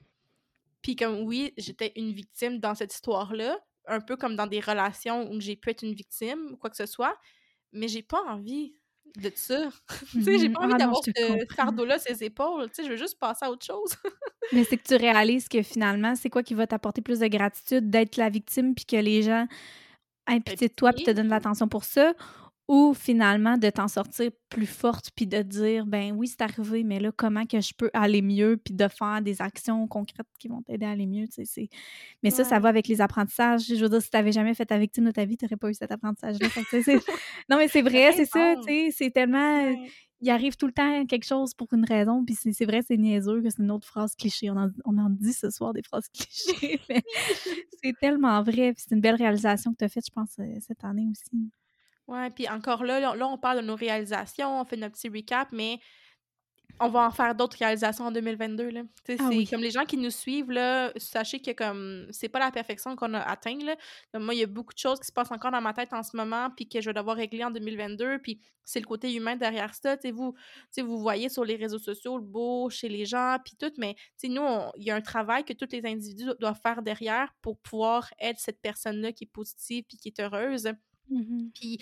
Puis, comme, oui, j'étais une victime dans cette histoire-là, un peu comme dans des relations où j'ai pu être une victime ou quoi que ce soit, mais j'ai pas envie de ça. tu sais, j'ai pas envie ah d'avoir ce fardeau-là ses épaules. Tu sais, je veux juste passer à autre chose. Mais c'est que tu réalises que finalement, c'est quoi qui va t'apporter plus de gratitude d'être la victime puis que les gens aient pitié de toi puis te donnent l'attention pour ça? Ou finalement de t'en sortir plus forte puis de dire ben oui c'est arrivé mais là comment que je peux aller mieux puis de faire des actions concrètes qui vont t'aider à aller mieux tu sais mais ça ça va avec les apprentissages. Je veux dire si t'avais jamais fait ta victime de ta vie t'aurais pas eu cet apprentissage là non mais c'est vrai c'est ça tu sais c'est tellement il arrive tout le temps quelque chose pour une raison puis c'est vrai c'est niaiseux que c'est une autre phrase cliché. On en, on en dit ce soir des phrases clichés mais c'est tellement vrai puis c'est une belle réalisation que tu as faite je pense euh, cette année aussi Ouais, puis encore là, là, on parle de nos réalisations, on fait notre petit recap, mais on va en faire d'autres réalisations en 2022. Là. Ah c'est comme les gens qui nous suivent, là, sachez que comme c'est pas la perfection qu'on a atteint. Là. moi, il y a beaucoup de choses qui se passent encore dans ma tête en ce moment, puis que je vais devoir régler en 2022. Puis c'est le côté humain derrière ça. vous, vous voyez sur les réseaux sociaux le beau chez les gens, puis tout, mais nous, il y a un travail que tous les individus doivent faire derrière pour pouvoir être cette personne-là qui est positive puis qui est heureuse. Mmh puis,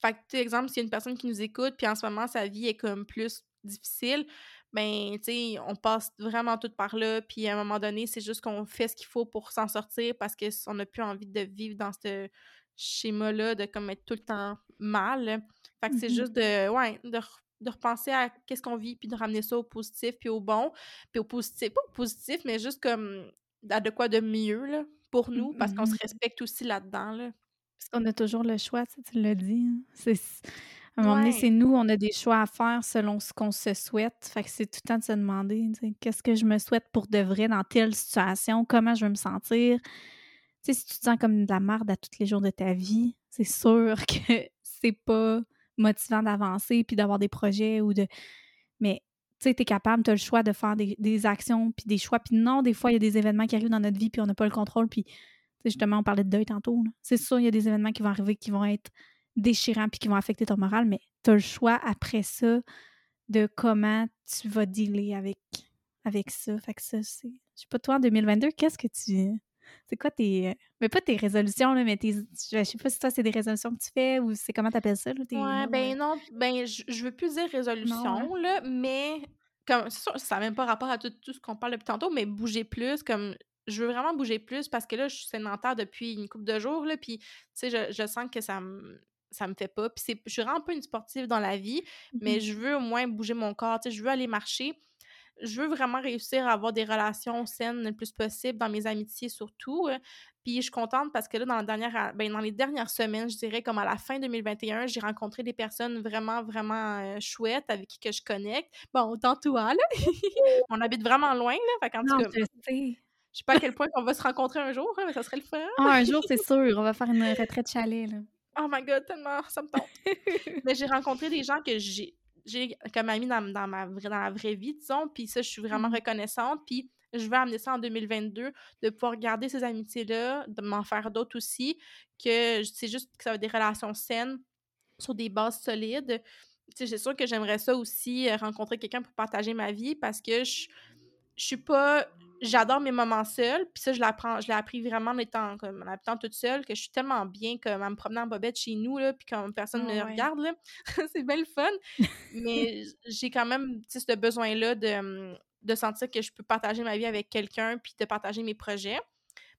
fait que, exemple, s'il y a une personne qui nous écoute, puis en ce moment, sa vie est comme plus difficile, ben, tu sais, on passe vraiment tout par là, puis à un moment donné, c'est juste qu'on fait ce qu'il faut pour s'en sortir parce qu'on n'a plus envie de vivre dans ce schéma-là, de comme être tout le temps mal. Fait que c'est mmh juste de, ouais, de, de repenser à qu'est-ce qu'on vit, puis de ramener ça au positif, puis au bon, puis au positif, pas au positif, mais juste comme à de quoi de mieux, là, pour mmh nous, parce qu'on se respecte aussi là-dedans, là. Parce qu'on a toujours le choix, tu, l'as dit. Hein. C'est, à un moment donné, c'est nous, on a des choix à faire selon ce qu'on se souhaite. Fait que c'est tout le temps de se demander qu'est-ce que je me souhaite pour de vrai dans telle situation, comment je veux me sentir? Tu sais, si tu te sens comme de la merde à tous les jours de ta vie, c'est sûr que c'est pas motivant d'avancer puis d'avoir des projets ou de. Mais tu sais, tu es capable, tu as le choix de faire des, des actions puis des choix. Puis non, des fois, il y a des événements qui arrivent dans notre vie puis on n'a pas le contrôle. Puis justement, on parlait de deuil tantôt. C'est sûr, il y a des événements qui vont arriver qui vont être déchirants puis qui vont affecter ton moral, mais tu as le choix après ça de comment tu vas dealer avec, avec ça. Fait que ça, c'est. Je sais pas, toi, en 2022, qu'est-ce que tu. C'est quoi tes. Mais pas tes résolutions, là, mais tes. Je sais pas si toi, c'est des résolutions que tu fais ou c'est comment tu appelles ça, là, Ouais, ben non, ben je veux plus dire résolution, là, mais. Comme, ça n'a même pas rapport à tout, tout ce qu'on parle depuis tantôt, mais bouger plus, comme je veux vraiment bouger plus parce que là, je suis sédentaire depuis une couple de jours, là, puis, tu sais, je, je, sens que ça me ça me fait pas. Puis je suis vraiment pas une sportive dans la vie, mais mmh je veux au moins bouger mon corps, tu sais, je veux aller marcher. Je veux vraiment réussir à avoir des relations saines le plus possible dans mes amitiés surtout. Puis je suis contente parce que là, dans, la dernière, ben, dans les dernières semaines, je dirais comme à la fin 2021, j'ai rencontré des personnes vraiment, vraiment chouettes avec qui que je connecte. Bon, autant toi, là. On habite vraiment loin, là. Fait non, je sais. Je sais pas à quel point on va se rencontrer un jour, hein, mais ça serait le fun. Ah, un jour, c'est sûr. On va faire une retraite chalet, là. Oh my god, tellement, ça me tente. mais j'ai rencontré des gens que j'ai j'ai comme amis dans, dans, ma, dans la vraie vie, disons, puis ça, je suis vraiment Mhm. reconnaissante, puis je veux amener ça en 2022, de pouvoir garder ces amitiés-là, de m'en faire d'autres aussi, que c'est juste que ça va être des relations saines, sur des bases solides. C'est sûr que j'aimerais ça aussi, euh, rencontrer quelqu'un pour partager ma vie, parce que je je suis pas j'adore mes moments seuls, puis ça, je l'apprends je l'ai appris vraiment en étant comme en habitant toute seule, que je suis tellement bien comme en me promenant en bobette chez nous, là, puis comme personne Ah me ouais. regarde, là. C'est bien le fun. Mais j'ai quand même, ce besoin-là de, mmh, de sentir que je peux partager ma vie avec quelqu'un, puis de partager mes projets.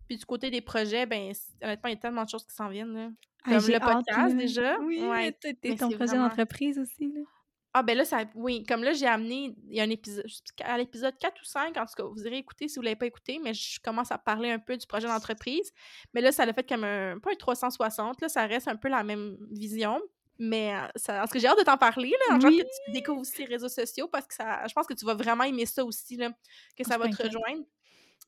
Puis du côté des projets, ben, honnêtement, il y a tellement de choses qui s'en viennent, là. Ah, Comme le podcast, déjà. Oui, Ouais, mais ton projet vraiment d'entreprise aussi, là. Ah ben là, ça oui, comme là, j'ai amené il y a un épisode à l'épisode 4 ou 5, en tout cas, vous irez écouter si vous l'avez pas écouté, mais je commence à parler un peu du projet d'entreprise. Mais là, ça l'a fait comme un pas un 360, là, ça reste un peu la même vision, mais heu, ça en tout cas, j'ai hâte de t'en parler, là, hâte Oui! que tu découvres aussi les réseaux sociaux parce que ça je pense que tu vas vraiment aimer ça aussi, là, que Ah, ça va te rejoindre.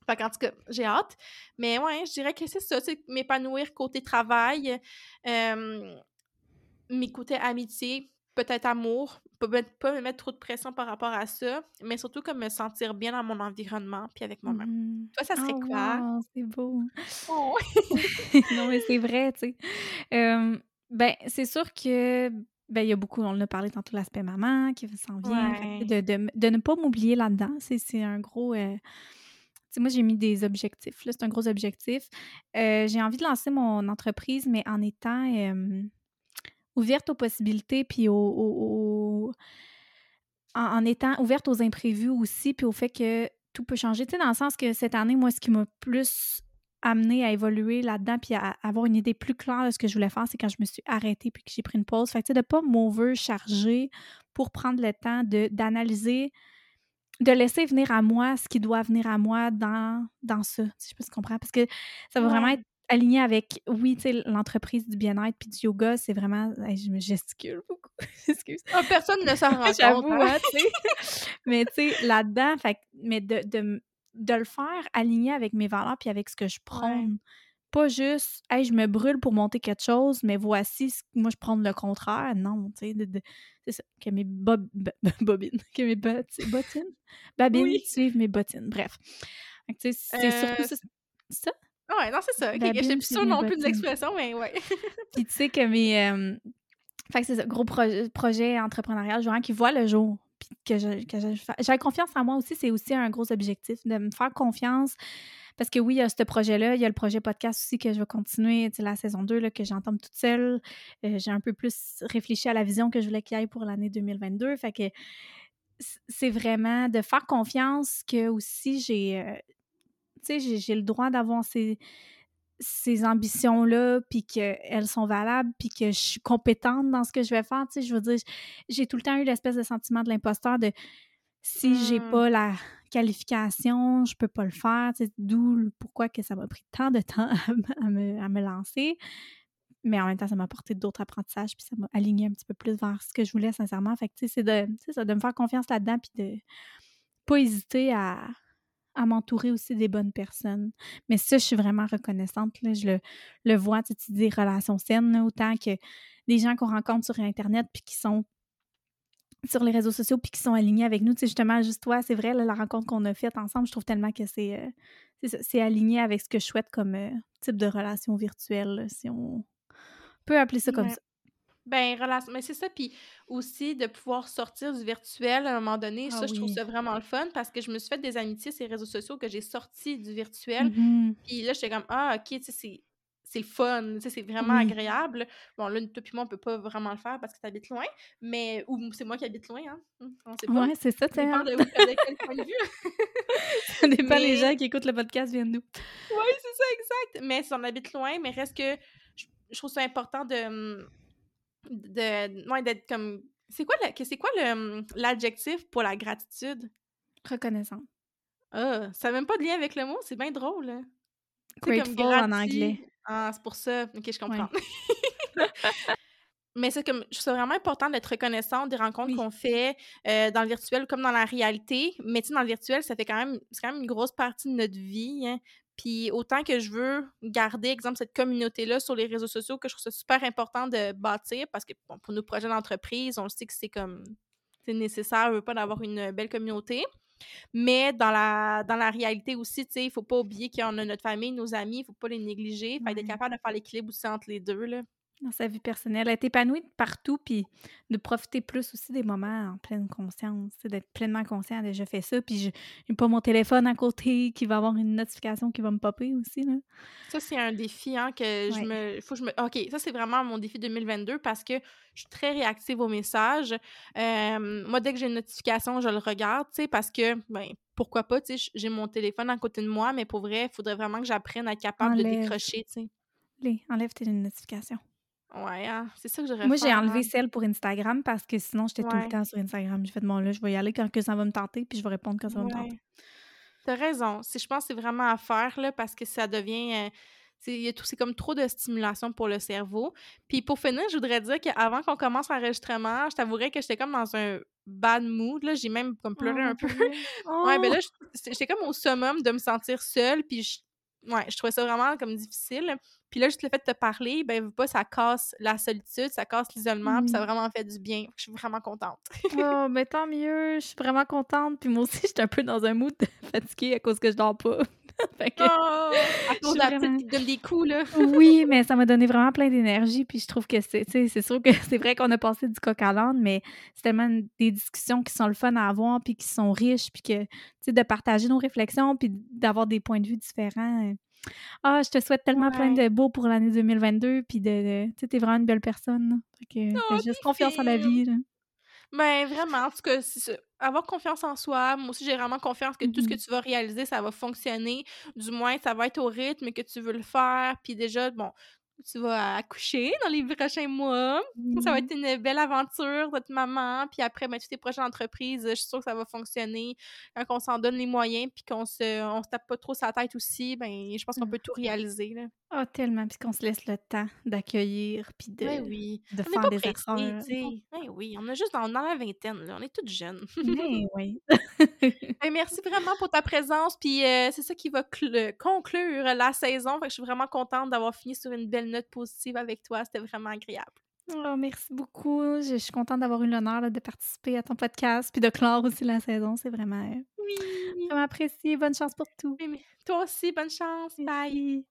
Fait qu'en tout cas, j'ai hâte. Mais ouais, je dirais que c'est ça, tu sais, m'épanouir côté travail, hem, mes côtés amitié, peut-être amour, pas me mettre trop de pression par rapport à ça, mais surtout comme me sentir bien dans mon environnement puis avec moi-même. Mhm. Toi, ça serait Oh quoi? wow, c'est beau! Oh! Non, mais c'est vrai, tu sais. Ben, c'est sûr que, ben, il y a beaucoup on a parlé tantôt, l'aspect maman qui s'en vient, Ouais. de de de ne pas m'oublier là-dedans, c'est c'est un gros, sais, moi, j'ai mis des objectifs, là, c'est un gros objectif. Heu, j'ai envie de lancer mon entreprise, mais en étant, ouverte aux possibilités puis aux aux aux en en étant ouverte aux imprévus aussi, puis au fait que tout peut changer. Tu sais, dans le sens que cette année, moi, ce qui m'a plus amenée à évoluer là-dedans puis à à avoir une idée plus claire de ce que je voulais faire, c'est quand je me suis arrêtée puis que j'ai pris une pause. Fait que, tu sais, de pas m'overcharger pour prendre le temps de d'analyser, de laisser venir à moi ce qui doit venir à moi dans dans ça. Sais, je si tu comprends? Parce que ça va vraiment être aligné avec, oui, tu sais, l'entreprise du bien-être puis du yoga, c'est vraiment je me gesticule beaucoup, excuse. Ah, personne ne s'en rend compte, hein? hein, tu sais? Mais tu sais, là-dedans, fait que mais de de de le faire aligné avec mes valeurs puis avec ce que je Ouais. prône. Pas juste: «Hey, je me brûle pour monter quelque chose, mais voici ce moi, je prône le contraire». Non, tu sais, de de c'est ça, que mes bob bobines, que mes botti bottines? Babines Oui. suivent mes bottines, bref. C'est surtout ça c'est ça? Ouais, non, c'est ça. OK, OK, j'étais Babines plus sûre non plus de l'expression, mais ouais. Puis tu sais que mes, hem fait que c'est ça, gros proje projet entrepreneurial, je vraiment qu'il voit le jour, puis que je que je confiance en moi aussi, c'est aussi un gros objectif, de me faire confiance. Parce que oui, il y a ce projet-là, il y a le projet podcast aussi que je vais continuer, tu sais, la saison 2 là, que j'entame toute seule. Heu, j'ai un peu plus réfléchi à la vision que je voulais qu'il y ait pour l'année 2022. Fait que c'est vraiment de faire confiance que aussi j'ai, tu sais, j'ai le droit d'avoir ces ces ambitions-là, puis qu'elles sont valables, puis que je suis compétente dans ce que je vais faire, tu sais, je veux dire, j'ai tout le temps eu l'espèce de sentiment de l'imposteur de si j'ai Mmh. pas la qualification, je peux pas le faire, tu sais, d'où pourquoi que ça m'a pris tant de temps à me à me lancer. Mais en même temps, ça m'a apporté d'autres apprentissages, puis ça m'a alignée un petit peu plus vers ce que je voulais sincèrement. Fait que, tu sais, c'est de ça, de me faire confiance là-dedans, puis de pas hésiter à à m'entourer aussi des bonnes personnes. Mais ça, je suis vraiment reconnaissante, là, je le le vois, tu tu dis relations saines, là, autant que des gens qu'on rencontre sur internet puis qui sont sur les réseaux sociaux puis qui sont alignés avec nous. Tu sais, justement, juste toi, c'est vrai, là, la rencontre qu'on a faite ensemble, je trouve tellement que c'est, c'est aligné avec ce que je souhaite comme, heu, type de relation virtuelle, là, si on peut appeler ça comme Ouais. ça. Ben, relation mais c'est ça, puis aussi de pouvoir sortir du virtuel à un moment donné, Ah ça, je trouve oui. ça vraiment le fun parce que je me suis fait des amitiés sur les réseaux sociaux que j'ai sorties du virtuel. Mmh Puis là, j'étais comme: «Ah OK, tu sais, c'est c'est fun, tu sais, c'est vraiment Oui. agréable». Bon là, toi puis moi, on peut pas vraiment le faire parce que tu habites loin, mais ou c'est moi qui habite loin, hein, mmh, on sait pas. Ouais, c'est ça, tu sais, de de quel point de vue. Ça dépend les gens Mais qui écoutent le podcast viennent d'où. Ouais, c'est ça, exact. Mais si on habite loin, mais reste que je trouve ça important de, mmh, de ouais, d'être comme c'est quoi c'est quoi le, mmh, l'adjectif pour la gratitude? Reconnaissante. Ah, ça a même pas de lien avec le mot, c'est bien drôle, hein. Sais, comme Grateful en anglais. ah, c'est pour ça. OK, je Ouais. comprends. Mais c'est comme, je trouve ça vraiment important d'être reconnaissant des rencontres Oui. qu'on fait euh, dans le virtuel comme dans la réalité. Mais tu sais, dans le virtuel, ça fait quand même, c'est quand même une grosse partie de notre vie. hein. Puis autant que je veux garder, exemple, cette communauté-là sur les réseaux sociaux, que je trouve ça super important de bâtir parce que bon, pour nos projets d'entreprise, on le sait que c'est comme, c'est nécessaire, on veut pas d'avoir une belle communauté. Mais dans la, dans la réalité aussi, tu sais, il faut pas oublier qu'on a notre famille, nos amis, il faut pas les négliger. Fait d'être Ouais. capable de faire l'équilibre aussi entre les deux, là. Dans sa vie personnelle, être épanouie de partout, puis de profiter plus aussi des moments en pleine conscience, d'être pleinement conscient de «je fais ça», puis je j'ai pas mon téléphone à côté qui va avoir une notification qui va me popper aussi, là. Ça, c'est un défi, hein, que je Ouais. me faut que je me OK, ça, c'est vraiment mon défi 2022 parce que je suis très réactive aux messages. Moi, dès que j'ai une notification, je le regarde, tu sais, parce que, ben, pourquoi pas, tu sais, j'ai mon téléphone à côté de moi, mais pour vrai, il faudrait vraiment que j'apprenne à être capable de décrocher, tu sais. Enlève tes notifications. Ouais, hein, c'est ça que je devrais Moi, j'ai enlevé hein. celle pour Instagram parce que sinon, j'étais tout le temps sur Instagram. J'ai fait: «Bon, là, je vais y aller quand que ça va me tenter, puis je vais répondre quand ça va me tenter». Tu raison. Je pense que c'est vraiment à faire, là, parce que ça devient, heu, c'est comme trop de stimulation pour le cerveau. Puis pour finir, je voudrais dire qu'avant qu'on commence l'enregistrement, je t'avouerais que j'étais comme dans un bad mood, là. J'ai même comme pleuré Oh, un peu. vrai? Ouais, ben Oh! là, j j'étais comme au summum de me sentir seule, puis ouais, je trouvais ça vraiment comme difficile. Puis là, juste le fait de te parler, ben, pas, ça casse la solitude, ça casse l'isolement, puis ça a vraiment fait du bien. Je suis vraiment contente. Oh, ben, tant mieux, je suis vraiment contente. Puis moi aussi, j'étais un peu dans un mood fatiguée à cause que je dors pas. Fait que Oh! À cause de vraiment donne des coups, là. oui, mais ça m'a donné vraiment plein d'énergie, puis je trouve que c'est sûr que c'est vrai qu'on a passé du coq à l'âne, mais c'est tellement des discussions qui sont le fun à avoir, puis qui sont riches, puis que, tu sais, de partager nos réflexions, puis d'avoir des points de vue différents. Ah, je te souhaite tellement plein de beau pour l'année 2022, puis de de tu sais, tu es vraiment une belle personne, là. Fait que Oh, fais t'es juste confiance en la vie, là. Ben, vraiment, en tout cas. Avoir confiance en soi. Moi aussi, j'ai vraiment confiance que tout ce que Mmh tu vas réaliser, ça va fonctionner. Du moins, ça va être au rythme que tu veux le faire. Puis déjà, bon, tu vas accoucher dans les prochains mois. Ça va Oui. être une belle aventure d'être maman. Puis après, ben, toutes tes prochaines entreprises, je suis sûre que ça va fonctionner. Quand on s'en donne les moyens, puis qu'on se, on se tape pas trop sa tête aussi, ben, je pense qu'on peut tout réaliser, là. Ah, tellement, puis qu'on se laisse le temps d'accueillir, puis Ben de oui. de On faire pas des erreurs. sais. Ben oui, on a juste dans, dans la vingtaine, là. On est toutes jeunes. Mais oui. Ben, merci vraiment pour ta présence. Puis euh, c'est ça qui va cl- conclure la saison. Fait que je suis vraiment contente d'avoir fini sur une belle note positive avec toi. C'était vraiment agréable. Oh, merci beaucoup. Je je suis contente d'avoir eu l'honneur, de participer à ton podcast, puis de clore aussi la saison. C'est vraiment, heu, Oui. vraiment apprécié. Bonne chance pour tout. Oui, toi aussi, bonne chance. Bye.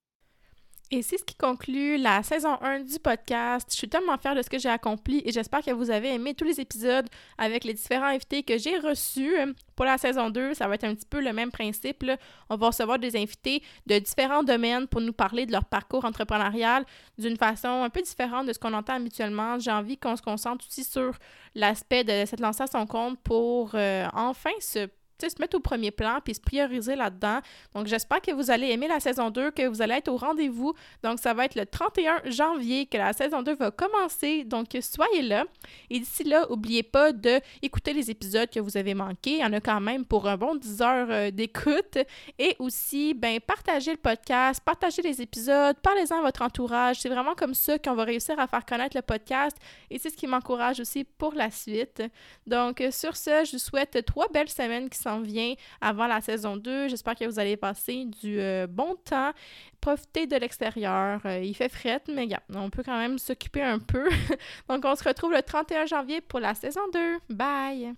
Et c'est ce qui conclut la saison 1 du podcast. Je suis tellement fière de ce que j'ai accompli et j'espère que vous avez aimé tous les épisodes avec les différents invités que j'ai reçus. Pour la saison 2, ça va être un petit peu le même principe. On va recevoir des invités de différents domaines pour nous parler de leur parcours entrepreneurial d'une façon un peu différente de ce qu'on entend habituellement. J'ai envie qu'on se concentre aussi sur l'aspect de s'être lancé à son compte pour euh, enfin se se mettre au premier plan puis se prioriser là-dedans. Donc, j'espère que vous allez aimer la saison 2, que vous allez être au rendez-vous. Donc, ça va être le 31 janvier que la saison 2 va commencer. Donc, soyez là. Et d'ici là, n'oubliez pas d'écouter les épisodes que vous avez manqués. Il y en a quand même pour un bon 10 heures euh, d'écoute. Et aussi, ben, partagez le podcast, partagez les épisodes, parlez-en à votre entourage. C'est vraiment comme ça qu'on va réussir à faire connaître le podcast. Et c'est ce qui m'encourage aussi pour la suite. Donc, sur ce, je vous souhaite trois belles semaines qui s'en viennent avant la saison 2. J'espère que vous allez passer du euh, bon temps. Profitez de l'extérieur. Euh, il fait fret, mais gars, on peut quand même s'occuper un peu. Donc, on se retrouve le 31 janvier pour la saison 2. Bye!